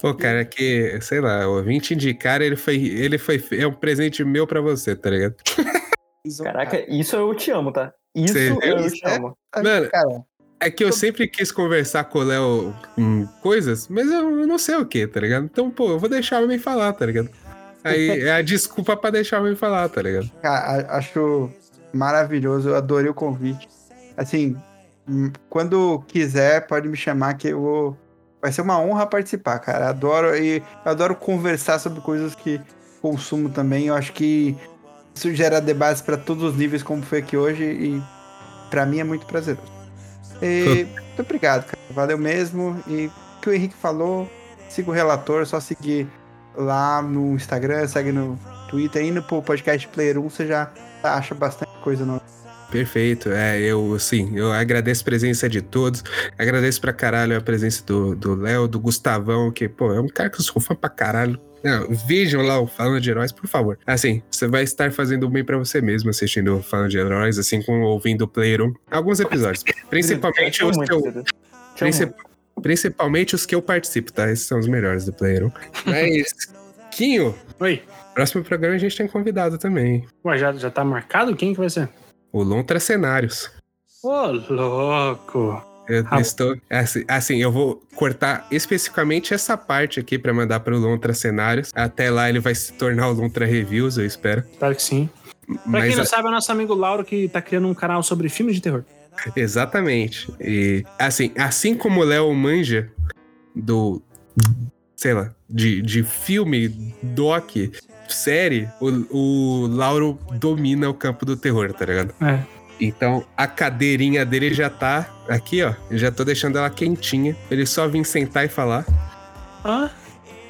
Pô, cara, que, sei lá, o 20 indicar, ele foi, ele foi, é um presente meu pra você, tá ligado? Caraca, isso eu te amo, tá? Isso eu te amo. Mano, Cara, É que eu sempre quis conversar com o Léo em coisas, mas eu, não sei o que, tá ligado? Então, pô, eu vou deixar o homem falar, tá ligado? Aí é a desculpa pra deixar o homem falar, tá ligado? Cara, acho maravilhoso, eu adorei o convite. Assim, hum, quando quiser, pode me chamar que eu vou. Vai ser uma honra participar, cara. Adoro e adoro conversar sobre coisas que consumo também. Eu acho que isso gera debates para todos os níveis, como foi aqui hoje, e pra mim é muito prazeroso. E, <laughs> muito obrigado, cara. Valeu mesmo. E o que o Henrique falou, siga o relator, é só seguir lá no Instagram, segue no Twitter, indo pro podcast Player 1, você já acha bastante coisa no. Perfeito, é, eu, sim, eu agradeço a presença de todos, agradeço pra caralho a presença do do Léo, do Gustavão, que, pô, é um cara que eu sou fã pra caralho. Não, vejam lá o Falando de Heróis, por favor. Assim, você vai estar fazendo bem pra você mesmo assistindo o Falando de Heróis, assim como ouvindo o Player 1. Alguns episódios, <laughs> principalmente os que eu, principalmente os que eu participo, tá? Esses são os melhores do Player 1. Mas, <laughs> Quinho, Oi. próximo programa a gente tem convidado também. Ué, já, já tá marcado? Quem que vai ser? O Lontra Cenários. Ô, louco. Eu Ah. estou. Assim, assim, eu vou cortar especificamente essa parte aqui pra mandar pro Lontra Cenários. Até lá ele vai se tornar o Lontra Reviews, eu espero. Claro que sim. Pra Mas quem não a- sabe, é o nosso amigo Lauro que tá criando um canal sobre filmes de terror. Exatamente. E assim, assim como o Léo manja do. Sei lá, de, de filme, doc, série, o, o Lauro domina o campo do terror, tá ligado? É. Então a cadeirinha dele já tá aqui, ó. Eu já tô deixando ela quentinha. Ele só vir sentar e falar. Ah?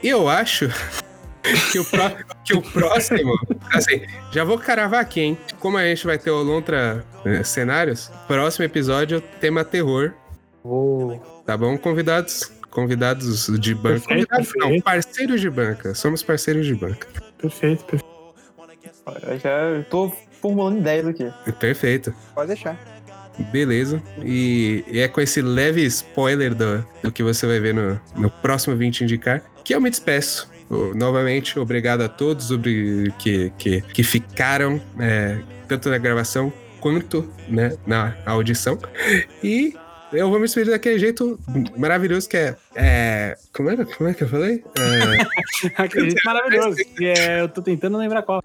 Eu acho <laughs> que o, pró- que o próximo. Assim, já vou caravar aqui, hein? Como a gente vai ter o Lontra eh, cenários, próximo episódio, tema terror. Tá bom? Convidados. Convidados de banca. Perfeito, Convidados não, perfeito. parceiros de banca. Somos parceiros de banca. Perfeito, perfeito. Eu já tô formulando ideias aqui. Perfeito. Pode deixar. Beleza. E, e é com esse leve spoiler do, do que você vai ver no, no próximo 20 Indicar que eu me despeço. Novamente, obrigado a todos que, que, que ficaram, é, tanto na gravação quanto né, na audição. E eu vou me despedir daquele jeito maravilhoso que é. é como, era, como é que eu falei? É, <laughs> Aquele jeito maravilhoso. Que é, eu tô tentando lembrar qual.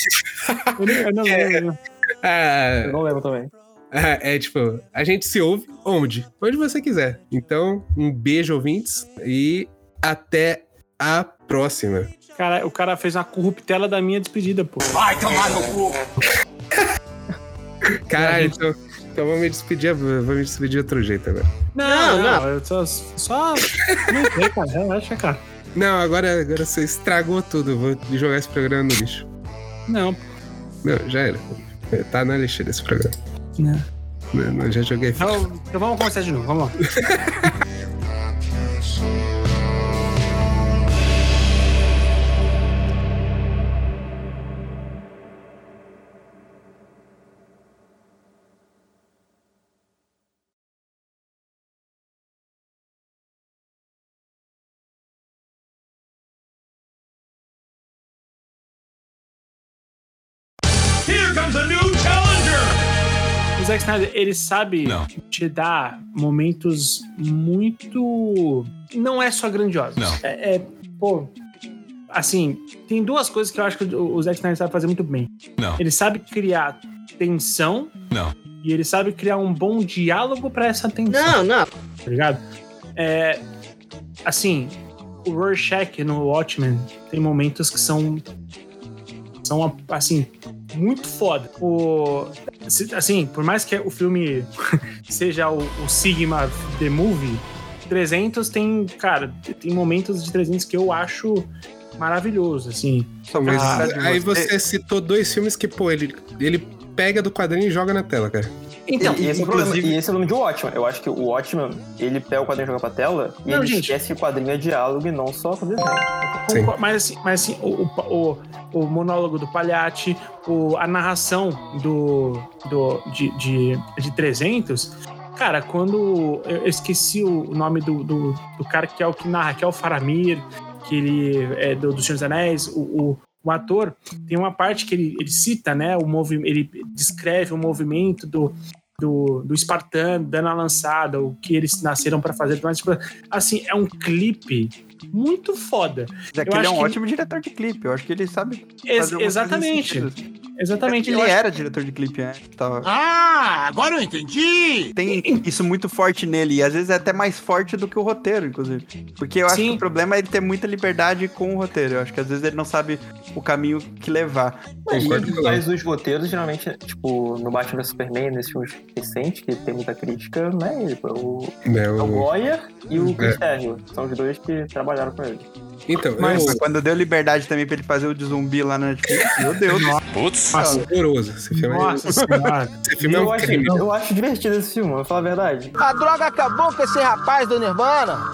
Eu não, eu não <laughs> lembro. é, Eu não lembro também. É, é, tipo, a gente se ouve onde? Onde você quiser. Então, um beijo, ouvintes, e até a próxima. Cara, o cara fez uma corruptela da minha despedida, pô. Vai tomar no cu! Caralho, então, então vou me despedir, vou me despedir de outro jeito agora. Não, não, eu só. só... Não sei, cara. Relaxa, cara. Não, agora, agora você estragou tudo. eu Vou jogar esse programa no lixo. Não. Não, já era. Tá na lixeira esse programa. Não. Não, não, já joguei. Então, então vamos começar de novo, vamos lá. <laughs> Snyder, ele sabe te dar momentos muito. Não é só grandiosos. Não. É, é, pô. Assim, tem duas coisas que eu acho que o o Zack Snyder sabe fazer muito bem. Não. Ele sabe criar tensão Não. e ele sabe criar um bom diálogo pra essa tensão. Não, não. Tá ligado? É. Assim, o Rorschach no Watchmen tem momentos que são. São, assim, muito foda. O, assim, por mais que o filme <laughs> seja o, o Sigma The Movie, 300 tem, cara, tem momentos de 300 que eu acho maravilhoso, assim. Mas Ah, aí você citou dois filmes que, pô, ele, ele pega do quadrinho e joga na tela, cara. Então, e, esse é o problema, inclusive- e esse é o nome de Watchman. Eu acho que o Watchman, ele pega o quadrinho e joga pra tela e Não, ele gente. esquece que o quadrinho é diálogo e não só com desenho. Concordo, Mas assim, mas assim o, o, o, monólogo do Palhate, o, a narração do, do, de, de, de 300, cara, quando eu eu esqueci o nome do, do, do cara que é o que narra, que é o Faramir, que ele é do, do Senhor dos Anéis, o, o, o ator, tem uma parte que ele, ele cita, né, o movimento, ele descreve o movimento do, do, do Spartan dando a lançada, o que eles nasceram pra fazer. Mas, tipo, assim, é um clipe muito foda. É que Eu ele é um que- ótimo diretor de clipe. Eu acho que ele sabe. Ex- exatamente. Exatamente. Ele era diretor de clipe antes. Tava... Ah, agora eu entendi! Tem isso muito forte nele, e às vezes é até mais forte do que o roteiro, inclusive. Porque eu acho Sim. que o problema é ele ter muita liberdade com o roteiro. Eu acho que às vezes ele não sabe o caminho que levar. Mas, com mas os roteiros, geralmente, tipo, no Batman vs Superman, nesses filmes recentes, que tem muita crítica, não é ele, pô, o, Né, é o o- Goyer e o Chris É. Terrio. São os dois que trabalharam com ele. Então, Mas eu... quando deu liberdade também pra ele fazer o de zumbi lá na Netflix, meu Deus. Putz, horroroso. Esse filme é... Nossa senhora. Esse filme é eu, um acho, crime. eu acho divertido esse filme, vou falar a verdade. A droga acabou com esse rapaz do Nirvana.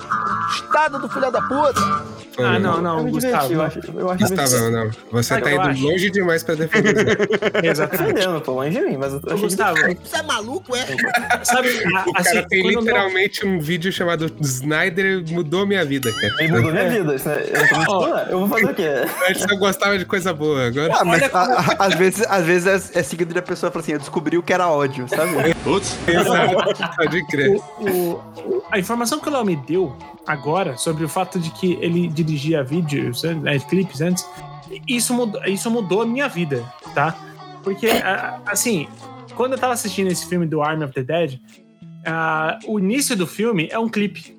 Estado do filho da puta. Ah, não, Eu não, me Gustavo. diverti, eu acho, eu acho Gustavo, não. Você Sabe tá eu indo acho? longe demais pra defender. <laughs> Tô Exatamente. defendendo, pô, longe de mim, mas eu Ô, achei Gustavo, Você é maluco, é? sabe, <laughs> a- O assim, cara tem eu- literalmente um vídeo chamado Snyder mudou minha vida, cara. Ele mudou minha vida, isso, né? Eu vou fazer o quê? <laughs> Eu gostava de coisa boa, agora. Ah, mas a- a- às vezes, às vezes é, é seguido da pessoa fala assim: eu descobri o que era ódio, sabe? Putz. Pode crer. o- o- a informação que o Léo me deu agora sobre o fato de que ele dirigia vídeos, né, clipes antes, isso mudou, isso mudou a minha vida, tá? Porque, assim, quando eu tava assistindo esse filme do Army of the Dead, ah, o início do filme é um clipe.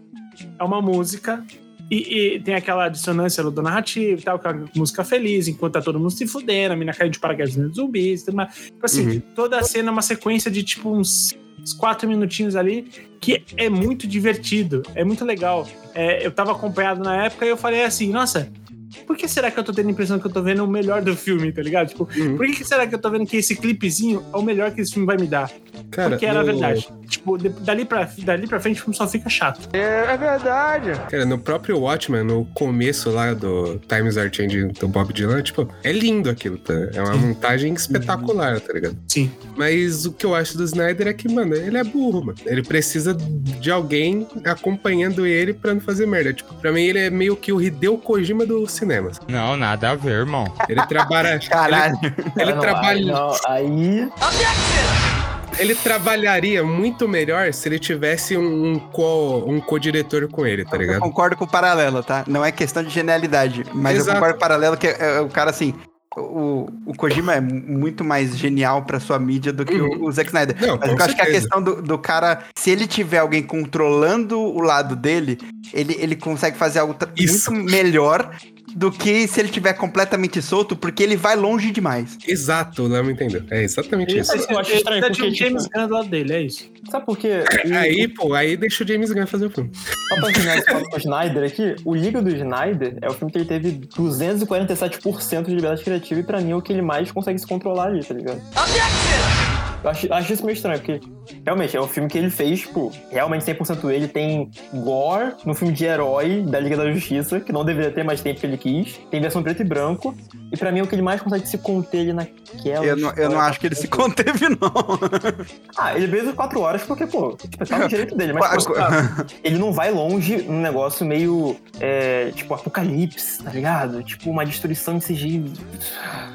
É uma música e, e tem aquela dissonância do narrativo e tal, aquela música feliz, enquanto tá todo mundo se fudendo, a mina caiu de paraquedas nos zumbis e tudo mais. Tipo assim, Uhum. toda a cena é uma sequência de tipo uns, uns quatro minutinhos ali, que é muito divertido, é muito legal. É, eu tava acompanhado na época e eu falei assim, nossa. Por que será que eu tô tendo a impressão que eu tô vendo o melhor do filme, tá ligado? Tipo, Uhum. por que será que eu tô vendo que esse clipezinho é o melhor que esse filme vai me dar? Cara, Porque era no- verdade. Tipo, de- dali pra, dali pra frente o filme só fica chato. É, verdade. Cara, no próprio Watchmen, no começo lá do Times Are Changing do Bob Dylan, tipo, é lindo aquilo, tá? É uma montagem espetacular, tá ligado? Sim. Mas o que eu acho do Snyder é que, mano, ele é burro, mano. Ele precisa de alguém acompanhando ele pra não fazer merda. Tipo, pra mim ele é meio que o Hideo Kojima do cinema. Não, nada a ver, irmão. Ele trabalha... <laughs> Caralho. Ele, ele não, trabalha... Aí Ele trabalharia muito melhor se ele tivesse um, co- um co-diretor com ele, tá Eu ligado? concordo com o paralelo, tá? Não é questão de genialidade, mas Exato. eu concordo com o paralelo que é, é o cara assim. O, o Kojima é muito mais genial pra sua mídia do que o, o Zack Snyder. Uhum. Não, Mas eu acho que a certeza. questão do, do cara, se ele tiver alguém controlando o lado dele, ele, ele consegue fazer algo Isso. muito melhor do que se ele tiver completamente solto, porque ele vai longe demais. Exato, o Léo me entendeu. É exatamente isso. eu acho estranho, Ele porque, tinha o tipo- James Gunn do lado dele, é isso. sabe por quê? O- <laughs> Aí, pô, aí deixa o James Gunn fazer o filme. Só pra terminar esse papo o Snyder aqui, o Liga do Snyder é o filme que ele teve 247% de liberdade criativa e pra mim é o que ele mais consegue se controlar ali, tá ligado? Eu acho, acho isso meio estranho, porque realmente é um filme que ele fez, tipo, realmente 100% ele. Tem gore no filme de herói da Liga da Justiça, que não deveria ter mais tempo que ele quis. Tem versão preto e branco. E pra mim é o que ele mais consegue se conter ali naquela. Eu não, eu não acho que ele se <laughs> conteve, não. Ah, ele veio quatro horas porque, pô, tipo, tá no direito dele, mas pô, <laughs> tá, ele não vai longe num negócio meio, é, tipo, apocalipse, tá ligado? Tipo, uma destruição de CGI.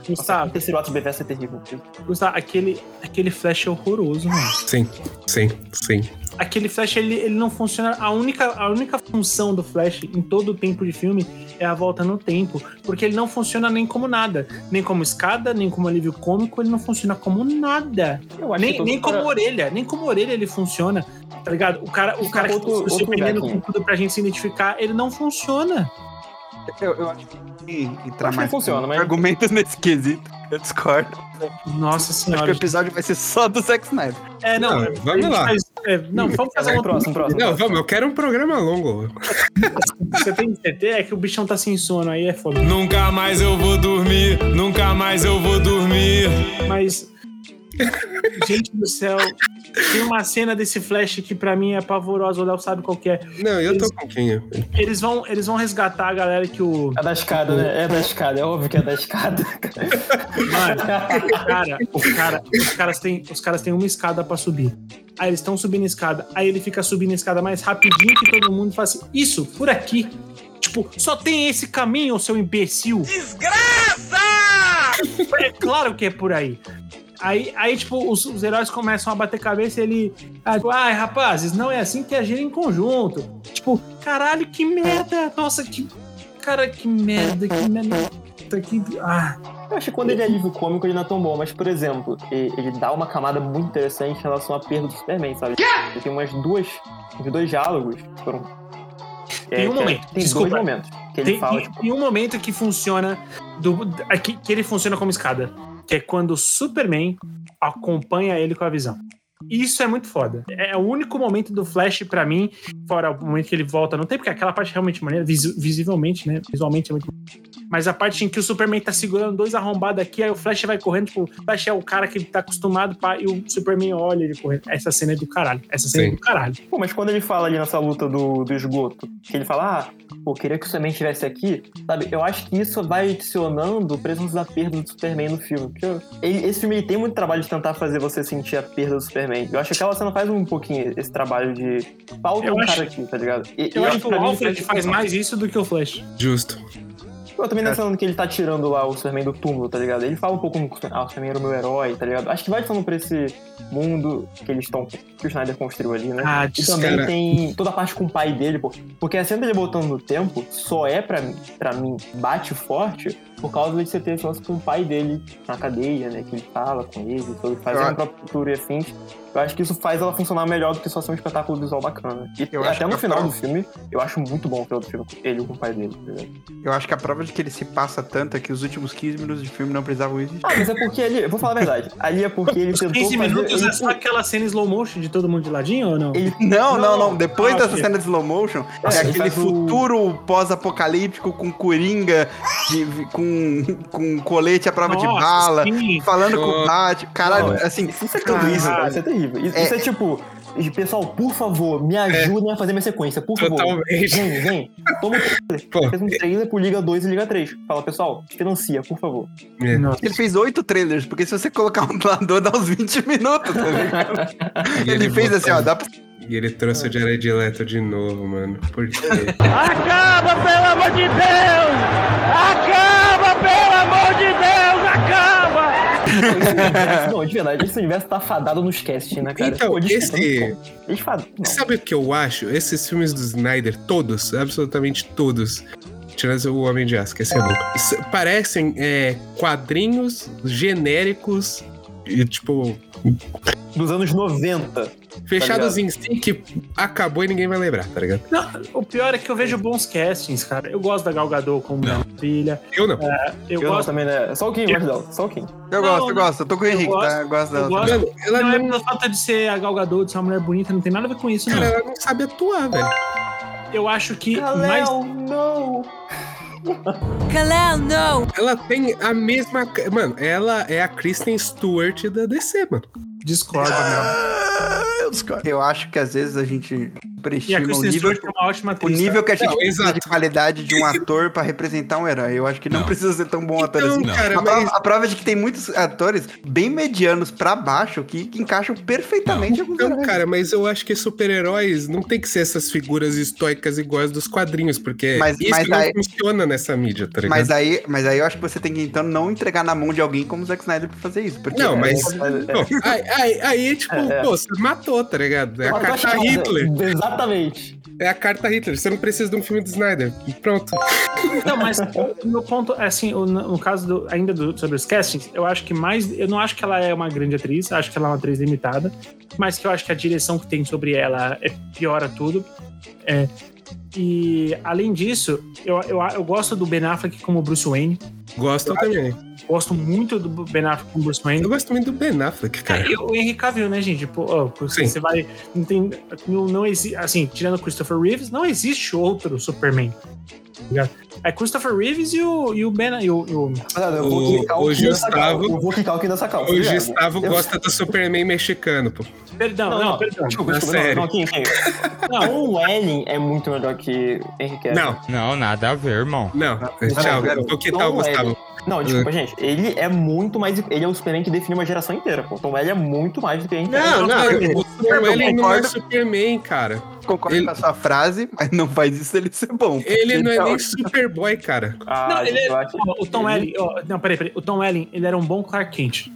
Gustavo. O terceiro ato de Bethesda é terrível. Gustavo, aquele, aquele flash é horroroso, mano. Sim, sim, sim. Aquele flash, ele, ele não funciona. A única, a única função do flash em todo o tempo de filme é a volta no tempo. Porque ele não funciona nem como nada. Nem como escada, nem como alívio cômico, ele não funciona como nada. Eu acho que Nem, nem como orelha. Nem como orelha ele funciona. Tá ligado? O cara, o cara é que outro- se outro surpreendendo lugar com tudo pra gente se identificar, ele não funciona. Eu, eu acho que entrar Acho que mais funciona, com mas- argumentos nesse quesito. Eu discordo. Nossa Acho que o senhora. episódio vai ser só do Zack Snyder. É, não. Não, vamos lá. faz- é, não, vamos fazer um próximo, próximo. Não, vamos, eu quero um programa longo. Você tem certeza? É que o bichão tá sem sono aí, é foda. Nunca mais eu vou dormir, nunca mais eu vou dormir. Mas. Gente do céu, tem uma cena desse flash que pra mim é pavorosa, o Léo sabe qual que é. Não, eu tô Eles- com quem? Eles vão, eles vão resgatar a galera que o. É da escada, né? É da escada, é óbvio que é da escada. Mano, cara, os, cara, os, caras têm, os caras têm uma escada pra subir. Aí eles estão subindo a escada. Aí ele fica subindo a escada mais rapidinho que todo mundo e fala assim: Isso, por aqui. Tipo, só tem esse caminho, seu imbecil. Desgraça! É claro que é por aí. Aí, aí tipo, os, os heróis começam a bater cabeça e ele. Ah, tipo, ai, rapazes, não é assim que agir em conjunto. Tipo, caralho, que merda! Nossa, que. Cara, que merda, que merda. Que, ah. Eu acho que quando ele é livro cômico, ele não é tão bom, mas, por exemplo, ele, ele dá uma camada muito interessante em relação à perda do Superman, sabe? Ele tem umas duas. Uns dois diálogos que foram. Tem um é- momento, Tem desculpa. dois momentos. Que ele Tem, fala, tem- tipo, tem um momento que funciona. Do, que, que ele funciona como escada. Que é quando o Superman acompanha ele com a visão. Isso é muito foda. É o único momento do Flash pra mim, fora o momento que ele volta no tempo, porque aquela parte é realmente maneira, visi- visivelmente, né? Visualmente é muito. Mas a parte em que o Superman tá segurando dois arrombados aqui, aí o Flash vai correndo, tipo, o Flash é o cara que tá acostumado pá, e o Superman olha ele correndo. Essa cena é do caralho. Essa cena é Sim. do caralho. Pô, mas quando ele fala ali nessa luta do, do esgoto, que ele fala, ah, pô, queria que o Superman estivesse aqui, sabe? Eu acho que isso vai adicionando o preço da perda do Superman no filme. Porque eu- ele- esse filme ele tem muito trabalho de tentar fazer você sentir a perda do Superman. Eu acho que aquela cena faz um pouquinho esse trabalho de. Falta Eu um acho- cara aqui, tá ligado? E- Eu e acho que o Alfred faz mais isso do que o Flash. Justo. Eu também nessa cena que ele tá tirando lá o Superman do túmulo, tá ligado? Ele fala um pouco, ah, o Superman era o meu herói, tá ligado? Acho que vai falando pra esse mundo que eles estão, que o Snyder construiu ali, né? Ah, e também cara. tem toda a parte com o pai dele, pô. Porque a cena dele voltando no tempo só é pra mim, pra mim, bate forte por causa de você ter esse lance com o pai dele na cadeia, né? Que ele fala com ele, sobre fazer um próprio futuro e afins. Eu acho que isso faz ela funcionar melhor do que só ser um espetáculo visual bacana. E Eu até no final do filme, eu acho muito bom o final do filme, ele com o pai dele, tá? Eu acho que a prova de que ele se passa tanto é que os últimos 15 minutos de filme não precisavam existir. Ah, mas é porque ali, eu vou falar a verdade. Ali é porque ele Os tentou 15 fazer. minutos ele- é só aquela cena slow motion de todo mundo de ladinho ou não? Não, não, não. Depois Ah, dessa ok. cena de slow motion, É, é, ele aquele faz o- futuro pós-apocalíptico com coringa, de- com, com colete à prova de Nossa, bala, sim. falando com o. Batman. Caralho, assim. Isso é terrível, cara. Isso é terrível. Isso isso é, tipo. Pessoal, por favor, me ajudem a fazer minha sequência, por favor. Totalmente. Vem, vem. Toma um trailer. <laughs> Fez um trailer pro Liga 2 e Liga 3. Fala, pessoal, financia, por favor. Ele fez oito trailers, porque se você colocar um dublador, dá uns 20 minutos, tá ligado? <laughs> E ele fez assim, ó, dá pra. E ele trouxe o Jared Leto de novo, mano. Por quê? Acaba, pelo amor de Deus! Acaba, pelo amor de Deus! Acaba! Não, de verdade, esse universo tá fadado nos casting, né, cara? Então, esse- não. Sabe o que eu acho? Esses filmes do Snyder, todos, absolutamente todos, tirando o Homem de Aço, que é louco, parecem é, quadrinhos genéricos e, tipo, Dos anos 90. fechados tá em si que acabou e ninguém vai lembrar, tá ligado? Não, o pior é que eu vejo bons castings, cara. Eu gosto da Gal Gadot como minha filha. Eu não. É, eu, Eu, não gosto também, né? Só o Kim, não. Só o Kim. Eu gosto, eu gosto. Eu tô com o eu Henrique, gosto, tá? Eu gosto eu dela. gosto. também. Ela não é não- pela falta de ser a Gal Gadot, de ser uma mulher bonita, não tem nada a ver com isso, não. Cara, ela não sabe atuar, velho. Eu acho que Kalel, mais... não! Kalel, não! Ela tem a mesma. Mano, ela é a Kristen Stewart da DC, mano. Discordo, <laughs> Eu discordo. Eu acho que às vezes a gente E superestima o nível, é uma ótima o nível que a gente Não, precisa exato. de qualidade de um ator pra representar um herói. Eu acho que não, precisa ser tão bom ator Então, assim. cara, a, prova, mas- a prova é de que tem muitos atores bem medianos pra baixo que, que encaixam perfeitamente alguns Então, heróis. cara, mas eu acho que super-heróis não tem que ser essas figuras estoicas iguais dos quadrinhos, porque Mas- isso mas não aí- funciona nessa mídia, tá ligado? Mas aí, mas aí eu acho que você tem que então não entregar na mão de alguém como o Zack Snyder pra fazer isso. Porque Não, mas. é, é. Pô, aí, aí, aí, tipo, É, é. pô, você matou, tá ligado? É a carta Hitler. Exatamente. É a carta Hitler. Você não precisa de um filme do Snyder. Pronto. Não, mas o meu ponto é assim, no caso do- ainda do- sobre os castings, eu acho que mais. Eu não acho que ela é uma grande atriz, acho que ela é uma atriz limitada, mas que eu acho que a direção que tem sobre ela é, piora tudo. É, e além disso, eu, eu, eu gosto do Ben Affleck como Bruce Wayne. Gosto também. Gosto muito do Ben Affleck como Bruce Wayne. Eu gosto muito do Ben Affleck, cara. É, e o Henry Cavill, né, gente? Pô, ó, você, você vai. Não tem. Não, não existe. Assim, tirando o Christopher Reeves, não existe outro Superman. tá ligado? É Christopher Reeves e o, e o Ben. E o, e o- Ah, eu vou O, o Kim nessa calça. Gustavo. Eu vou quicar o Kim nessa calça. O. Gustavo Eu- gosta do Superman mexicano, pô. Perdão, não, perdão. Desculpa, Na desculpa. Não, série. não. Não, o Ellen é muito melhor que Henry Cavill. Não, Não, nada a ver, irmão. não. Tchau, eu vou quitar o Gustavo. Não, desculpa, gente. Ele é muito mais. Ele é o Superman que define uma geração inteira. Pô. Tom Welling é muito mais do que Henry Cavill. Não, não, eu- O Superman ele não é. Superman, cara. Concordo Ele- com a sua frase, mas não faz isso ele ser bom. Ele não é Então, nem Superboy, cara. Ah, não, ele é, o Tom Welling. ó, não, peraí, peraí. O Tom Welling, ele era um bom Clark Kent.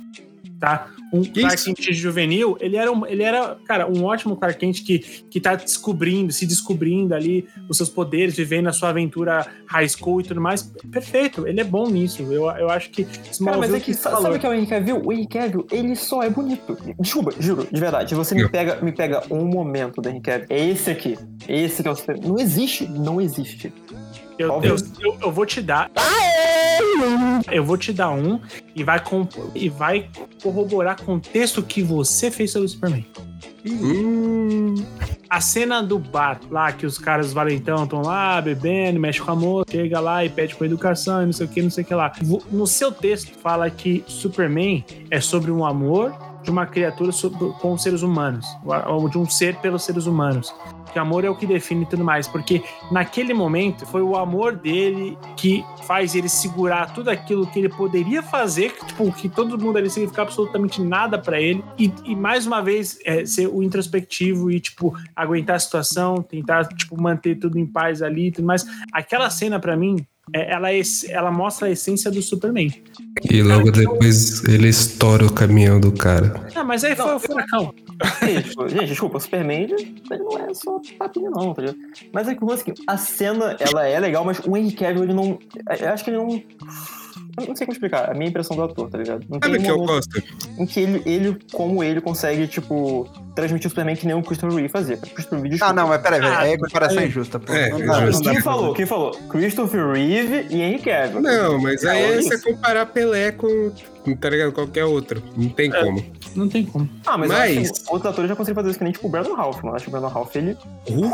Tá? Um Clark Kent juvenil, ele era, um, ele era, cara, um ótimo Clark Kent que, que tá descobrindo, se descobrindo ali os seus poderes, vivendo a sua aventura high school e tudo mais. Perfeito, ele é bom nisso. Eu, eu acho que Cara, mas é que, sabe, sabe o que é o Henry Cavill? O Henry Cavill, ele só é bonito. Desculpa, juro, de verdade. Se você me pega, me pega um momento do Henry Cavill, é esse aqui. Esse que é o super... Não existe, não existe. Eu, eu, eu, eu, vou te dar. Eu vou te dar um e vai, e vai corroborar com o texto que você fez sobre o Superman. Hum. A cena do bar lá, que os caras valentão estão lá bebendo, mexe com a moça, chega lá e pede com educação e não sei o que, não sei o que lá. No seu texto fala que Superman é sobre um amor de uma criatura com os seres humanos, ou de um ser pelos seres humanos que amor é o que define tudo mais, porque naquele momento foi o amor dele que faz ele segurar tudo aquilo que ele poderia fazer, tipo, que todo mundo ali significa absolutamente nada para ele, e, e, mais uma vez é, ser o introspectivo e, tipo, aguentar a situação, tentar, tipo, manter tudo em paz ali e tudo mais. Aquela cena para mim ela, é, ela mostra a essência do Superman. E logo depois ele estoura o caminhão do cara. Ah, mas aí foi o furacão. <laughs> Gente, desculpa, o Superman ele, não é só papinho, não, tá ligado? Mas é que o assim, a cena ela é legal, mas o Henry Cavill ele não. Eu acho que ele não eu não sei como explicar, a minha impressão do ator, tá ligado? Não Sabe que eu gosto? Em que ele, ele, como ele, consegue, tipo, transmitir o Superman que nem o Christopher Reeve fazia. Christopher Reeve, Ah, não, mas peraí, peraí. Ah, é comparação é, injusta, pô. É, não, é Quem falou? Quem falou? Christopher Reeve e Henry Cavill. Não, mas aí é você comparar Pelé com, tá ligado? Qualquer outro. Não tem é, como. Não tem como. Ah, mas, mas... outros atores já conseguem fazer isso que nem, tipo, o Brandon Ralph, mano. Acho que o Brandon Ralph, ele... Uh?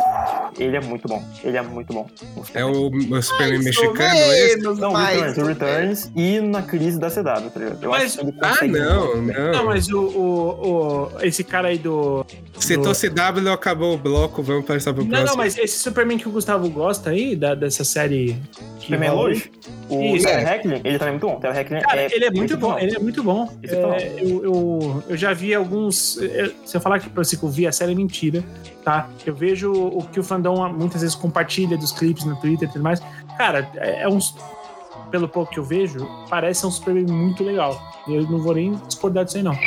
Ele é muito bom. Ele é muito bom. É o, o Superman mexicano, é esse? Não, Returns, o Returns e na crise da CW, tá ligado? Eu mas, acho que ele ah, não, não. Não, mas o, o, o, esse cara aí do... Citou CW, acabou o bloco, vamos passar pro não, próximo. Não, mas esse Superman que o Gustavo gosta aí, da, dessa série... Superman hoje? O Terry Hacklin, ele também é muito bom. Terry Hacklin Cara, é ele é muito bom, ele é muito bom. É, eu, eu, eu já vi alguns... Eu, se eu falar que pra você que eu vi a série, é mentira, tá? Eu vejo o que o fandom muitas vezes compartilha dos clipes no Twitter e tudo mais. Cara, é, é uns... Pelo pouco que eu vejo, parece um Superman muito legal. Eu não vou nem discordar disso aí, não.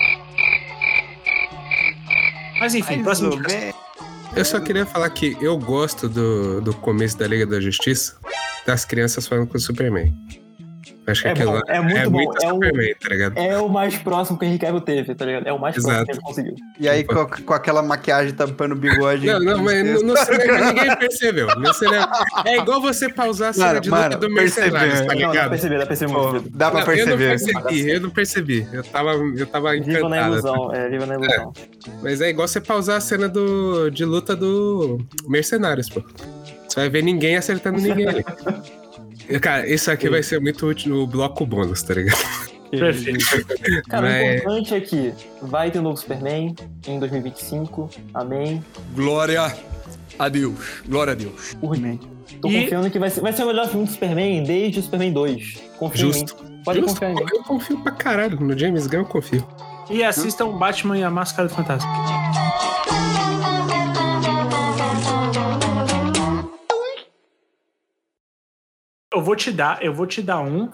Mas enfim, Mas próximo Eu só queria falar que eu gosto do, do começo da Liga da Justiça das crianças falando com o Superman. Acho que é, aquilo bom, é muito é bom. Muito é, Superman, o, tá ligado? é o mais próximo que o Cavill teve, tá ligado? É o mais Exato. próximo que ele conseguiu. E aí, com, com aquela maquiagem tampando o bigode. Não, não, mas no, <laughs> no cinema ninguém percebeu. No cinema, é igual você pausar a cena Mano, de luta mano, do Mercenários, tá Não, ligado? dá pra perceber, dá pra perceber Pô, dá pra Não, perceber. Eu não percebi, eu não percebi. Eu tava, eu tava Viva na ilusão, é, viva na ilusão. Mas é igual você pausar a cena do, de luta do Mercenários, pô. Você vai ver ninguém acertando ninguém ali. <laughs> Cara, isso aqui vai ser muito útil no bloco bônus, tá ligado? Perfeito. Cara, Mas- o importante é que vai ter um novo Superman em 2025. Amém. Glória a Deus. Glória a Deus. Mim. Tô E- confiando que vai ser, vai ser o melhor filme do Superman desde o Superman 2. Confia Justo. em mim. Pode Justo, confiar em mim. Eu confio pra caralho. No James Gunn eu confio. E assistam Batman e a Máscara do Fantasma. Eu vou te dar, eu vou te dar um